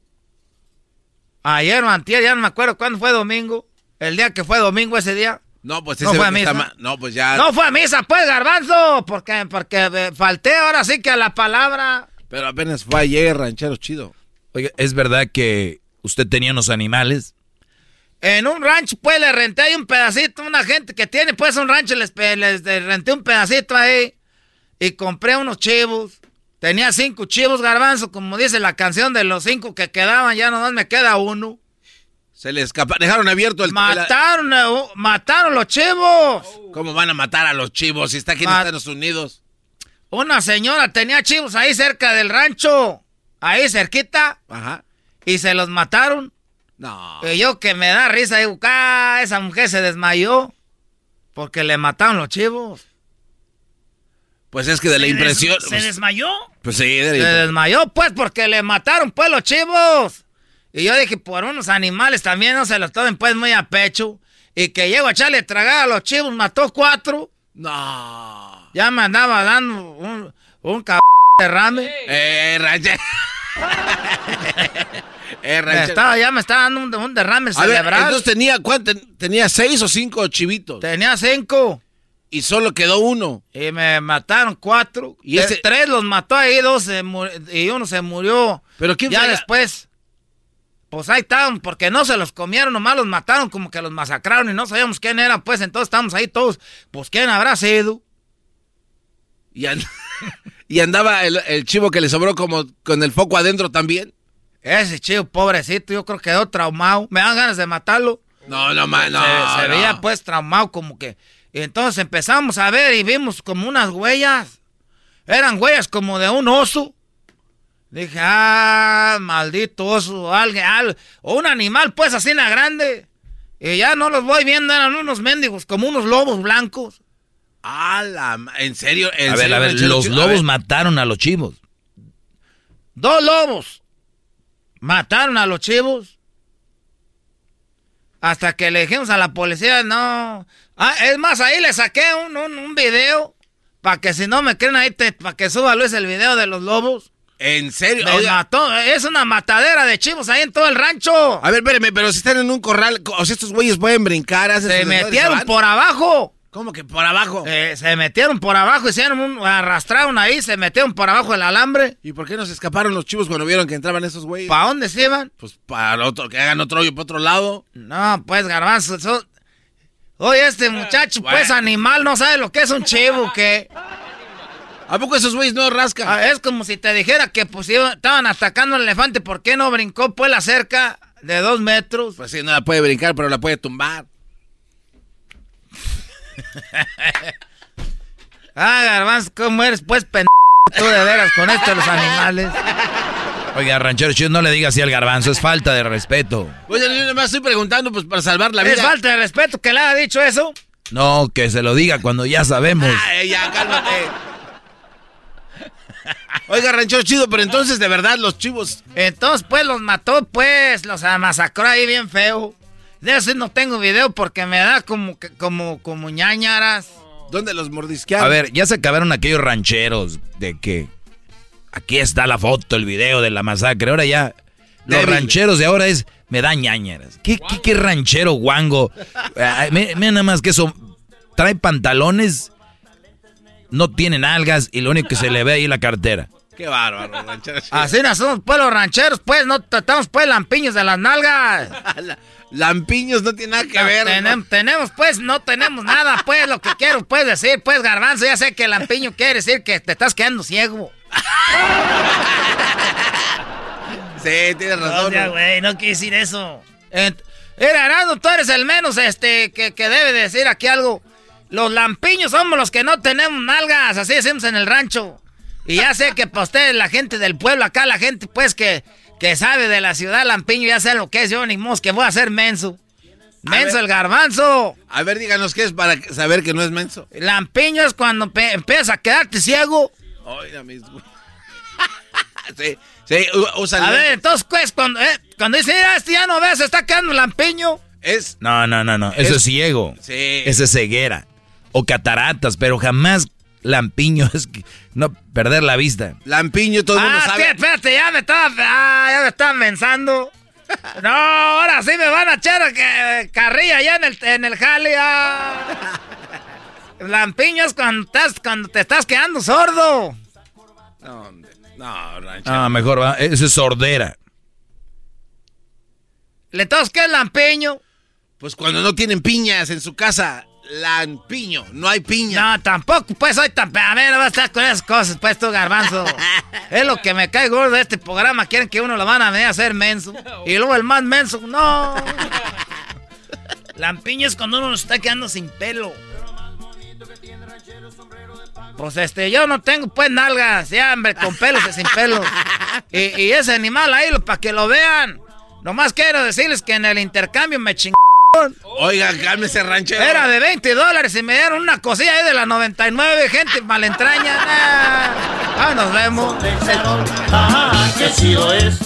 Ayer o antier, ya no me acuerdo cuándo fue domingo. El día que fue domingo ese día. No, pues no fue a misa. No, pues ya. No fue a misa, pues, garbanzo. Porque, porque eh, falté ahora sí que a la palabra. Pero apenas fue ayer, ranchero chido. Oiga, ¿es verdad que usted tenía unos animales? En un rancho, pues, le renté ahí un pedacito. Una gente que tiene, pues, un rancho, les, les, les renté un pedacito ahí. Y compré unos chivos. Tenía cinco chivos, garbanzo, como dice la canción de los cinco que quedaban, ya nomás me queda uno. Se les escapa, dejaron abierto el... Mataron, la... mataron los chivos. ¿Cómo van a matar a los chivos si está aquí en Estados Unidos? Una señora tenía chivos ahí cerca del rancho, ahí cerquita. Ajá. Y se los mataron. No. Y yo que me da risa, digo, ah, esa mujer se desmayó porque le mataron los chivos. Pues es que de la impresión. Des ¿Se desmayó? Pues sí, de Se desmayó, pues, porque le mataron, pues, los chivos. Y yo dije, por unos animales también no se los tomen, pues, muy a pecho. Y que llego a echarle tragar a los chivos, mató cuatro. No. Ya me andaba dando un, un derrame. Eh, rancher. eh, me estaba, ya me estaba dando un, un derrame cerebral. Entonces tenía, ¿cuánto? ¿Tenía seis o cinco chivitos? Tenía cinco. Y solo quedó uno. Y me mataron cuatro. Y ese... tres los mató ahí, dos se y uno se murió. ¿Pero quién Ya después. Pues ahí estaban, porque no se los comieron, nomás los mataron, como que los masacraron y no sabíamos quién era, pues entonces estamos ahí todos. Pues quién habrá sido. Y, and... y andaba el, el, chivo que le sobró como con el foco adentro también. Ese chivo, pobrecito, yo creo que quedó traumado. Me dan ganas de matarlo. No, no, man, no. Se, se no. veía pues traumado, como que. Y entonces empezamos a ver y vimos como unas huellas. Eran huellas como de un oso. Dije, ah, maldito oso, alguien, o un animal, pues, así en la grande. Y ya no los voy viendo, eran unos mendigos, como unos lobos blancos. Ah, la, ¿en serio? a ver, a ver, los lobos mataron a los chivos. Dos lobos mataron a los chivos. Hasta que le dijimos a la policía, no. Ah, es más, ahí le saqué un, un, video. Para que si no me creen ahí, para que suba Luis el video de los lobos. ¿En serio? Es una matadera de chivos ahí en todo el rancho. A ver, espérame, pero si están en un corral, o si estos güeyes pueden brincar. Se metieron por abajo. ¿Cómo que por abajo? Eh, se metieron por abajo, hicieron un, arrastraron ahí, se metieron por abajo del alambre. ¿Y por qué no se escaparon los chivos cuando vieron que entraban esos güeyes? ¿Para dónde se iban? Pues para otro, que hagan otro hoyo por otro lado. No, pues garbanzo. Oye, este muchacho, pues animal, no sabe lo que es un chivo, ¿qué? ¿A poco esos güeyes no rascan? Ah, es como si te dijera que pues estaban atacando al elefante, ¿por qué no brincó pues la cerca de dos metros? Pues sí, no la puede brincar, pero la puede tumbar. ah, garbanzo, ¿cómo eres pues pendejo tú de veras con esto de los animales? Oiga, ranchero, no le diga así al garbanzo, es falta de respeto. Oye, yo me estoy preguntando pues para salvar la vida. ¿Es falta de respeto que le haya dicho eso? No, que se lo diga cuando ya sabemos. Ay, ya, cálmate. Oiga, ranchero chido, pero entonces de verdad los chivos. Entonces, pues los mató, pues, los masacró ahí bien feo. De eso no tengo video porque me da como, como, como ñañaras. ¿Dónde los mordisquearon? A ver, ya se acabaron aquellos rancheros de que aquí está la foto, el video de la masacre. Ahora ya, los rancheros de ahora es, me da ñañaras. ¿Qué, qué, ranchero guango? Mira nada más que eso, trae pantalones, no tienen algas y lo único que se le ve ahí es la cartera. Qué bárbaro, rancheros. Así no somos pues los rancheros, pues, no tratamos pues lampiños de las nalgas. lampiños no tiene nada que ver. Tenemos, pues, no tenemos nada, pues, lo que quiero, pues, decir, pues, garbanzo, ya sé que lampiño quiere decir que te estás quedando ciego. sí, tienes razón. No, güey, no quiere decir eso. Era, Arando, tú eres el menos, este, que, que debe decir aquí algo. Los lampiños somos los que no tenemos nalgas, así decimos en el rancho. Y ya sé que para ustedes, la gente del pueblo, acá la gente pues que, que sabe de la ciudad Lampiño, ya sé lo que es yo, ni mos, que voy a ser menso. Menso el garbanzo. A ver, díganos qué es para saber que no es menso. Lampiño es cuando empiezas a quedarte ciego. Oiga, mis... sí, sí, usa A ver, entonces, pues, cuando, eh, cuando dice, mira, este ya no ves, se está quedando lampiño. Es... No, no, no, no, eso es ciego. Sí. Esa es ceguera. O cataratas, pero jamás lampiño es no perder la vista. Lampiño todo el mundo ah, sabe. Ah, espérate, ya me estaba, ah, ya me estaban pensando. No, ahora sí me van a echar que, carrilla allá en el, en el jale. Ah. Lampiño es cuando, estás, cuando te estás quedando sordo. No, no, rancho. Ah, mejor va, eso es sordera. ¿Le todos qué es lampiño? Pues cuando no tienen piñas en su casa. Lampiño, no hay piña. No, tampoco, pues soy tan. A ver, no vas a estar con esas cosas, pues tú, garbanzo. es lo que me cae gordo de este programa. Quieren que uno lo van a venir a hacer menso. Y luego el más menso, no. Lampiño es cuando uno está quedando sin pelo. Pues este, yo no tengo pues nalgas, ya, hombre, con pelos y sin pelos. Y, ese animal ahí, para que lo vean. Nomás quiero decirles que en el intercambio me chingó Oiga, cálmese, ranchero. Era de 20 dólares y me dieron una cosilla ahí de la 99, gente malentraña. Ah, nos vemos. Ah, qué chido es.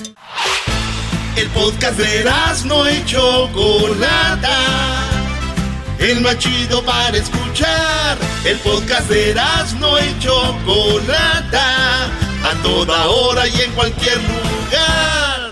El podcast de no hecho Chocolata. El más chido para escuchar. El podcast de no hecho Chocolata. A toda hora y en cualquier lugar.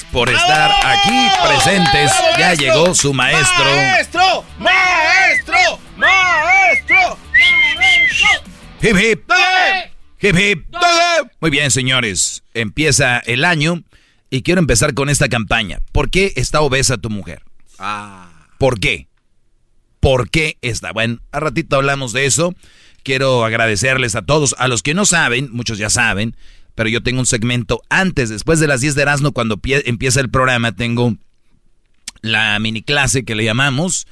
por estar aquí presentes. ya llegó su maestro. ¡Maestro! ¡Maestro! ¡Maestro! Hip hip. Hip hip. Muy bien, señores. Empieza el año y quiero empezar con esta campaña. ¿Por qué está obesa tu mujer? Ah. ¿Por qué? ¿Por qué está? Bueno, a ratito hablamos de eso. Quiero agradecerles a todos, a los que no saben, muchos ya saben, pero yo tengo un segmento antes, después de las 10 de Erasmo, cuando empieza el programa, tengo la mini clase que le llamamos.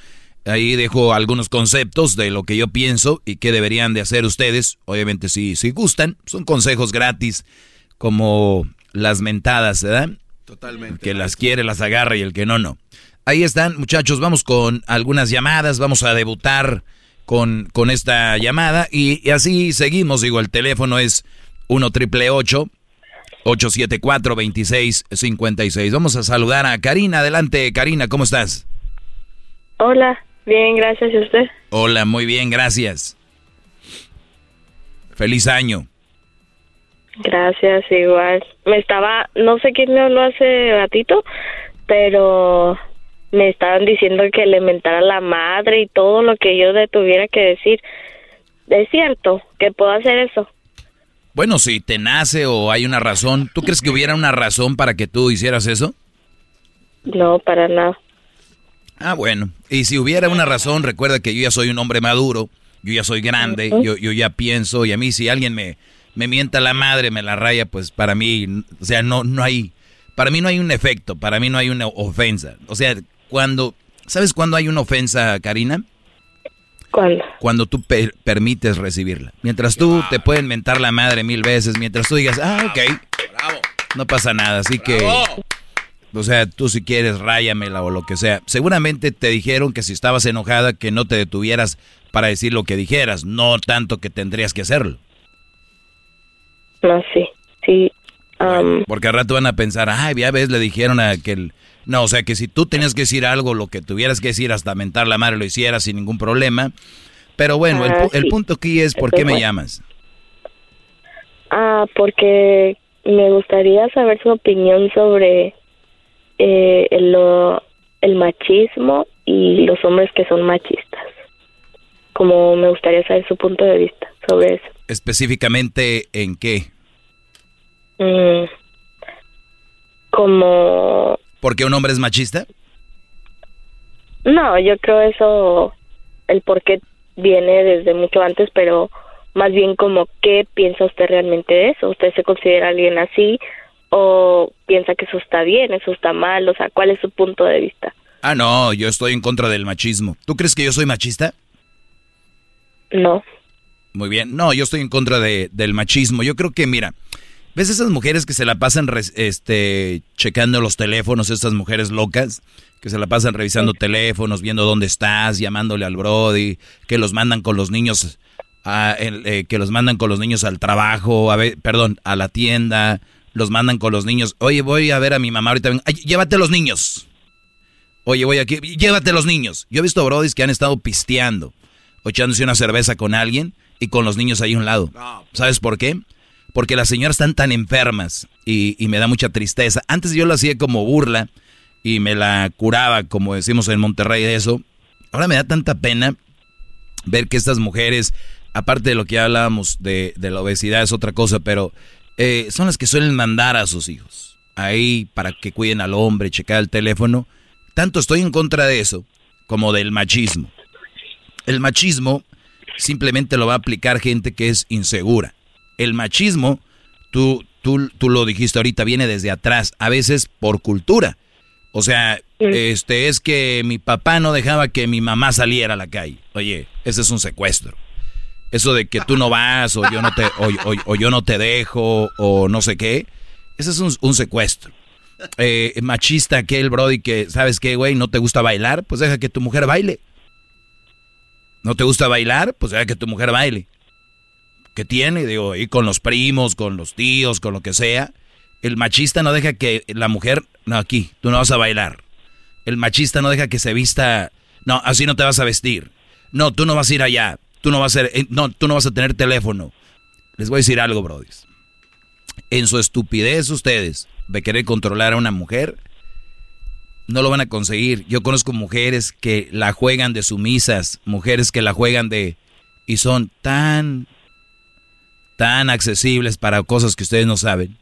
Ahí dejo algunos conceptos de lo que yo pienso y qué deberían de hacer ustedes. Obviamente si, si gustan, son consejos gratis como las mentadas, ¿verdad? Totalmente. que las quiere, las agarra y el que no, no. Ahí están, muchachos, vamos con algunas llamadas, vamos a debutar con, con esta llamada y, así seguimos. Digo, el teléfono es 1 triple 874 2656. Vamos a saludar a Karina. Adelante, Karina, ¿cómo estás? Hola, bien, gracias. ¿Y usted? Hola, muy bien, gracias. Feliz año. Gracias, igual. Me estaba, no sé quién me habló hace ratito, pero me estaban diciendo que le mentara a la madre y todo lo que yo le tuviera que decir. Es cierto que puedo hacer eso. Bueno, si te nace o hay una razón, ¿tú crees que hubiera una razón para que tú hicieras eso? No, para nada. Ah, bueno. Y si hubiera una razón, recuerda que yo ya soy un hombre maduro, yo ya soy grande, yo, yo ya pienso, y a mí si alguien me, me mienta la madre, me la raya, pues para mí, o sea, no, no hay, para mí no hay un efecto, para mí no hay una ofensa. O sea, cuando, ¿sabes cuándo hay una ofensa, Karina? ¿Cuándo? Cuando tú permites recibirla. Mientras tú te pueden mentar la madre mil veces, mientras tú digas, ah, ok, Bravo. no pasa nada, así que... O sea, tú si quieres, ráyamela o lo que sea. Seguramente te dijeron que si estabas enojada, que no te detuvieras para decir lo que dijeras, no tanto que tendrías que hacerlo. No, sí, sí. porque al rato van a pensar, ay, ya ves, le dijeron a aquel no, o sea que si tú tenías que decir algo, lo que tuvieras que decir hasta mentar la madre lo hicieras sin ningún problema. Pero bueno, el, ah, punto aquí es, ¿por qué me llamas? Ah, porque me gustaría saber su opinión sobre eh, el, el machismo y los hombres que son machistas. Como me gustaría saber su punto de vista sobre eso. ¿Específicamente en qué? Mm, como ¿Por qué un hombre es machista? No, yo creo eso, el por qué viene desde mucho antes, pero más bien como qué piensa usted realmente de eso. ¿Usted se considera alguien así o piensa que eso está bien, eso está mal? O sea, ¿cuál es su punto de vista? Ah, no, yo estoy en contra del machismo. ¿Tú crees que yo soy machista? No. Muy bien, no, yo estoy en contra de, del machismo. Yo creo que, mira, ¿Ves esas mujeres que se la pasan este, checando los teléfonos, estas mujeres locas? Que se la pasan revisando teléfonos, viendo dónde estás, llamándole al Brody, que los mandan con los niños, a, eh, que los mandan con los niños al trabajo, a ver, perdón, a la tienda, los mandan con los niños. Oye, voy a ver a mi mamá ahorita. llévate los niños. Oye, voy aquí, llévate los niños. Yo he visto Brodis que han estado pisteando o echándose una cerveza con alguien y con los niños ahí a un lado. ¿Sabes por qué? Porque las señoras están tan enfermas y, me da mucha tristeza. Antes yo lo hacía como burla y me la curaba, como decimos en Monterrey, de eso. Ahora me da tanta pena ver que estas mujeres, aparte de lo que ya hablábamos de, la obesidad, es otra cosa, pero eh, son las que suelen mandar a sus hijos ahí para que cuiden al hombre, checar el teléfono. Tanto estoy en contra de eso como del machismo. El machismo simplemente lo va a aplicar gente que es insegura el machismo, tú, tú, tú lo dijiste ahorita, viene desde atrás, a veces por cultura. O sea, este es que mi papá no dejaba que mi mamá saliera a la calle. Oye, ese es un secuestro. Eso de que tú no vas o yo no te o, yo no te dejo o no sé qué, ese es un, secuestro. Eh, machista aquel brody que sabes qué, güey, no te gusta bailar, pues deja que tu mujer baile. ¿No te gusta bailar? Pues deja que tu mujer baile que tiene, digo, y con los primos, con los tíos, con lo que sea. El machista no deja que la mujer, no, aquí, tú no vas a bailar. El machista no deja que se vista, no, así no te vas a vestir. No, tú no vas a ir allá. Tú no vas a, eh, no, tú no vas a tener teléfono. Les voy a decir algo, brodis. En su estupidez ustedes de querer controlar a una mujer, no lo van a conseguir. Yo conozco mujeres que la juegan de sumisas, mujeres que la juegan de... y son tan tan accesibles para cosas que ustedes no saben.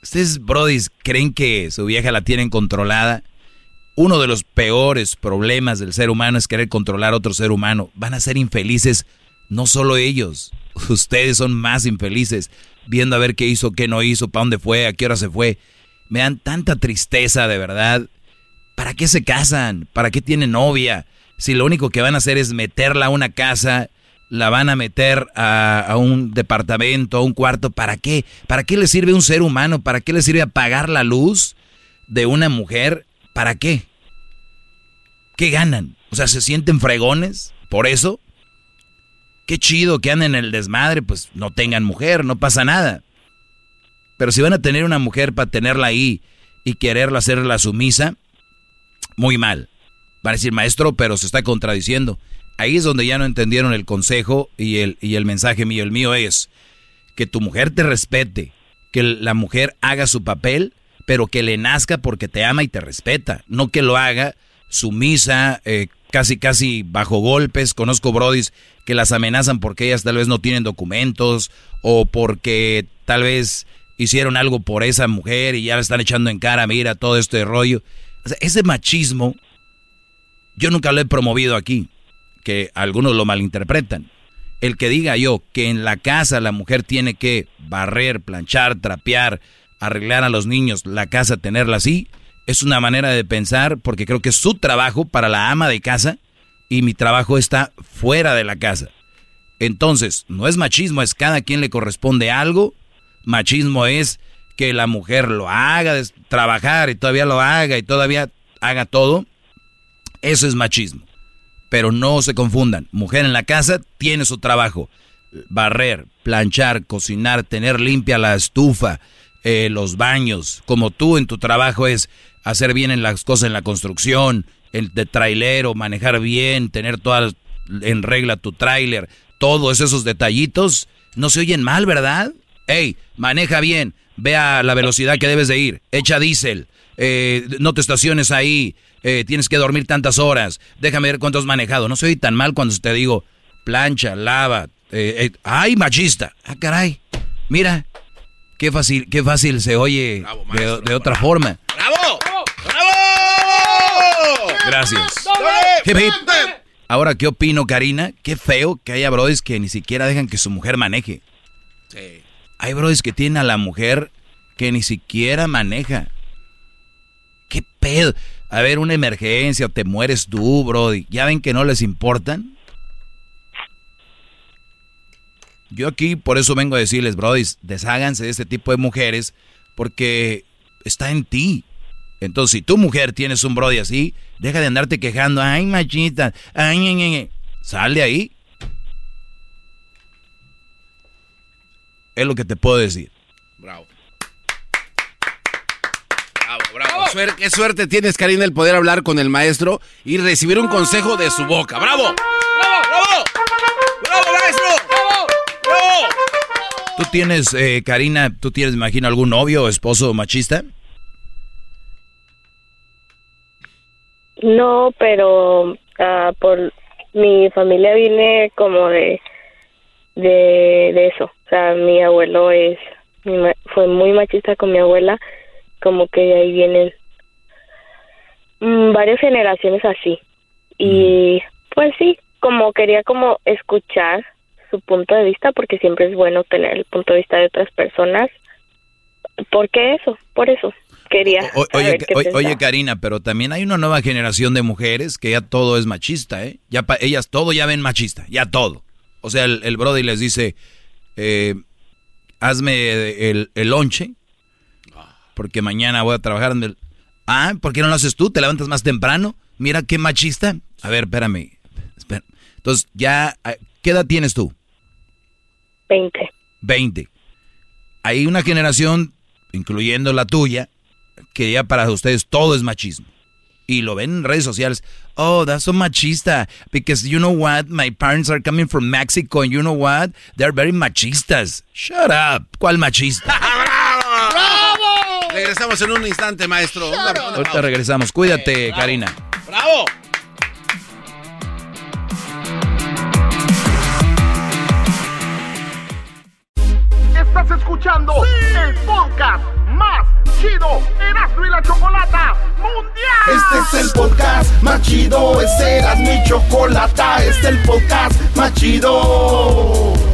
Ustedes, brodis, creen que su vieja la tienen controlada. Uno de los peores problemas del ser humano es querer controlar a otro ser humano. Van a ser infelices no solo ellos, ustedes son más infelices viendo a ver qué hizo, qué no hizo, para dónde fue, a qué hora se fue. Me dan tanta tristeza, de verdad. ¿Para qué se casan? ¿Para qué tienen novia? Si lo único que van a hacer es meterla a una casa, la van a meter a, un departamento, a un cuarto, ¿para qué? ¿Para qué le sirve un ser humano? ¿Para qué le sirve apagar la luz de una mujer? ¿Para qué? ¿Qué ganan? O sea, ¿se sienten fregones por eso? Qué chido que anden en el desmadre, pues no tengan mujer, no pasa nada. Pero si van a tener una mujer para tenerla ahí y quererla hacerla sumisa, muy mal. Van a decir, maestro, pero se está contradiciendo. Ahí es donde ya no entendieron el consejo y el, y el mensaje mío. El mío es que tu mujer te respete, que la mujer haga su papel, pero que le nazca porque te ama y te respeta. No que lo haga sumisa, eh, casi, casi bajo golpes. Conozco brodis que las amenazan porque ellas tal vez no tienen documentos o porque tal vez hicieron algo por esa mujer y ya le están echando en cara, mira, todo este rollo. ese machismo yo nunca lo he promovido aquí, que algunos lo malinterpretan. El que diga yo que en la casa la mujer tiene que barrer, planchar, trapear, arreglar a los niños, la casa tenerla así, es una manera de pensar porque creo que es su trabajo para la ama de casa y mi trabajo está fuera de la casa. Entonces, no es machismo, es cada quien le corresponde algo. Machismo es que la mujer lo haga, trabajar y todavía lo haga y todavía haga todo. Eso es machismo. Pero no se confundan. Mujer en la casa tiene su trabajo. Barrer, planchar, cocinar, tener limpia la estufa, eh, los baños. Como tú en tu trabajo es hacer bien en las cosas en la construcción, el de trailero, manejar bien, tener todas en regla tu trailer, todos esos detallitos, no se oyen mal, ¿verdad? Ey, maneja bien, vea la velocidad que debes de ir, echa diésel, eh, no te estaciones ahí, eh, tienes que dormir tantas horas, déjame ver cuánto has manejado. No se oye tan mal cuando te digo plancha, lava, eh, ay, machista. Ah, caray, mira, qué fácil, qué fácil se oye de, otra forma. ¡Bravo! Gracias. Ahora, ¿qué opino, Karina? Qué feo que haya brodis que ni siquiera dejan que su mujer maneje. Sí. Hay brodis que tienen a la mujer que ni siquiera maneja. ¿Qué pedo? A ver, una emergencia o te mueres tú, brody. ¿Ya ven que no les importan? Yo aquí por eso vengo a decirles, brodis, desháganse de este tipo de mujeres porque está en ti. Entonces, si tu mujer tienes un brody así, deja de andarte quejando. Ay, machita. Ay, ay, ay. Sal de ahí. Es lo que te puedo decir. Bravo. qué suerte tienes, Karina, el poder hablar con el maestro y recibir un consejo de su boca. ¡Bravo! ¡Bravo, bravo! ¡Bravo, maestro! ¡Bravo! ¡Bravo! ¿Tú tienes, eh, Karina, tú tienes, imagino, algún novio o esposo machista? No, pero ah, por mi familia viene como de, de, eso. O sea, mi abuelo es fue muy machista con mi abuela, como que de ahí vienen mm, varias generaciones así. Y pues sí, como quería como escuchar su punto de vista, porque siempre es bueno tener el punto de vista de otras personas. ¿Por qué eso? Por eso quería. oye, oye, Karina, pero también hay una nueva generación de mujeres que ya todo es machista, ¿eh? Ya ellas todo ya ven machista, ya todo. O sea, el, el Brody les dice, eh, hazme el, el lonche, porque mañana voy a trabajar en el... Ah, ¿por qué no lo haces tú? ¿Te levantas más temprano? Mira qué machista. A ver, espérame. Entonces, ya, ¿qué edad tienes tú? Veinte. Veinte. Hay una generación, incluyendo la tuya, que ya para ustedes todo es machismo. Y lo ven en redes sociales. Oh, that's so machista. Because you know what? My parents are coming from Mexico and you know what? They're very machistas. Shut up. ¿Cuál machista? Regresamos en un instante, maestro. Ahorita regresamos. Cuídate, Karina. ¡Bravo! Estás escuchando el podcast más chido Erasmo y la Chocolata Mundial. Este es el podcast más chido, este es mi Chocolata, este es el podcast más chido.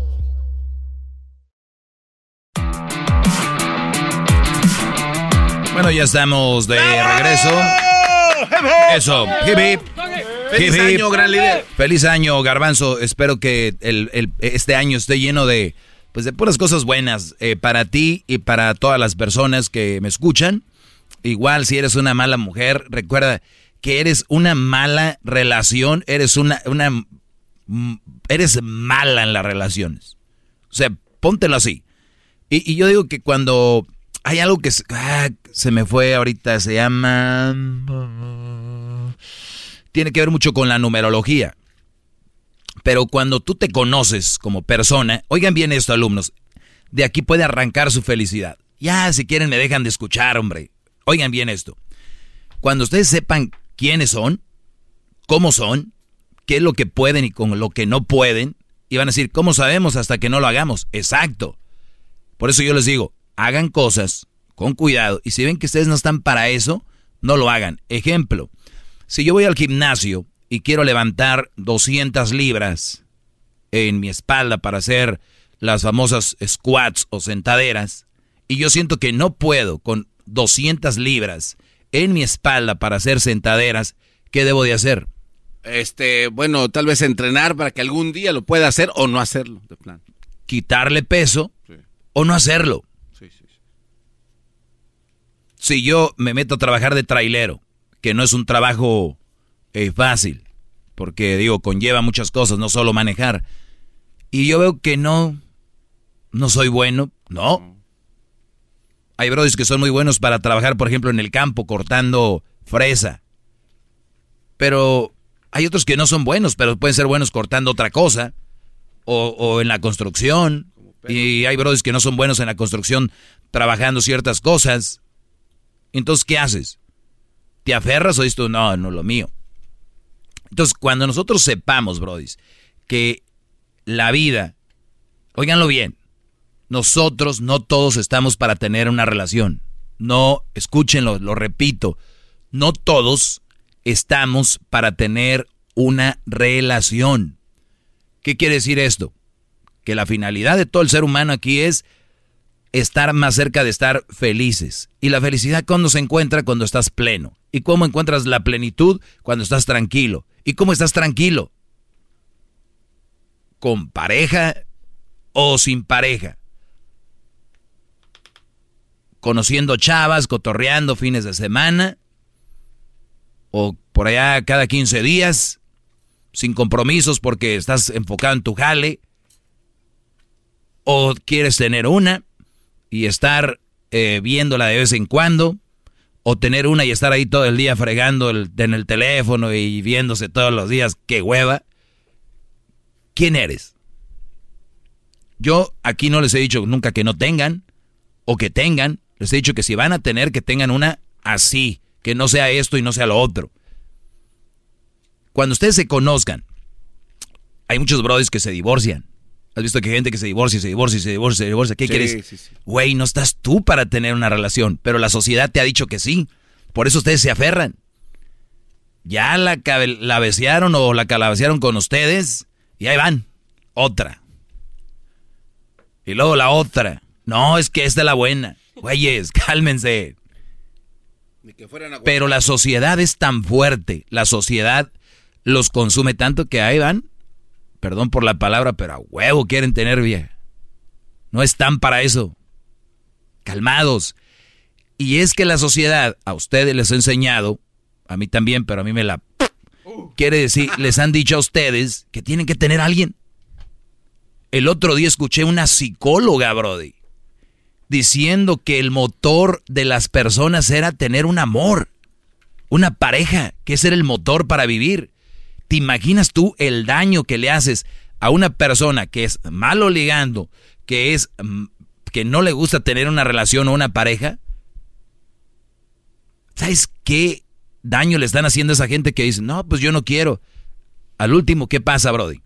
Bueno, ya estamos de regreso. Eso, Feliz año, gran líder. Feliz año, Garbanzo. Espero que el, este año esté lleno de, pues, de puras cosas buenas eh, para ti y para todas las personas que me escuchan. Igual, si eres una mala mujer, recuerda que eres una mala relación, eres una, una, eres mala en las relaciones. O sea, póntelo así. Y, y yo digo que cuando hay algo que ah, se me fue ahorita, se llama... Tiene que ver mucho con la numerología. Pero cuando tú te conoces como persona, oigan bien esto alumnos, de aquí puede arrancar su felicidad. Ya, si quieren me dejan de escuchar, hombre. Oigan bien esto. Cuando ustedes sepan quiénes son, cómo son, qué es lo que pueden y con lo que no pueden, y van a decir, ¿cómo sabemos hasta que no lo hagamos? Exacto. Por eso yo les digo, hagan cosas con cuidado y si ven que ustedes no están para eso, no lo hagan. Ejemplo, si yo voy al gimnasio y quiero levantar 200 libras en mi espalda para hacer las famosas squats o sentaderas y yo siento que no puedo con 200 libras en mi espalda para hacer sentaderas, ¿qué debo de hacer? Este, bueno, tal vez entrenar para que algún día lo pueda hacer o no hacerlo, de plan. Quitarle peso o no hacerlo si yo me meto a trabajar de trailero, que no es un trabajo eh, fácil, porque digo, conlleva muchas cosas, no solo manejar, y yo veo que no, no soy bueno, no. Hay brothers que son muy buenos para trabajar, por ejemplo, en el campo, cortando fresa. Pero hay otros que no son buenos, pero pueden ser buenos cortando otra cosa. O, o en la construcción. Y hay brothers que no son buenos en la construcción trabajando ciertas cosas. Entonces, ¿qué haces? ¿Te aferras o dices tú, no, no lo mío? Entonces, cuando nosotros sepamos, Brody, que la vida, óiganlo bien, nosotros no todos estamos para tener una relación. No, escúchenlo, lo repito, no todos estamos para tener una relación. ¿Qué quiere decir esto? Que la finalidad de todo el ser humano aquí es estar más cerca de estar felices. Y la felicidad cuando se encuentra cuando estás pleno. ¿Y cómo encuentras la plenitud? Cuando estás tranquilo. ¿Y cómo estás tranquilo? ¿Con pareja o sin pareja? Conociendo chavas, cotorreando fines de semana. O por allá cada 15 días. Sin compromisos porque estás enfocado en tu jale. O quieres tener una y estar eh, viéndola de vez en cuando, o tener una y estar ahí todo el día fregando en el teléfono y viéndose todos los días, qué hueva. ¿Quién eres? Yo aquí no les he dicho nunca que no tengan o que tengan, les he dicho que si van a tener, que tengan una así, que no sea esto y no sea lo otro. Cuando ustedes se conozcan, hay muchos brothers que se divorcian. ¿Has visto que hay gente que se divorcia, se divorcia, se divorcia, se divorcia? ¿Qué quieres? Güey, no estás tú para tener una relación, pero la sociedad te ha dicho que sí. Por eso ustedes se aferran. Ya la, la o la calabacearon con ustedes y ahí van. Otra. Y luego la otra. No, es que esta es la buena. Güeyes, cálmense. Pero la sociedad es tan fuerte, la sociedad los consume tanto que ahí van perdón por la palabra, pero a huevo quieren tener vieja. No están para eso. Calmados. Y es que la sociedad a ustedes les ha enseñado, a mí también, pero a mí me la... Quiere decir, les han dicho a ustedes que tienen que tener a alguien. El otro día escuché una psicóloga, Brody. diciendo que el motor de las personas era tener un amor, una pareja, que ese era el motor para vivir. ¿Te imaginas tú el daño que le haces a una persona que es malo ligando, que es mm, que no le gusta tener una relación o una pareja? ¿Sabes qué daño le están haciendo a esa gente que dice, no, pues yo no quiero? Al último, ¿qué pasa, Brody?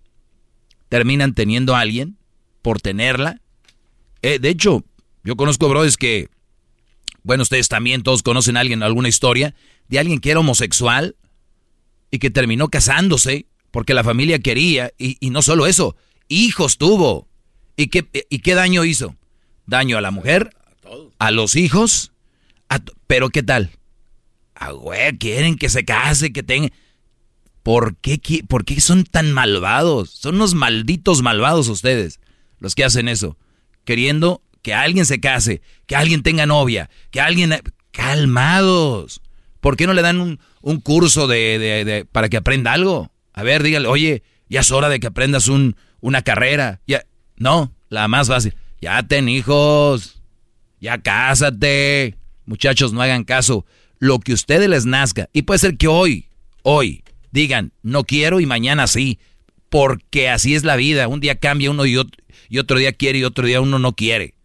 Terminan teniendo a alguien por tenerla. Eh, de hecho, yo conozco Brodis que, bueno, ustedes también todos conocen a alguien, alguna historia, de alguien que era homosexual y que terminó casándose porque la familia quería, y, no solo eso, hijos tuvo. ¿Y qué, ¿Y qué daño hizo? Daño a la mujer, a los hijos, pero ¿qué tal? Ah, güey, quieren que se case, que tenga... ¿Por qué, ¿Por qué son tan malvados? Son unos malditos malvados ustedes, los que hacen eso. Queriendo que alguien se case, que alguien tenga novia, que alguien... Calmados. ¿Por qué no le dan un, curso de, de, para que aprenda algo? A ver, dígale, oye, ya es hora de que aprendas un, una carrera. Ya, no, la más fácil. Ya ten hijos. Ya cásate. Muchachos, no hagan caso lo que ustedes les nazca. Y puede ser que hoy, hoy, digan, no quiero y mañana sí. Porque así es la vida. Un día cambia uno y otro, y otro día quiere y otro día uno no quiere.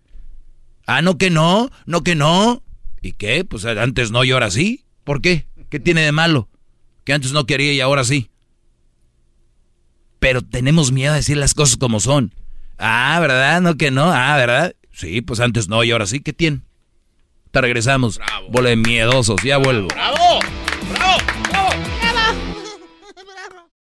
Ah, no que no, no que no. ¿Y qué? Pues antes no y ahora sí. ¿Por qué? ¿Qué tiene de malo? Que antes no quería y ahora sí. Pero tenemos miedo a decir las cosas como son. Ah, ¿verdad? No que no. Ah, ¿verdad? Sí, pues antes no y ahora sí. ¿Qué tiene? Te regresamos. Bravo. miedosos, ya vuelvo. ¡Bravo!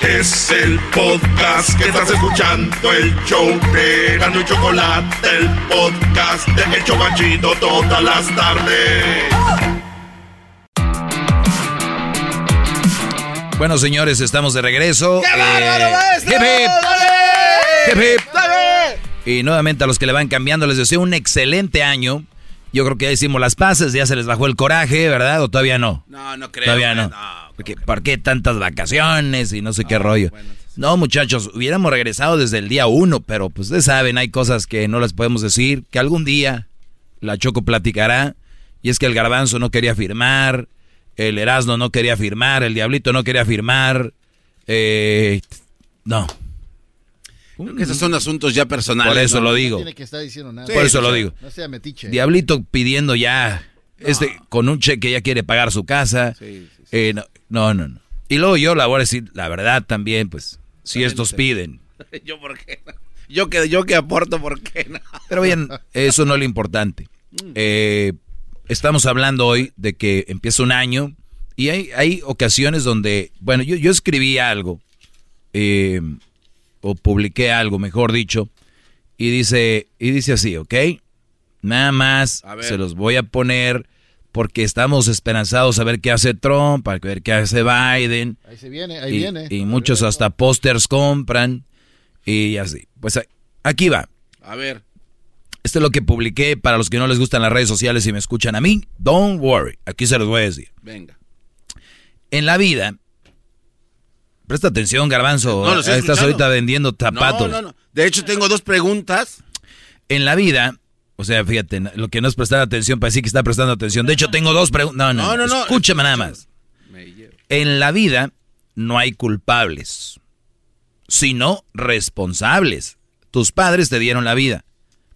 Es el podcast que estás escuchando, el show de Gano y Chocolate, el podcast de El Chocachito todas las tardes. Bueno, señores, estamos de regreso. Y nuevamente a los que le van cambiando les deseo un excelente año. Yo creo que ya hicimos las paces, ya se les bajó el coraje, ¿verdad? ¿O todavía no? No, no creo. Todavía no. ¿Por qué tantas vacaciones y no sé qué rollo? no, muchachos, hubiéramos regresado desde el día uno, pero pues ustedes saben, hay cosas que no las podemos decir, que algún día la Choco platicará. Y es que el garbanzo no quería firmar, el Erasmo no quería firmar, el Diablito no quería firmar. Eh, no, esos son asuntos ya personales. Por eso lo digo. Por eso lo digo. Diablito pidiendo ya, este, con un cheque ya quiere pagar su casa. Eh, no, no, no, Y luego yo la voy a decir, la verdad también, pues, si estos piden. yo por qué Yo que, yo que aporto, ¿por qué no? Pero bien, eso no es lo importante. Mm. Eh, estamos hablando hoy de que empieza un año y hay, hay ocasiones donde, bueno, yo, yo escribí algo. Eh, o publiqué algo, mejor dicho, y dice, y dice así, ¿ok? Nada más se los voy a poner porque estamos esperanzados a ver qué hace Trump, a ver qué hace Biden. Ahí se viene, ahí viene. Y muchos hasta pósters compran y así. Pues aquí va. A ver. Esto es lo que publiqué para los que no les gustan las redes sociales y me escuchan a mí. Don't worry. Aquí se los voy a decir. Venga. En la vida Presta atención, Garbanzo. No, Estás ahorita vendiendo zapatos. No, no, no. De hecho, tengo dos preguntas. En la vida, o sea, fíjate, lo que no es prestar atención para decir que está prestando atención. De hecho, tengo dos preguntas. No, no, no, no. Escúchame nada más. En la vida no hay culpables, sino responsables. Tus padres te dieron la vida.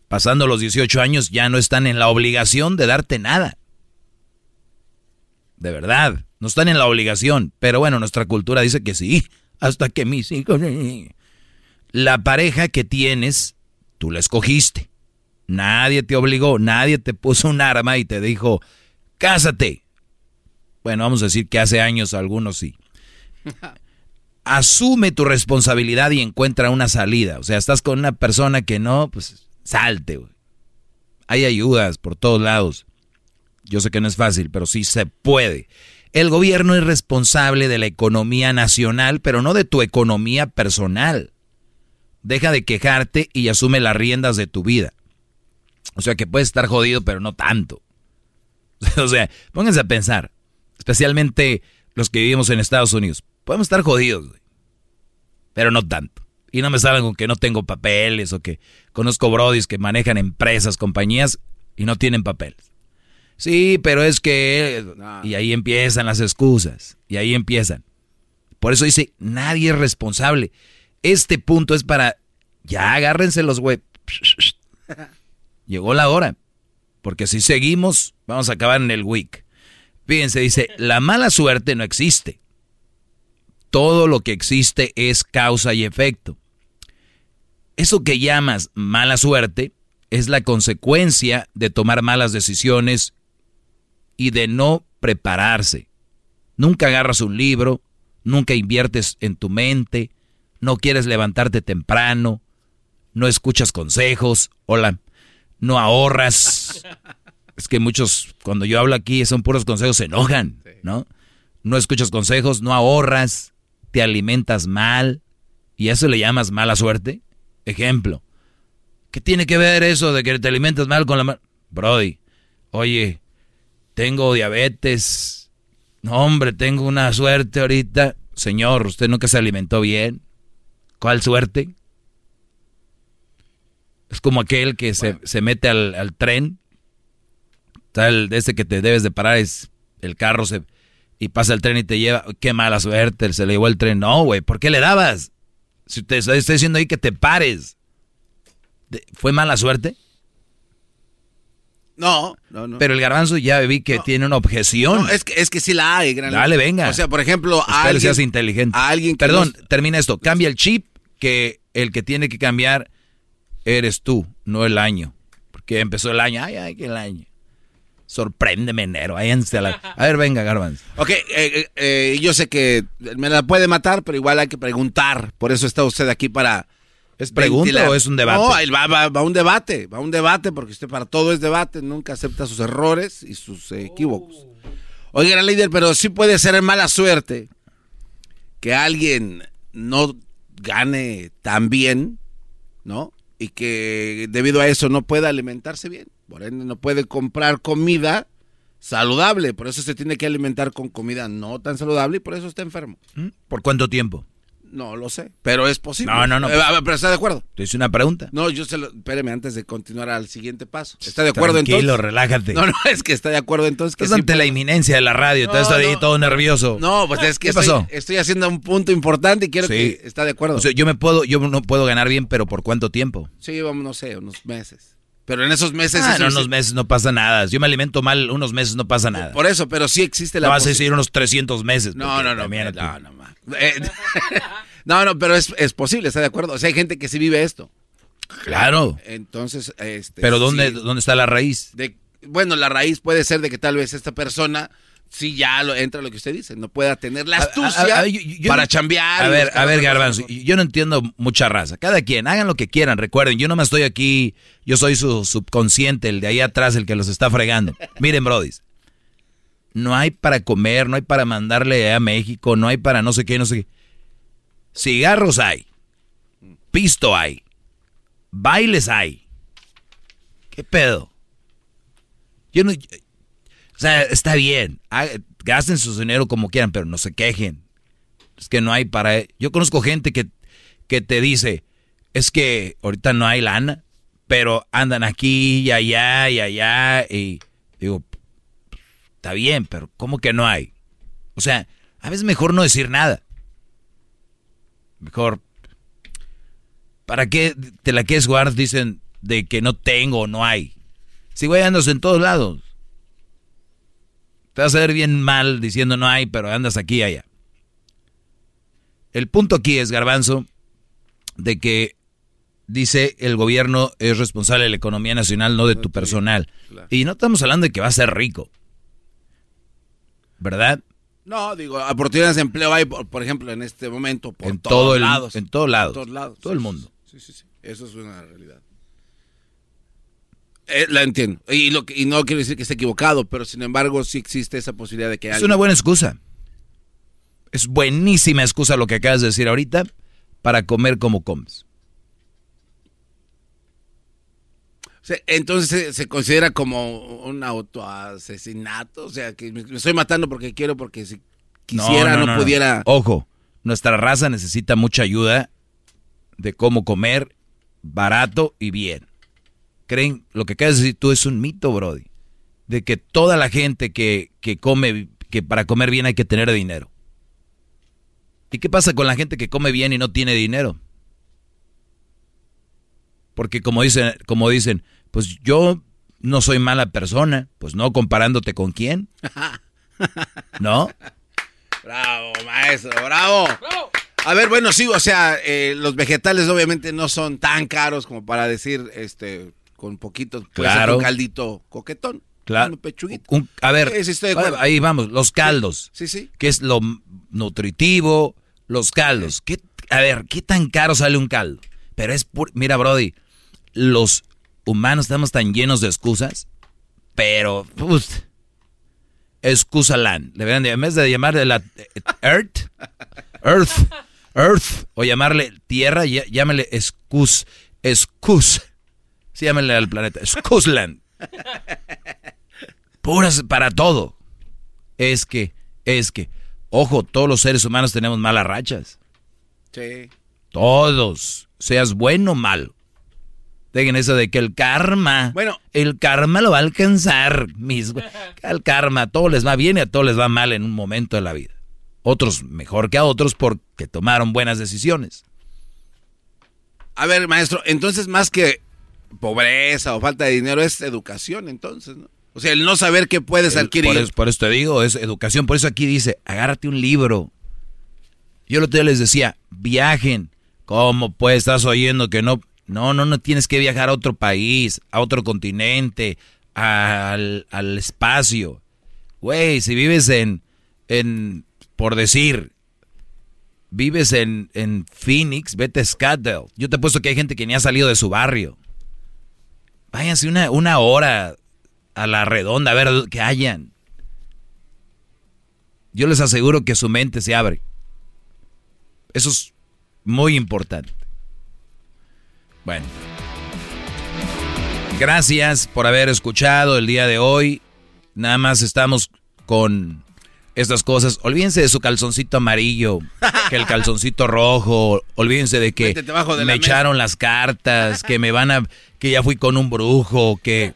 Pasando los 18 años ya no están en la obligación de darte nada. De verdad. No están en la obligación, pero bueno, nuestra cultura dice que sí, hasta que mis hijos... La pareja que tienes, tú la escogiste. Nadie te obligó, nadie te puso un arma y te dijo, cásate. Bueno, vamos a decir que hace años algunos sí. Asume tu responsabilidad y encuentra una salida. O sea, estás con una persona que no, pues Salte. Hay ayudas por todos lados. Yo sé que no es fácil, pero sí se puede. El gobierno es responsable de la economía nacional, pero no de tu economía personal. Deja de quejarte y asume las riendas de tu vida. O sea que puedes estar jodido, pero no tanto. o sea, pónganse a pensar, especialmente los que vivimos en Estados Unidos. Podemos estar jodidos, pero no tanto. Y no me salgan con que no tengo papeles o que conozco brodis que manejan empresas, compañías y no tienen papeles. Sí, pero es que... Y ahí empiezan las excusas. Y ahí empiezan. Por eso dice, nadie es responsable. Este punto es para... Ya agárrense los güey. Llegó la hora. Porque si seguimos, vamos a acabar en el week. Fíjense, dice, la mala suerte no existe. Todo lo que existe es causa y efecto. Eso que llamas mala suerte es la consecuencia de tomar malas decisiones y de no prepararse. Nunca agarras un libro, nunca inviertes en tu mente, no quieres levantarte temprano, no escuchas consejos, hola, no ahorras. Es que muchos, cuando yo hablo aquí, son puros consejos, se enojan, ¿no? No escuchas consejos, no ahorras, te alimentas mal, y eso le llamas mala suerte. Ejemplo, ¿qué tiene que ver eso de que te alimentas mal con la... Brody, oye, tengo diabetes. No, hombre, tengo una suerte ahorita. Señor, usted nunca se alimentó bien. ¿Cuál suerte? Es como aquel que se, mete al, tren. Tal, de ese que te debes de parar es el carro se, y pasa el tren y te lleva. Qué mala suerte, se le llevó el tren. No, güey, ¿por qué le dabas? Si te estoy diciendo ahí que te pares. ¿Fue mala suerte? No, no, no. Pero el garbanzo ya vi que tiene una objeción. No, es que, es que sí la hay, gran Dale, venga. O sea, por ejemplo, a alguien, seas inteligente. A alguien Perdón, termina esto. Cambia el chip, que el que tiene que cambiar eres tú, no el año. Porque empezó el año. Ay, ay, que el año. Sorpréndeme, enero. A, la... a ver, venga, garbanzo. Ok, eh, eh, eh, yo sé que me la puede matar, pero igual hay que preguntar. Por eso está usted aquí para ¿Es pregunta o es un debate? No, va, va, va, un debate, va un debate, porque usted para todo es debate, nunca acepta sus errores y sus eh, equívocos. Oiga, gran líder, pero sí puede ser mala suerte que alguien no gane tan bien, ¿no? Y que debido a eso no pueda alimentarse bien. Por ende, no puede comprar comida saludable. Por eso se tiene que alimentar con comida no tan saludable y por eso está enfermo. ¿Mm? ¿Por cuánto tiempo? No lo sé, pero es posible. No, no, no. Eh, pero está de acuerdo. Te hice una pregunta. No, yo se lo. Espéreme antes de continuar al siguiente paso. ¿Está de acuerdo Tranquilo, entonces? relájate. No, no, es que está de acuerdo entonces. Que es ante la inminencia de la radio. No, todo ahí todo nervioso. No, pues es que ¿Qué estoy, pasó? estoy haciendo un punto importante y quiero que está de acuerdo. O sea, yo me puedo, yo no puedo ganar bien, pero ¿por cuánto tiempo? Sí, vamos, no sé, unos meses. Pero en esos meses... Ah, en unos meses no pasa nada. Yo me alimento mal, unos meses no pasa nada. Por eso, pero sí existe la... No vas a decir unos 300 meses. No, no, no. No, no, no. Eh, no, no, pero es, es, posible, ¿está de acuerdo? O sea, hay gente que sí vive esto. Claro. Entonces, este... Pero ¿dónde, ¿dónde está la raíz? De, bueno, la raíz puede ser de que tal vez esta persona sí ya lo, entra lo que usted dice, no pueda tener la astucia a, a, yo, yo para no, chambear. A ver, a ver, Garbanzo, yo no entiendo mucha raza. Cada quien, hagan lo que quieran, recuerden, yo no me estoy aquí, yo soy su subconsciente, el de ahí atrás, el que los está fregando. Miren, brodis, no hay para comer, no hay para mandarle a México, no hay para no sé qué, no sé qué. Cigarros hay, pisto hay, bailes hay. ¿Qué pedo? Yo no... O sea, está bien, gasten su dinero como quieran, pero no se quejen. Es que no hay para... Yo conozco gente que, que te dice, es que ahorita no hay lana, pero andan aquí y allá y allá y digo, está bien, pero ¿cómo que no hay? O sea, a veces mejor no decir nada. Mejor... ¿Para qué te la quieres guardar? Dicen de que no tengo o no hay. Si güey andas en todos lados. Te vas a ver bien mal diciendo no hay, pero andas aquí y allá. El punto aquí es, Garbanzo, de que dice el gobierno es responsable de la economía nacional, no de tu personal. Y no estamos hablando de que va a ser rico. ¿Verdad? No, digo, oportunidades de empleo hay, por, por ejemplo, en este momento, por en todos todo el, lados. En todos lados. todos lados. Todo el mundo. Sí, sí, sí. Eso es una realidad. Eh, la entiendo. Y, lo, y no quiero decir que esté equivocado, pero sin embargo sí existe esa posibilidad de que Es una buena excusa. Es buenísima excusa lo que acabas de decir ahorita para comer como comes. Entonces se, considera como un autoasesinato, o sea, que me, estoy matando porque quiero, porque si quisiera no, pudiera... Ojo, nuestra raza necesita mucha ayuda de cómo comer barato y bien. Creen, lo que acabas de decir tú es un mito, Brody, de que toda la gente que, que come, que para comer bien hay que tener dinero. ¿Y qué pasa con la gente que come bien y no tiene dinero? Porque como dicen, como dicen, pues yo no soy mala persona, pues no comparándote con quién. ¿No? Bravo, maestro, bravo. A ver, bueno, sí, o sea, eh, los vegetales obviamente no son tan caros como para decir, este, con poquito, claro. un caldito coquetón. Claro. Un a ver, ahí vamos, los caldos. Sí, sí. ¿Qué es lo nutritivo? Los caldos. ¿Qué, a ver, ¿qué tan caro sale un caldo? Pero es Mira, Brody, los humanos estamos tan llenos de excusas, pero... Uf, excusa land. Deberían, en vez de llamarle la Earth, Earth, Earth, o llamarle Tierra, llámale excus, excus. Sí, llámale al planeta, excusland. Puras para todo. Es que, es que, ojo, todos los seres humanos tenemos malas rachas. Sí. Todos, seas bueno o malo. Dejen eso de que el karma. Bueno. El karma lo va a alcanzar. Mis, el karma, a todos les va bien y a todos les va mal en un momento de la vida. Otros mejor que a otros porque tomaron buenas decisiones. A ver, maestro, entonces más que pobreza o falta de dinero es educación, entonces, ¿no? O sea, el no saber qué puedes adquirir. Por eso, por eso, te digo, es educación. Por eso aquí dice, agárrate un libro. Yo el otro día les decía, viajen. ¿Cómo pues estás oyendo que no no, no, no tienes que viajar a otro país, a otro continente, al, espacio. Güey, si vives en, en, por decir, vives en, en Phoenix, vete a Scottsdale. Yo te he puesto que hay gente que ni ha salido de su barrio. Váyanse una, una hora a la redonda a ver qué hayan. Yo les aseguro que su mente se abre. Eso es muy importante. Bueno. Gracias por haber escuchado el día de hoy. Nada más estamos con estas cosas. Olvídense de su calzoncito amarillo, que el calzoncito rojo. Olvídense de que me echaron las cartas, que me van a, que ya fui con un brujo, que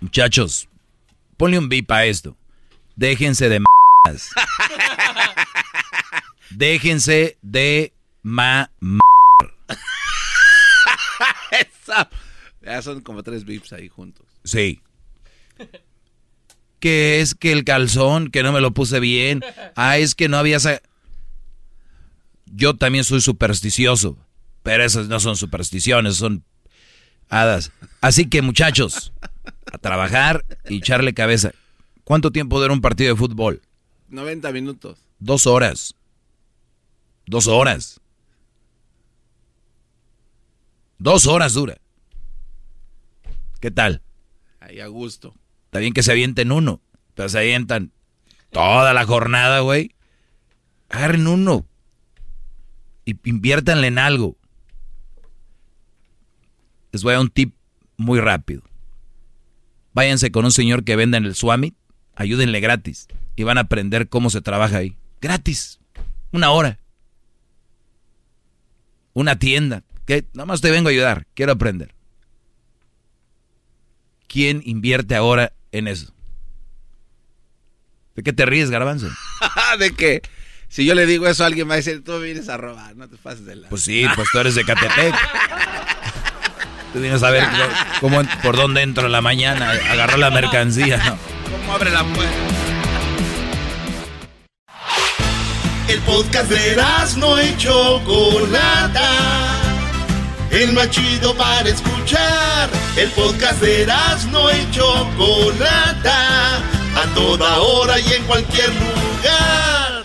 muchachos, ponle un bip a esto. Déjense de más. Déjense de ma ya son como tres bips ahí juntos. Sí. que es que el calzón, que no me lo puse bien. Ah, es que no había... Yo también soy supersticioso. Pero esas no son supersticiones, son hadas. Así que muchachos, a trabajar y echarle cabeza. ¿Cuánto tiempo dura un partido de fútbol? 90 minutos. Dos horas. Dos horas. Dos horas dura. ¿Qué tal? Ahí a gusto. Está bien que se avienten uno, pero se avientan toda la jornada, güey. Agarren uno y inviértanle en algo. Les voy a dar un tip muy rápido. Váyanse con un señor que venda en el Swami, ayúdenle gratis y van a aprender cómo se trabaja ahí. Gratis. Una hora. Una tienda. Que nada más te vengo a ayudar, quiero aprender. ¿Quién invierte ahora en eso? ¿De qué te ríes, garbanzo? de que si yo le digo eso a alguien va a decir, tú vienes a robar, no te pases de la... Pues sí, pues tú eres de Catepec. tú vienes a ver cómo, por dónde entro en la mañana, agarró la mercancía, ¿no? ¿Cómo abre la puerta? El podcast de no hecho Chocolata el más chido para escuchar. El podcast de no y Chocolata, a toda hora y en cualquier lugar.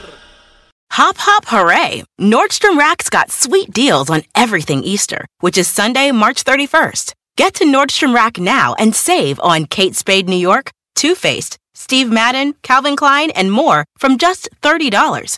Hop, hop, hooray! Nordstrom Rack's got sweet deals on everything Easter, which is Sunday, March 31st. Get to Nordstrom Rack now and save on Kate Spade New York, Too Faced, Steve Madden, Calvin Klein, and more from just $30.